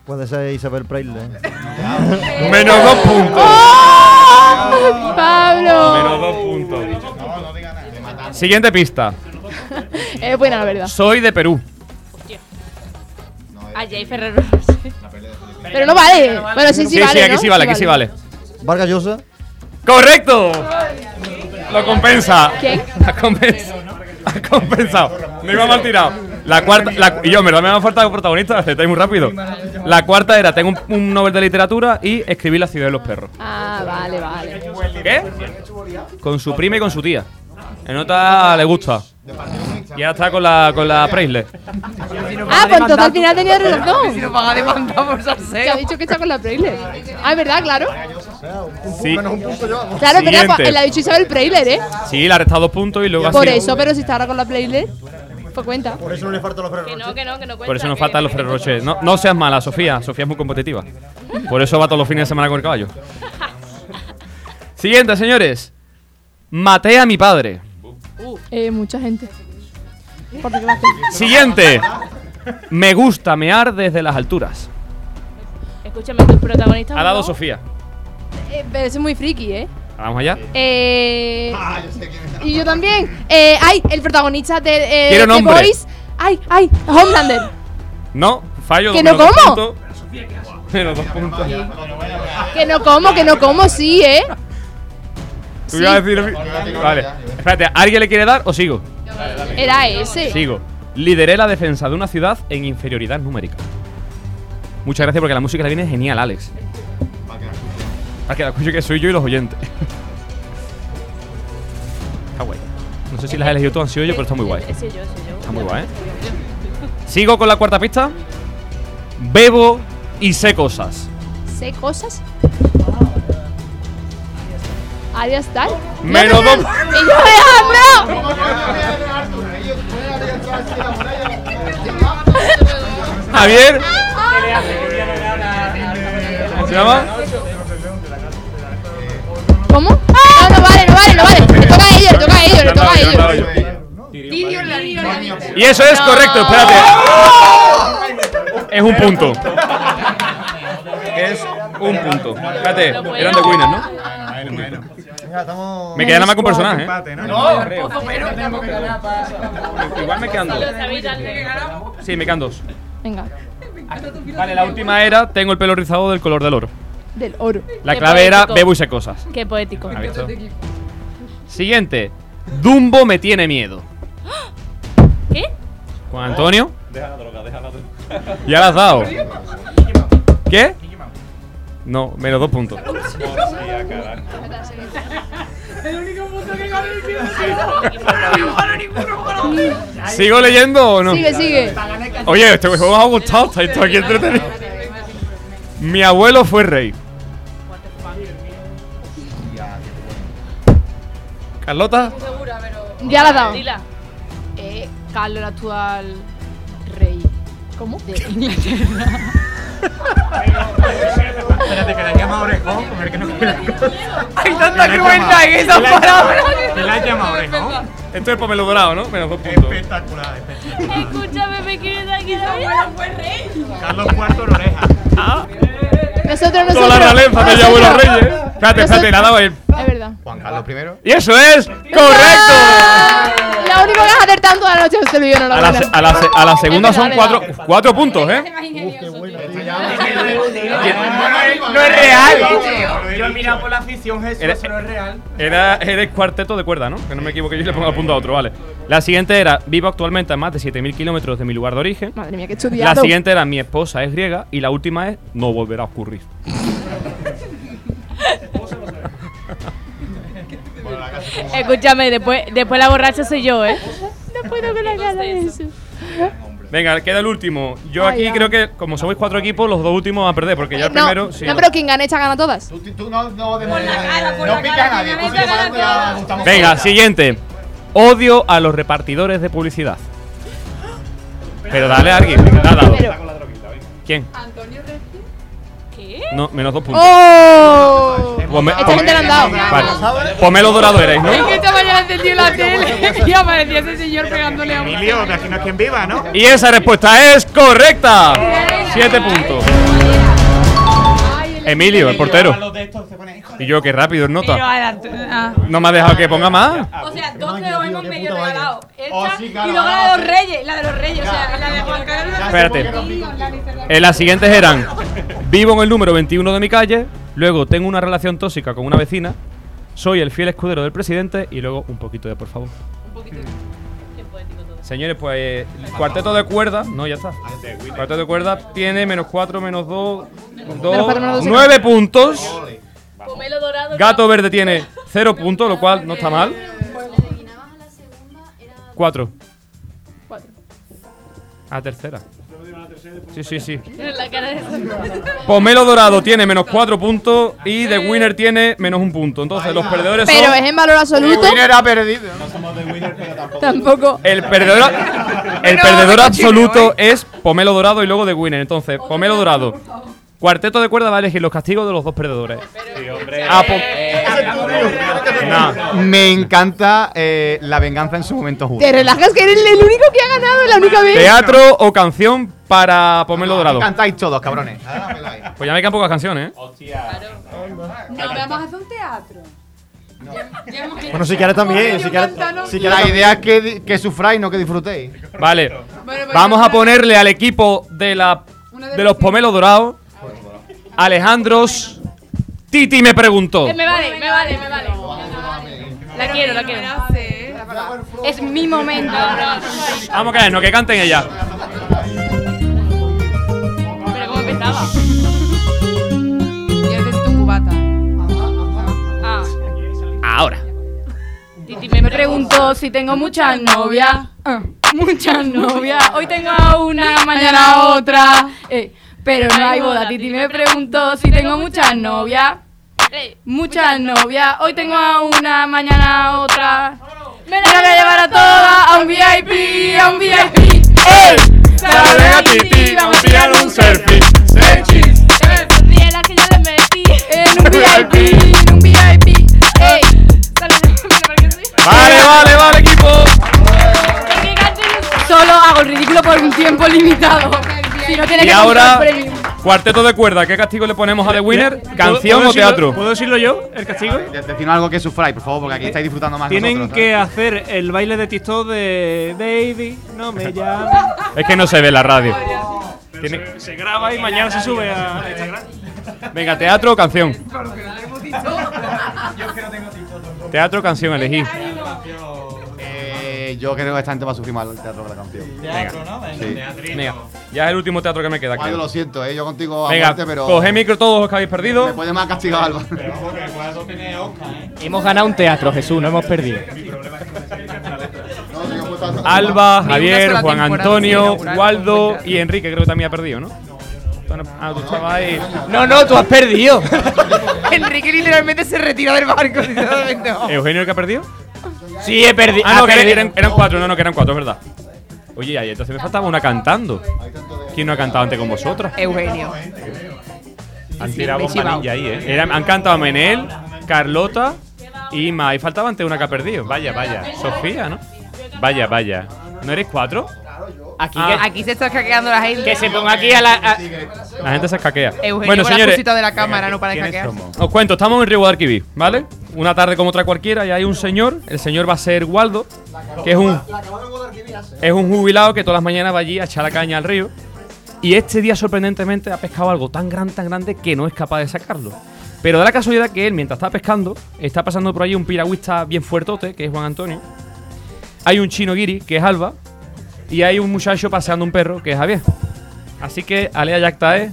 S13: Puede ser Isabel Preisler.
S2: Menos dos puntos.
S11: ¡Oh! Pablo.
S2: Menos dos puntos. Siguiente pista.
S11: Es buena, la verdad.
S2: Soy de Perú.
S7: A Jay Ferrero Rocher.
S11: Pero no vale. Bueno, sí, sí,
S2: Sí,
S11: vale.
S2: sí, aquí
S11: ¿no?
S2: sí vale, aquí sí vale.
S13: Vargas Llosa.
S2: ¡Correcto! Lo compensa.
S11: ¿Quién?
S2: Ha compensa. Ha compensado. Me iba mal tirado. La cuarta. La, y yo, en verdad me ha faltado protagonista, aceptáis muy rápido. La cuarta era: tengo un, un Nobel de literatura y escribí La ciudad de los perros.
S11: Ah, vale, vale.
S2: ¿Qué? Con su prima y con su tía. En otra le gusta. Y ahora está con la, con la Preisler.
S11: Ah, pues entonces al final tenía razón.
S12: Si no paga demanda por salseo.
S11: Que ha dicho que está con la Preisler. Ah, es verdad, claro.
S2: Sí.
S11: Claro, pero
S2: Siguiente.
S11: él ha dicho Isabel Preisler, ¿eh?
S2: Sí, le ha restado dos puntos y luego ha
S11: Por
S2: sido-
S11: eso, pero si está ahora con la Preisler, pues cuenta.
S13: Por eso no le falta los
S7: Que no, que no, que no cuenta.
S2: Por eso nos
S7: que-
S2: faltan los Ferrero Rocher. No, no seas mala, Sofía. Sofía es muy competitiva. Por eso va todos los fines de semana con el caballo. Siguiente, señores. Maté a mi padre.
S11: Eh, mucha gente.
S2: Siguiente. Me gusta mear desde las alturas.
S7: Escúchame, tus protagonistas.
S2: Ha dado. Sofía.
S11: Eh, pero eso es muy friki, ¿eh?
S2: Vamos allá.
S11: Eh. Y yo también. Eh, ay, el protagonista de, eh,
S2: Quiero.
S11: Boys. Ay, ay, Homelander.
S2: No, fallo.
S11: ¿Que no como?
S2: puntos.
S11: Que no como, que no como, sí, ¿eh?
S2: Tú ibas a decir. Vale. Espérate, ¿alguien le quiere dar o sigo?
S11: Era ese.
S2: Sigo. Lideré la defensa de una ciudad en inferioridad numérica. Muchas gracias porque la música le viene genial, Alex. Para que la escuche que soy yo y los oyentes. Está guay. No sé si las he elegido tú, han sido yo, pero está muy guay.
S7: Yo, yo.
S2: Está muy guay, ¿eh? Sigo con la cuarta pista. Bebo y sé cosas.
S11: ¿Sé cosas? Arias tal.
S2: Menos dos.
S11: ¡Y yo Alejandro!
S2: Javier. ¿Cómo se llama?
S11: ¿Cómo? No, no vale, no vale, no vale. Le toca a ellos, le toca a ellos, le toca a ellos.
S2: Y eso es correcto, espérate. Es un punto. Es un punto. Espérate, eran de Winners, ¿no? Me queda nada más con un personaje, ¿eh?
S18: No,
S2: creo. Igual me quedan dos. Sí, me quedan dos.
S11: Venga,
S2: Vale, la última era tengo el pelo rizado del color del oro.
S11: del oro.
S2: La
S7: Qué
S2: clave era bebo y sé cosas.
S7: Qué poético.
S2: Siguiente. Dumbo me tiene miedo.
S7: ¿Qué?
S2: Juan Antonio.
S8: Deja la droga, deja la droga.
S2: Ya la has dado. ¿Qué? No, menos dos puntos.
S23: El único punto que gana el
S2: ¿Sigo leyendo o no?
S11: Sigue, sigue.
S2: Oye, este juego me ha gustado, está esto aquí entretenido. Mi abuelo fue rey. ¿Carlota?
S11: Ya la has dado.
S5: Eh, Carlos, el actual rey.
S11: ¿Cómo?
S5: De Inglaterra.
S18: Espérate, que la llama orejón, con el que no quiere la cosa.
S12: Hay tanta crueldad en esas palabras.
S18: Que la llama orejón.
S2: Esto es pomelo dorado, ¿no? Menos dos puntos.
S18: Espectacular, espectacular.
S7: Escúchame, me quieres aquí.
S18: Carlos IV en oreja.
S2: Ah.
S11: Nosotros, nosotros.
S2: Toda la realeza de abuelo
S11: nosotros.
S2: reyes. Espérate, espérate, dado él.
S11: Es verdad.
S6: Juan Carlos I.
S2: Y eso es correcto.
S11: La única que has acertado toda la noche es el no la
S2: A la, se- a la, se- a la segunda son cuatro, cuatro puntos, ¿eh?
S18: No es real. Yo he mirado por la afición, Jesús, no es real.
S2: Era, era el cuarteto de cuerda, ¿no? Que no me equivoque yo y le pongo el punto a otro, vale. La siguiente era, vivo actualmente a más de 7.000 kilómetros de mi lugar de origen.
S11: Madre mía, qué
S2: La
S11: estudiado.
S2: siguiente era, mi esposa es griega. Y la última es, no volverá a ocurrir.
S7: Escúchame, después, después la borracha soy yo, ¿eh? No puedo con la cara de eso.
S2: Venga, queda el último. Yo
S11: Ay,
S2: aquí
S11: ya.
S2: creo que, como somos cuatro equipos, los dos últimos van a perder, porque ya el
S11: no,
S2: primero. sí.
S11: no, pero quien gane, echa gana todas.
S6: Tú no, no, de
S11: por la cara, por
S6: no
S11: la
S6: pica
S11: cara,
S6: a nadie. Tú
S11: gana
S2: Venga, siguiente. Odio a los repartidores de publicidad. Pero dale a alguien. venga, dale, dale. ¿Quién?
S7: ¿Qué?
S2: No, menos dos puntos.
S11: ¡Oh!
S2: Ponme-
S11: Esta
S2: ponme-
S11: gente le han dado.
S2: Vale. Pomelo dorado erais, ¿no?
S11: Es que esta mañana
S10: encendido la tele y aparecía ese señor pegándole a un.
S18: Emilio, de aquí no es quien viva, ¿no?
S2: Y esa respuesta es correcta. Siete puntos. Emilio, el portero. Y yo, qué rápido nota. No me ha dejado que ponga más.
S5: O sea, dos que os hemos medio regalado. Esta
S2: Oh,
S5: y luego la de los reyes. La de los reyes, o sea, la de Juan Carlos.
S2: Espérate. Las siguientes eran: Vivo en el número 21 de mi calle. Luego tengo una relación tóxica con una vecina. Soy el fiel escudero del presidente. Y luego un poquito de por favor. Señores, pues el cuarteto de cuerdas. No, ya está. El cuarteto de cuerdas tiene menos 4, menos 2,
S7: Menos cuatro, menos dos,
S2: 9 puntos. Gato verde tiene 0 puntos, lo cual no está mal. 4. A tercera. Sí, sí, sí. Pomelo dorado tiene menos 4 puntos y The Winner tiene menos un punto. Entonces los perdedores
S11: Pero
S2: son.
S11: es en valor absoluto.
S6: ha perdido.
S11: Tampoco.
S2: El perdedor, el perdedor absoluto es Pomelo Dorado y luego The Winner. Entonces, Pomelo Dorado. Cuarteto de cuerda va a elegir los castigos de los dos perdedores. Ah.
S6: Me encanta eh, la venganza en su momento justo.
S11: Te relajas que eres el único que ha ganado la única vez.
S2: Teatro o canción para Pomelo Dorado.
S6: Cantáis todos, cabrones.
S2: Pues ya me quedan pocas canciones, ¿eh?
S10: No, vamos a hacer un teatro.
S3: Bueno, si quieres también. Si quieres, si quieres
S6: La idea es que sufráis, no que disfrutéis.
S2: Vale.
S10: pues
S2: Vamos a ponerle al equipo de la de los pomelos dorados. Alejandros. Titi me preguntó.
S5: Eh, Me vale, me vale, me vale. La quiero, la quiero. Es mi momento.
S2: Vamos a caer, no que canten ella.
S5: Pero ¿cómo empezaba?
S10: Yo necesito un cubata.
S5: Ah.
S2: Ahora.
S5: Titi me preguntó si tengo muchas novias. Ah, muchas novias. Hoy tengo a una, mañana a otra. Eh, pero no hay boda. Titi me preguntó si tengo muchas novias. Eh, Muchas novias. Hoy tengo a una, mañana a otra. Me la voy a llevar a todas a un VIP, a un VIP. ¡Ey!
S2: Dale a Titi, vamos a tirar un selfie.
S5: Sonríe la que yo le metí en un VIP, en un VIP. ¡Ey!
S2: Vale, vale, vale, equipo.
S5: Solo hago el ridículo por un tiempo limitado. Si no tiene
S2: Y
S5: que
S2: ahora, cuarteto de cuerda. ¿Qué castigo le ponemos a The Winner?
S4: ¿Puedo-
S2: ¿Canción
S4: puedo
S2: o
S4: decirlo-
S2: teatro?
S4: ¿Puedo decirlo yo, el castigo?
S6: Decidnos algo que sufráis, por favor, porque aquí estáis disfrutando más
S4: Tienen
S6: nosotros,
S4: que hacer el baile de TikTok de David, no me llames.
S2: Es que no se ve la radio.
S4: Se, se graba y mañana se sube a Instagram.
S2: Venga, teatro o canción. Teatro o canción, elegí.
S6: Eh, yo creo que esta gente va a sufrir más el teatro que la canción.
S2: Teatro,
S6: ¿no?
S2: Sí. Venga, ya es el último teatro que me queda. Creo.
S6: lo siento, eh, yo contigo a
S2: Venga,
S6: muerte, pero.
S2: coge micro todos los que habéis perdido.
S6: Me puede más castigar Alba.
S9: Hemos ganado un teatro, Jesús, no hemos perdido.
S2: Alba, Javier, Juan Antonio, Waldo y Enrique creo que también ha perdido, ¿no? Ah, tú estabas ahí.
S9: No, no, tú has perdido.
S12: Enrique literalmente se retira del barco. literalmente.
S2: ¿Eugenio el que ha perdido?
S9: Sí, he perdido.
S2: Ah, no, que eran, eran cuatro, no, no, que eran cuatro, es verdad. Oye, ahí entonces me faltaba una cantando. ¿Quién no ha cantado antes con vosotras?
S12: Eugenio.
S8: Han tirado
S12: chivado.
S8: bombanilla ahí, ¿eh?
S2: Han cantado Menel, Carlota y más. Y faltaba antes una que ha perdido.
S8: Vaya, vaya.
S2: Sofía, ¿no?
S8: Vaya, vaya.
S2: ¿No eres cuatro?
S9: Aquí,
S2: Ah.
S12: Aquí se está escaqueando la gente.
S9: que se ponga aquí a la. a-
S2: La gente se escaquea.
S12: Eugenio
S2: bueno,
S12: con la
S2: señores,
S12: cosita de la cámara, no para
S8: ¿Quiénes
S12: escaquear.
S8: somos?
S2: os cuento, estamos en Río Guadalquivir, ¿vale? Una tarde como otra cualquiera y hay un señor, el señor va a ser Waldo, que es un, es un jubilado que todas las mañanas va allí a echar la caña al río. Y este día, sorprendentemente, ha pescado algo tan grande, tan grande que no es capaz de sacarlo. Pero da la casualidad que él, mientras está pescando, está pasando por allí un piragüista bien fuertote, que es Juan Antonio. Hay un chino guiri, que es Alba. Y hay un muchacho paseando un perro, que es Javier. Así que, Alea Yactae.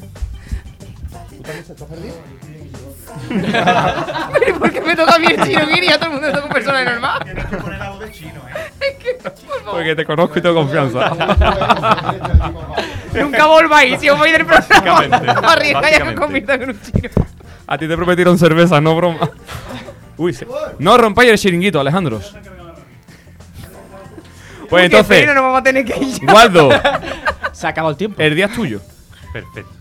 S12: Pero ¿por qué me toca a mí el chino guiri todo el mundo le toca un personaje normal? Tienes que poner algo de chino, ¿eh?
S2: Porque te conozco y tengo confianza.
S12: Nunca volváis, si os vais del programa. Arriesga ya que os conviertan en un chino.
S2: A ti te prometieron cerveza, no broma. Uy, se- no rompáis el chiringuito, Alejandros. Pues entonces,
S12: pena, nos vamos a tener que ir ya.
S2: Waldo,
S9: Se ha acabado el tiempo.
S2: el día es tuyo.
S8: Perfecto.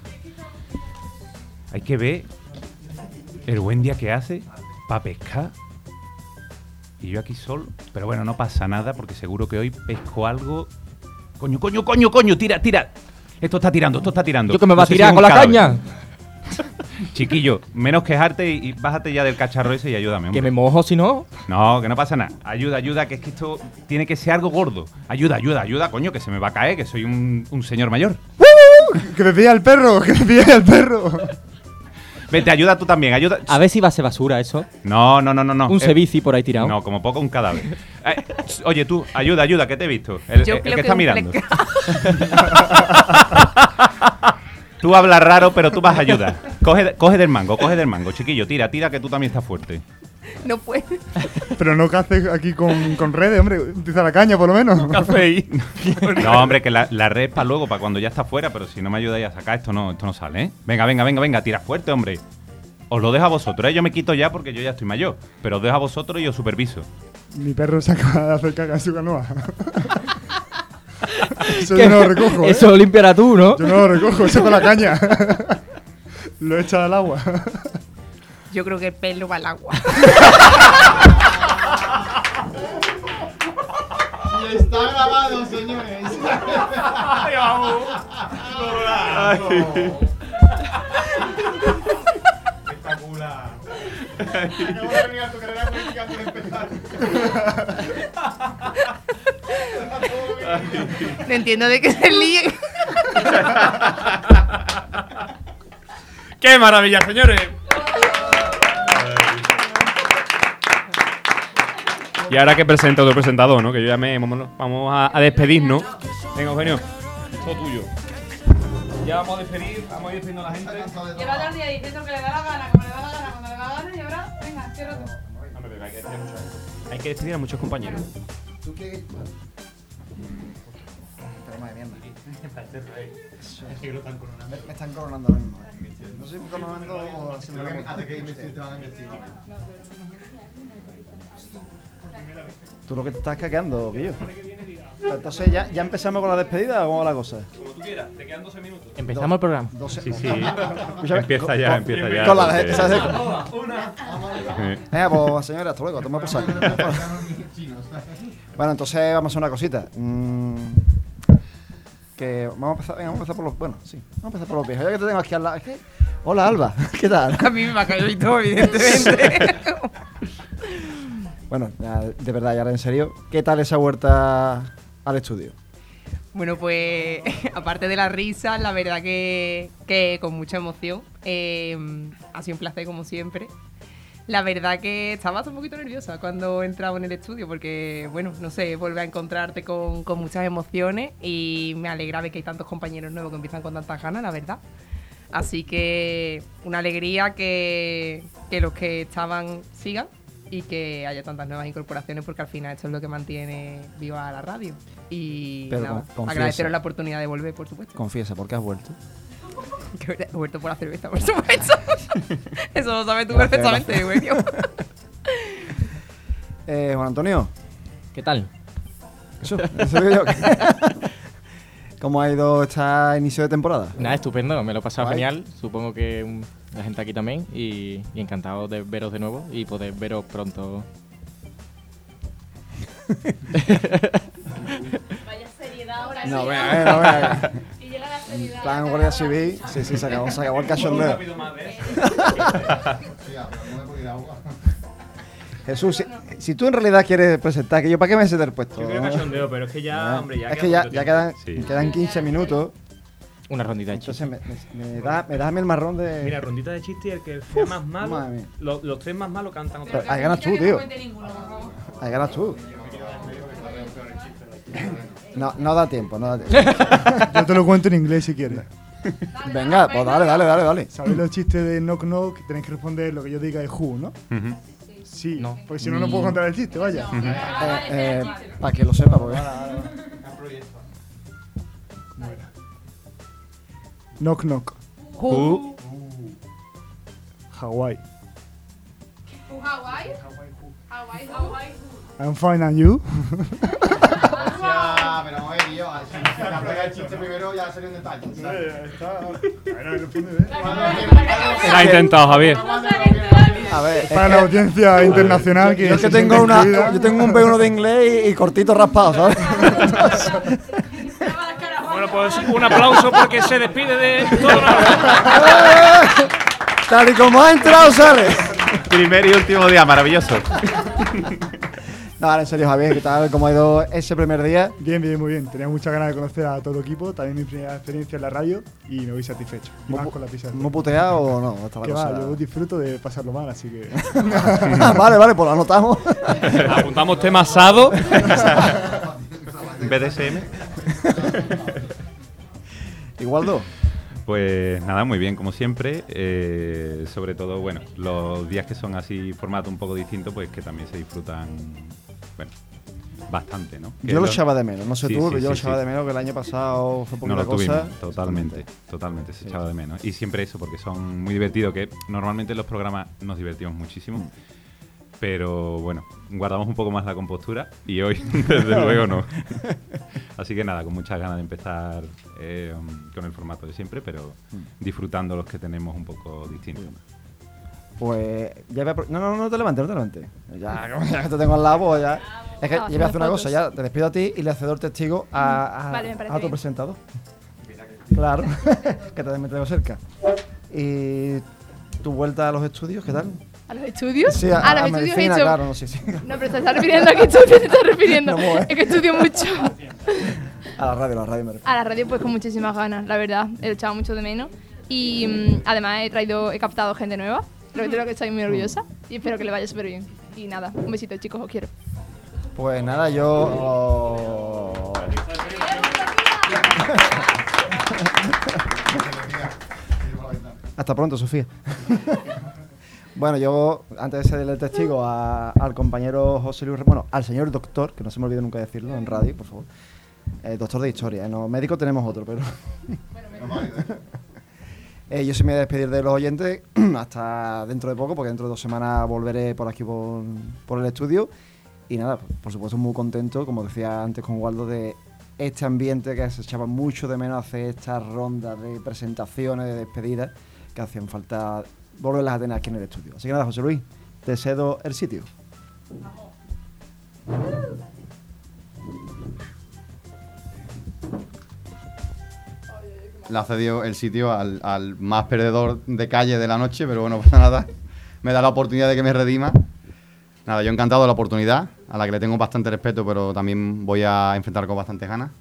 S8: Hay que ver el buen día que hace para pescar
S22: y yo aquí solo. Pero bueno, no pasa nada porque seguro que hoy pesco algo. Coño, coño, coño, coño, tira, tira. Esto está tirando, esto está tirando.
S27: ¿Yo que me va a tirar con la
S22: cadáver.
S27: caña?
S22: Chiquillo, menos quejarte y, y bájate ya del cacharro ese y ayúdame.
S27: Que
S22: hombre.
S27: me mojo si no.
S22: No, que no pasa nada. Ayuda, ayuda, que es que esto tiene que ser algo gordo. Ayuda, ayuda, ayuda, coño, que se me va a caer, que soy un, un señor mayor.
S28: Que me pilla el perro, que me pilla el perro.
S22: Vete, ayuda tú también, ayuda.
S27: A ver si va a ser basura eso.
S22: No, no, no, no, no.
S27: Un
S22: Eh,
S27: cevici por ahí tirado.
S22: No, como poco un cadáver. Eh, oye, tú, ayuda, ayuda, que te he visto. El,
S12: Yo
S22: el
S12: creo
S22: que
S12: que
S22: está
S12: un
S22: mirando. tú hablas raro, pero tú vas a ayudar. Coge, coge del mango, coge del mango, chiquillo. Tira, tira, que tú también estás fuerte.
S12: No puede.
S24: Pero no que haces aquí con, con redes, hombre. Utiliza la caña, por lo menos.
S22: No, hombre, que la, la red es para luego, para cuando ya está fuera, pero si no me ayudáis a sacar, esto no, esto no sale, ¿eh? Venga, venga, venga, venga, tira fuerte, hombre. Os lo dejo a vosotros, ¿eh? Yo me quito ya porque yo ya estoy mayor. Pero os dejo a vosotros y os superviso.
S24: Mi perro se acaba de hacer caca en su canoa. eso yo no lo recojo, ¿eh?
S27: Eso lo limpiarás tú, ¿no?
S24: Yo no lo recojo, eso con la caña. lo echa al agua.
S12: Yo creo que el pelo va al agua.
S3: Y está grabado, señores.
S18: Espectacular.
S12: No entiendo de qué se líen.
S2: ¡Qué maravilla, señores! Y ahora que presenta otro presentador, ¿no? Que yo ya me. Vamos, vamos a, a despedirnos. Venga, Eugenio, todo tuyo. Ya vamos a despedir, vamos a ir despidiendo a la gente.
S10: Lleva todo el día diciendo que le da la gana, como le da la gana, cuando le da la gana, y ahora, venga, cierra tú.
S2: Hombre, pero hay que despedir a mucha gente. Hay que despedir a muchos compañeros.
S3: ¿Tú qué? Broma de mierda. Me, me están coronando ahora mismo. ¿eh? No sé si me coronando o haciendo la
S6: Hasta que te van a investir.
S3: Tú lo que te estás caqueando, Guillo. Entonces, ¿ya, ¿ya empezamos con la despedida o cómo va la cosa?
S2: Como tú quieras, te quedan 12 minutos.
S27: Empezamos el programa.
S3: Doce-
S22: Sí, sí. Empieza ya,
S3: con-
S22: empieza ya,
S3: Con la
S22: porque-
S3: ¿sabes?
S2: Una.
S3: Venga, pues señora, hasta luego, toma por saco. Bueno, entonces vamos a hacer una cosita. Mm, que vamos a empezar, venga, vamos a empezar por los. Bueno, sí, vamos a empezar por los viejos. Ya que te tengo aquí al lado. es que- Hola, Alba, ¿qué tal?
S12: A mí me ha caído y todo, evidentemente.
S3: Bueno, ya, de verdad, y ahora en serio, ¿qué tal esa vuelta al estudio?
S12: Bueno, pues aparte de la risa, la verdad que, que con mucha emoción. Eh, ha sido un placer como siempre. La verdad que estaba un poquito nerviosa cuando entraba en el estudio porque, bueno, no sé, vuelve a encontrarte con, con muchas emociones y me alegra ver que hay tantos compañeros nuevos que empiezan con tantas ganas, la verdad. Así que una alegría que, que los que estaban sigan y que haya tantas nuevas incorporaciones porque al final esto es lo que mantiene viva la radio. Y
S3: Pero
S12: nada,
S3: confiesa.
S12: agradeceros la oportunidad de volver, por supuesto.
S3: Confiesa, ¿por qué has vuelto?
S12: Que he vuelto por la cerveza, por supuesto. Eso lo sabes tú
S3: Gracias,
S12: perfectamente. Eugenio.
S3: Eh, Juan Antonio.
S27: ¿Qué tal?
S3: Eso, eso digo yo. ¿Cómo ha ido este inicio de temporada?
S9: Nada, estupendo, me lo he pasado
S3: Guay.
S9: genial. Supongo que mm, la gente aquí también. Y, y encantado de veros de nuevo y poder veros pronto.
S7: Vaya seriedad ahora.
S3: No,
S7: sí.
S3: venga, venga, venga.
S7: Y llega la seriedad.
S3: Plan Guardia Civil. Sí, sí, se acabó, se acabó el cachondeo. Jesús, si, si tú en realidad quieres presentar, que yo para qué me he el puesto.
S2: Yo quiero cachondeo, pero es que ya,
S3: Ah,
S2: hombre, ya
S3: Es que ya, ya quedan, quedan 15 minutos.
S9: Una rondita de
S3: Entonces me, me, me da, me das a mí el marrón de.
S2: Mira, rondita de chiste y el que sea más malo,
S3: madre mía.
S2: los, los tres más malos cantan otra
S3: Pero ahí ganas tú, tío. Ahí ganas tú. No, no da tiempo, no da tiempo.
S24: Yo te lo cuento en inglés si quieres.
S3: Venga, pues dale, dale, dale, dale.
S24: ¿Sabéis los chistes de knock knock? Tenéis que responder lo que yo diga de who, ¿no? Sí, porque si no, no puedo contar el chiste, vaya.
S3: Eh, eh, para que lo sepa, porque.
S24: Knock knock.
S3: Who?
S24: Hawaii.
S10: Hawaii? Hawaii, Hawaii.
S24: I'm fine, and you?
S6: Ya, pero vamos a ver, tío. Si te aplicas el chiste primero, ya sería un detalle.
S2: has intentado, Javier.
S3: A ver,
S24: Para la audiencia internacional que
S3: Yo es que tengo, una, yo tengo un B1 de inglés y, y cortito raspado, ¿sabes?
S4: Bueno, pues un aplauso porque se despide de todo
S3: Tal y como ha entrado, sale.
S22: Primer y último día, maravilloso.
S3: No, ahora en serio, Javier, ¿qué tal? ¿Cómo ha ido ese primer día?
S24: Bien, bien, muy bien. Tenía muchas ganas de conocer a todo el equipo, también mi primera experiencia en la radio y me voy satisfecho. Y más con la pizza.
S3: ¿Hemos puteado o no? Cosa-
S24: va, yo disfruto de pasarlo mal, así que.
S3: vale, vale, pues lo anotamos.
S2: Apuntamos tema asado.
S22: BDSM.
S3: Igualdo.
S22: Pues nada, muy bien, como siempre. eh, sobre todo, bueno, los días que son así, formato un poco distinto, pues que también se disfrutan, bueno, bastante, ¿no? Que
S3: Yo lo echaba de menos, no sé
S22: Sí,
S3: tú,
S22: sí,
S3: pero yo lo echaba de menos que el año pasado fue
S22: No
S3: poquita
S22: lo
S3: cosa.
S22: tuvimos, totalmente, totalmente, se echaba de menos. Y siempre eso, porque son muy divertidos, que normalmente en los programas nos divertimos muchísimo.
S3: Mm.
S22: Pero bueno, guardamos un poco más la compostura y hoy, desde luego, no. Así que nada, con muchas ganas de empezar eh, con el formato de siempre, pero disfrutando los que tenemos un poco distintos.
S3: Pues ya voy a No, no, no te levantes, no te levantes. Ya, ya que te tengo al lado, pues ya. Es que
S11: Ah,
S3: yo voy a hacer una
S11: fotos.
S3: cosa, ya te despido a ti y le cedo el testigo a, a,
S11: Vale, bien.
S3: presentador. Claro, que te me tengo cerca. Y tu vuelta a los estudios, ¿qué tal?
S11: ¿A los estudios?
S3: Sí, a-
S11: a,
S3: a
S11: los estudios
S3: medicina,
S11: he hecho.
S3: claro, no sé, sí.
S11: No, pero te estás refiriendo a qué estudio te estás refiriendo.
S3: No,
S11: es que estudio mucho.
S3: A la radio, a la radio me refiero.
S11: A la radio, pues con muchísimas ganas, la verdad. He echado mucho de menos. Y mm, además he traído, he captado gente nueva. Lo que creo que estoy muy orgullosa. Y espero que le vaya súper bien. Y nada, un besito, chicos, os quiero.
S3: Pues nada, yo. oh. Hasta pronto, Sofía. bueno, yo, antes de ser el testigo, al compañero José Luis, bueno, al señor doctor, que no se me olvide nunca decirlo en radio, por favor. Eh, doctor de historia, ¿eh? no, médico tenemos otro, pero. Eh, yo sí me voy a despedir de los oyentes hasta dentro de poco, porque dentro de dos semanas volveré por aquí por, por el estudio. Y nada, por supuesto muy contento, como decía antes con Waldo, de este ambiente que se echaba mucho de menos hacer estas rondas de presentaciones, de despedidas, que hacían falta volverlas a tener aquí en el estudio. Así que nada, José Luis, te cedo el sitio.
S6: Le ha cedido el sitio al, al más perdedor de calle de la noche, pero bueno, pasa nada. Me da la oportunidad de que me redima. Nada, yo encantado de la oportunidad, a la que le tengo bastante respeto, pero también voy a enfrentar con bastantes ganas.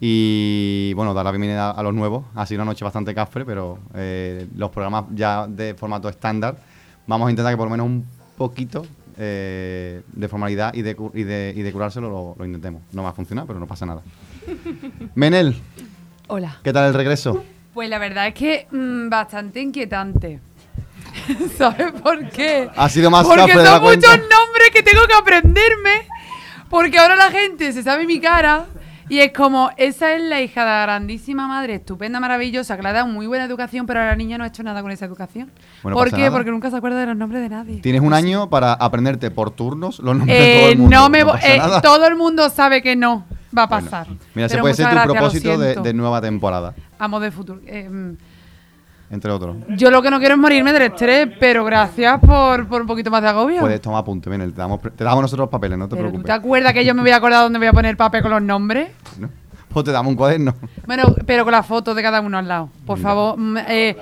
S6: Y bueno, dar la bienvenida a los nuevos. Ha sido una noche bastante cafre, pero eh, los programas ya de formato estándar, vamos a intentar que por lo menos un poquito eh, de formalidad y de, y de, y de curárselo lo, lo intentemos. No va a funcionar, pero no pasa nada. Menel,
S10: Hola.
S6: ¿qué tal el regreso?
S10: Pues la verdad es que mm, bastante inquietante. ¿Sabes por qué?
S6: Ha sido más
S10: Porque
S6: cafre de
S10: son
S6: cuenta.
S10: muchos nombres que tengo que aprenderme. Porque ahora la gente se sabe mi cara. Y es como, esa es la hija de la grandísima madre, estupenda, maravillosa, que le ha dado muy buena educación, pero la niña no ha hecho nada con esa educación.
S6: Bueno,
S10: ¿Por qué?
S6: nada.
S10: Porque nunca se acuerda de los nombres de nadie.
S6: Tienes un año para aprenderte por turnos los nombres de todo
S10: Eh,
S6: el mundo.
S10: no me
S6: no
S10: eh, todo el mundo sabe que no va a pasar.
S6: Mira,
S10: Pero
S6: puede ser tu propósito de nueva temporada,
S10: Amo de futuro. Eh, mm,
S6: entre otros.
S10: yo lo que no quiero es morirme del estrés, pero gracias por, por un poquito más de agobio.
S6: Puedes tomar apunte, ven, te damos, te damos nosotros los papeles, no te
S10: pero ¿tú
S6: preocupes.
S10: te acuerdas que yo me voy a acordar dónde voy a poner el papel con los nombres?
S6: Pues te damos un cuaderno.
S10: Bueno, pero con la foto de cada uno al lado. Por
S6: Mira.
S10: favor. mm, eh,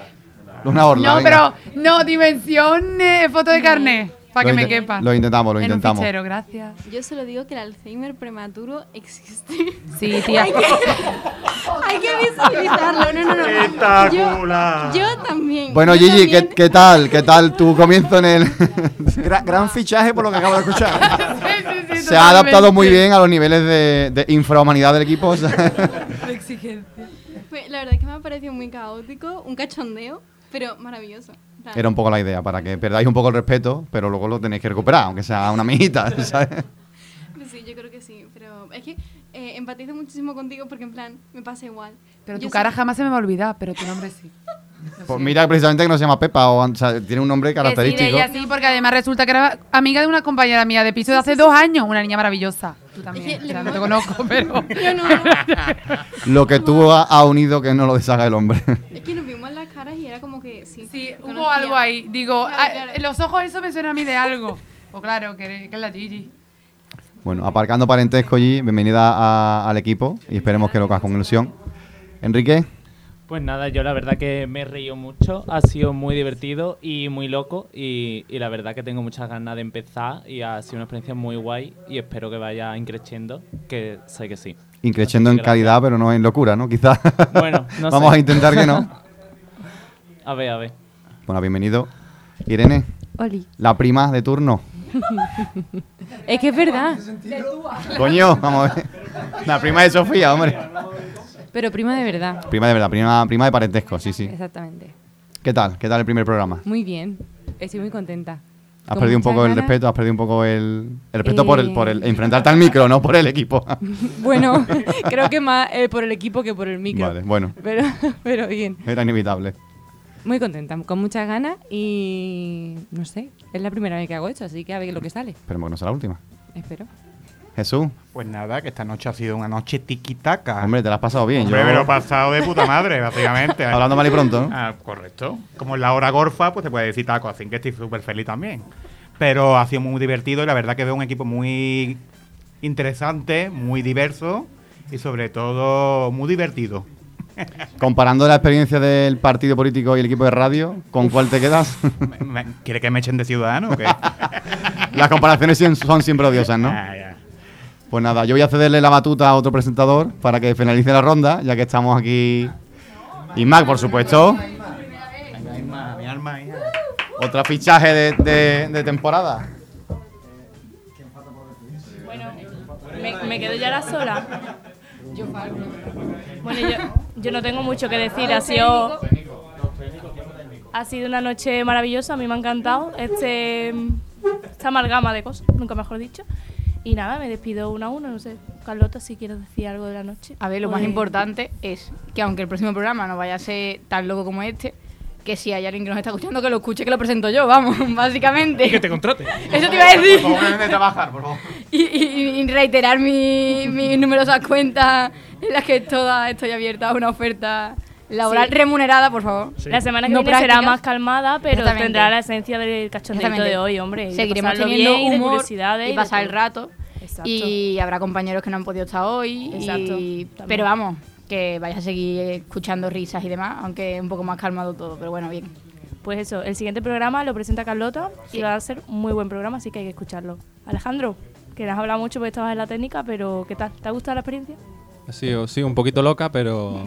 S6: Una orla,
S10: no,
S6: venga.
S10: pero no, dimensión eh, foto de carnet. Para que me
S6: inte-
S10: quepa.
S6: lo intentamos, lo
S10: en
S6: intentamos.
S10: Un fichero, gracias.
S14: Yo solo digo que el Alzheimer prematuro existe.
S10: Sí, tía.
S14: hay, que, visualizarlo. No, no, no.
S24: Espectacular.
S14: Yo, yo también.
S6: Bueno,
S14: yo
S6: Gigi, ¿qué,
S14: también.
S6: qué tal? ¿Qué tal tu comienzo en el...?
S3: Gran, gran fichaje por lo que acabo de escuchar.
S6: Se ha adaptado muy bien a los niveles de, de infrahumanidad del equipo. o sea,
S14: Pues, la verdad es que me ha parecido muy caótico, un cachondeo, pero maravilloso.
S6: Era un poco la idea, para que perdáis un poco el respeto, pero luego lo tenéis que recuperar, aunque sea una amiguita, ¿sabes?
S14: pues sí, yo creo que sí, pero es que eh, empatizo muchísimo contigo porque en plan me pasa igual.
S10: Pero
S14: Yo
S10: tu cara
S14: sé-
S10: jamás se me va a olvidar, pero tu nombre sí.
S6: Pues mira, precisamente que no se llama Pepa, o, o sea, tiene un nombre
S10: Que sí, de
S6: característico.
S10: ella sí, porque además resulta que era amiga de una compañera mía de piso de hace dos años, una niña maravillosa. Tú también,
S14: le
S10: ya no te conozco, pero...
S14: Yo no.
S6: Lo que tú ha, ha unido que no lo deshaga el hombre.
S14: Es que nos vimos las caras y era como que sí.
S10: Sí, hubo algo ahí. Digo, ah, los ojos, eso me suena a mí de algo. Pues claro, que, que es la Gigi.
S6: Bueno, aparcando parentesco allí, bienvenida a- al equipo y esperemos que lo hagas con ilusión. Enrique,
S29: Pues nada, yo la verdad que me he reído mucho, ha sido muy divertido y muy loco y, y la verdad que tengo muchas ganas de empezar y ha sido una experiencia muy guay y espero que vaya increciendo, que sé que sí.
S6: increciendo en calidad, pero no en locura, ¿no? Quizás.
S29: Bueno, no
S6: Vamos
S29: sé.
S6: a intentar que no.
S29: A ver, a ver.
S6: Bueno, bienvenido. Irene,
S30: Oli.
S6: la prima de turno.
S30: Es que es verdad.
S6: Coño, vamos a ver. La prima de Sofía, hombre.
S30: Pero prima de verdad.
S6: Prima de verdad, prima, prima de parentesco, sí, sí.
S30: Exactamente.
S6: ¿Qué tal? ¿Qué tal el primer programa?
S30: Muy bien. Estoy muy contenta.
S6: ¿Has perdido un poco el respeto? ¿Has perdido un poco el, el respeto por, el,
S30: Eh.
S6: por el enfrentarte al micro, no por el equipo?
S30: Bueno, creo que más eh, por el equipo que por el micro.
S6: Vale, bueno.
S30: Pero, pero bien.
S6: Era inevitable.
S30: Muy contenta, con muchas ganas y no sé, es la primera vez que hago esto, así que a ver lo que sale.
S6: Esperemos que no sea la última.
S30: Espero.
S6: Jesús.
S18: Pues nada, que esta noche ha sido una noche tiquitaca.
S6: Hombre, te la has pasado bien.
S18: Hombre,
S6: yo-
S18: me lo he pasado de puta madre, básicamente.
S6: Hablando mal y pronto, ¿no?
S18: Ah, correcto. Como en la hora gorfa, pues te puede decir taco, así que estoy súper feliz también. Pero ha sido muy divertido y la verdad que veo un equipo muy interesante, muy diverso y sobre todo muy divertido.
S6: Comparando la experiencia del partido político y el equipo de radio, ¿con cuál te quedas?
S18: Me- ¿Quiere que me echen de ciudadano o qué?
S6: Las comparaciones son siempre odiosas, ¿no?
S18: Ah, ya.
S6: Pues nada, yo voy a cederle la batuta a otro presentador para que finalice la ronda, ya que estamos aquí. Y Mac, por supuesto. Otro fichaje de, de- de temporada.
S7: ¿Me, me quedo ya la sola? Bueno, yo, yo no tengo mucho que decir. Ha sido, ha sido una noche maravillosa. A mí me ha encantado este, esta amalgama de cosas, nunca mejor dicho. Y nada, me despido uno a uno. No sé, Carlota, si quieres decir algo de la noche.
S5: A ver, lo más
S7: Pues-
S5: importante es que aunque el próximo programa no vaya a ser tan loco como este, que si hay alguien que nos está escuchando, que lo escuche, que lo presento yo, vamos, básicamente.
S4: Y que te contrate.
S5: Eso te iba a decir.
S6: Por favor, de trabajar, por favor.
S5: Y, y- y reiterar mi- mis numerosas cuentas en las que toda estoy abierta a una oferta laboral
S7: Sí.
S5: remunerada, por favor.
S7: La semana que
S5: No
S7: viene será
S5: prácticas.
S7: más calmada, pero tendrá la esencia del
S5: Exactamente.
S7: de hoy, hombre.
S5: Seguiremos teniendo
S7: bien y de
S5: humor
S7: curiosidades
S5: y
S7: de
S5: pasar el rato.
S7: Exacto.
S5: Y habrá compañeros que no han podido estar hoy.
S7: Exacto,
S5: y- pero vamos, que vais a seguir escuchando risas y demás, aunque un poco más calmado todo, pero bueno, bien.
S7: Pues eso, el siguiente programa lo presenta Carlota y va a ser un muy buen programa, así que hay que escucharlo. Alejandro, que nos has hablado mucho porque estabas en la técnica, pero ¿qué tal? ¿Te ha gustado la experiencia?
S31: Ha sido, sí, un poquito loca, pero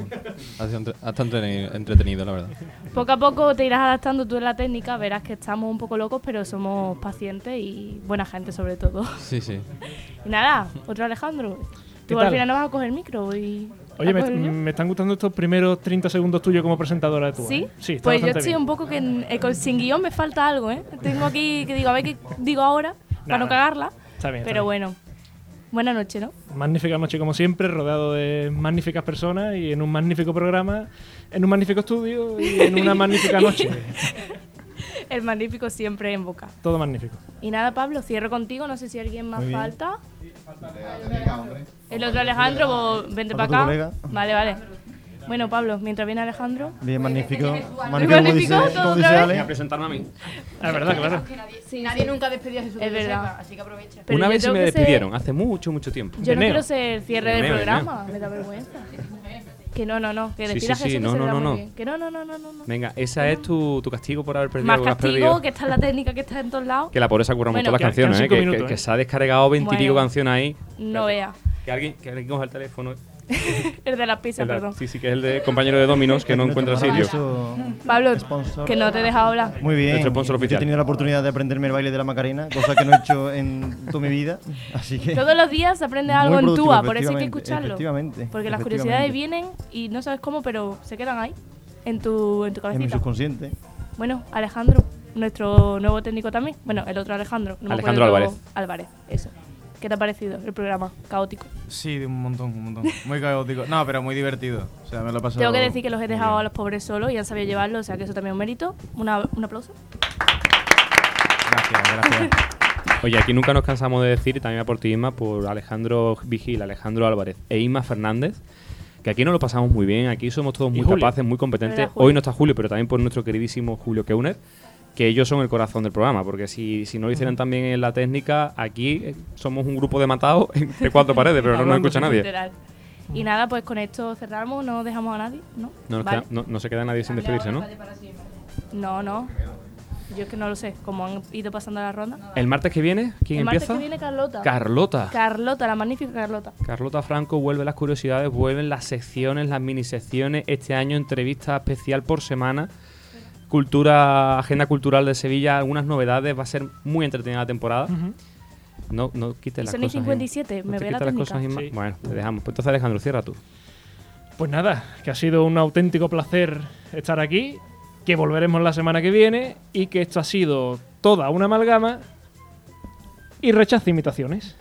S31: ha sido entre- ha estado entretenido, entretenido, la verdad.
S7: Poco a poco te irás adaptando tú en la técnica, verás que estamos un poco locos, pero somos pacientes y buena gente sobre todo.
S31: Sí, sí.
S7: Y nada, otro Alejandro.
S4: ¿Qué
S7: Tú al final no vas a coger el micro y...
S4: Oye,
S7: ¿a
S4: me, están gustando estos primeros 30 segundos tuyos como presentadora de tu
S7: ¿Sí?
S4: ¿eh? Sí, está
S7: pues yo estoy
S4: bien.
S7: un poco que en- eh, con- sin guion me falta algo, ¿eh? Tengo aquí que digo, a ver qué digo ahora, para no cagarla.
S4: Está bien, está
S7: Pero
S4: bien.
S7: bueno, buena noche, ¿no?
S4: Magnífica noche como siempre, rodeado de magníficas personas y en un magnífico programa, en un magnífico estudio y en una magnífica noche.
S7: El magnífico siempre en boca.
S4: Todo magnífico.
S7: Y nada, Pablo, cierro contigo. No sé si alguien más
S4: Muy bien.
S7: falta. El otro Alejandro, vos vente
S13: Falta
S7: para acá.
S13: colega.
S7: Vale, vale. Bueno, Pablo, mientras viene Alejandro.
S13: Bien, magnífico.
S7: Magnífico,
S13: dice,
S7: todo
S13: dice
S7: vez.
S13: Ale.
S2: a presentarme a mí.
S4: Es verdad, claro.
S5: Sí, nadie nunca despedió a Jesús.
S7: Es
S5: que
S7: verdad.
S5: sepa, así que aprovecha.
S7: Pero
S2: Una vez sí
S7: tengo
S2: me
S7: que ser-
S2: despidieron, hace mucho, mucho tiempo.
S7: Yo no quiero ser el cierre
S2: De
S7: del
S2: Neo,
S7: programa, me da vergüenza. Que no, no, no, que
S2: Sí,
S7: a Jesús
S2: sí,
S7: que
S2: no,
S7: se
S2: no,
S7: le da
S2: no, no.
S7: Que no, no, no, no.
S2: Venga, esa es tu, tu castigo por haber perdido
S7: Más
S2: que
S7: castigo,
S2: perdido.
S7: que está en la técnica, que está en todos lados.
S2: Que la pobre se ha currado
S7: Bueno,
S2: mucho las
S7: que- que
S2: canciones, ¿eh? Que, que- que
S7: ¿eh?
S2: se ha descargado veintipico canciones ahí.
S7: No vea.
S2: Que alguien, que alguien coja el teléfono.
S7: El de las pizzas,
S2: El de-
S7: perdón.
S2: Sí, sí, que es el de compañero de Dominos que no encuentra sitio.
S7: Pablo,
S13: Sponsor.
S7: que no te he dejado hablar.
S13: Muy bien.
S2: Nuestro sponsor
S13: Yo
S2: oficial.
S13: He tenido la oportunidad de aprenderme el baile de la Macarena, cosa que no he hecho en toda mi vida. Así que.
S7: Todos los días se aprende algo en TUA, por eso hay que escucharlo.
S13: efectivamente,
S7: Porque las
S13: efectivamente.
S7: curiosidades vienen y no sabes cómo, pero se quedan ahí, en tu, en tu
S13: En mi
S7: cabecita.
S13: subconsciente.
S7: Bueno, Alejandro, nuestro nuevo técnico también. Bueno, el otro Alejandro. no
S2: Alejandro Álvarez.
S7: Álvarez, eso. ¿Qué te ha parecido el programa? Caótico.
S32: Sí, un montón, un montón. Muy caótico. No, pero muy divertido. O sea, me lo he pasado.
S7: Tengo que decir que los he dejado a los pobres solos y han sabido llevarlo, o sea que eso también es un mérito. Una- un aplauso.
S32: Gracias, gracias.
S2: Oye, aquí nunca nos cansamos de decir, y también a por ti, Isma, por Alejandro Vigil, Alejandro Álvarez e Isma Fernández, que aquí nos lo pasamos muy bien, aquí somos todos muy capaces, muy competentes. Hoy no está Julio, pero también por nuestro queridísimo Julio Keuner, que ellos son el corazón del programa, porque si, si no lo hicieran también en la técnica, aquí eh, somos un grupo de matados entre cuatro paredes, pero no nos escucha nadie.
S7: Literal. Y nada, pues con esto cerramos, no dejamos a nadie, ¿no?
S2: No, nos
S7: Vale.
S2: queda- no- no se queda nadie sin despedirse, ¿no?
S7: No, no. Yo es que no lo sé, como han ido pasando la ronda.
S2: El martes que viene, ¿quién
S7: El martes
S2: empieza?
S7: que viene Carlota.
S2: Carlota.
S7: Carlota, la magnífica Carlota.
S2: Carlota Franco vuelve las curiosidades, vuelven las secciones, las minisecciones. Este año entrevista especial por semana. Cultura, agenda cultural de Sevilla, algunas novedades. Va a ser muy entretenida la temporada. No, no quites las cosas.
S7: 57,
S2: Inma.
S7: me
S2: No te
S7: ve la
S2: las cosas.
S7: Sí.
S2: Bueno, te dejamos. Pues entonces, Alejandro, cierra tú.
S4: Pues nada, que ha sido un auténtico placer estar aquí, que volveremos la semana que viene y que esto ha sido toda una amalgama y rechazo imitaciones.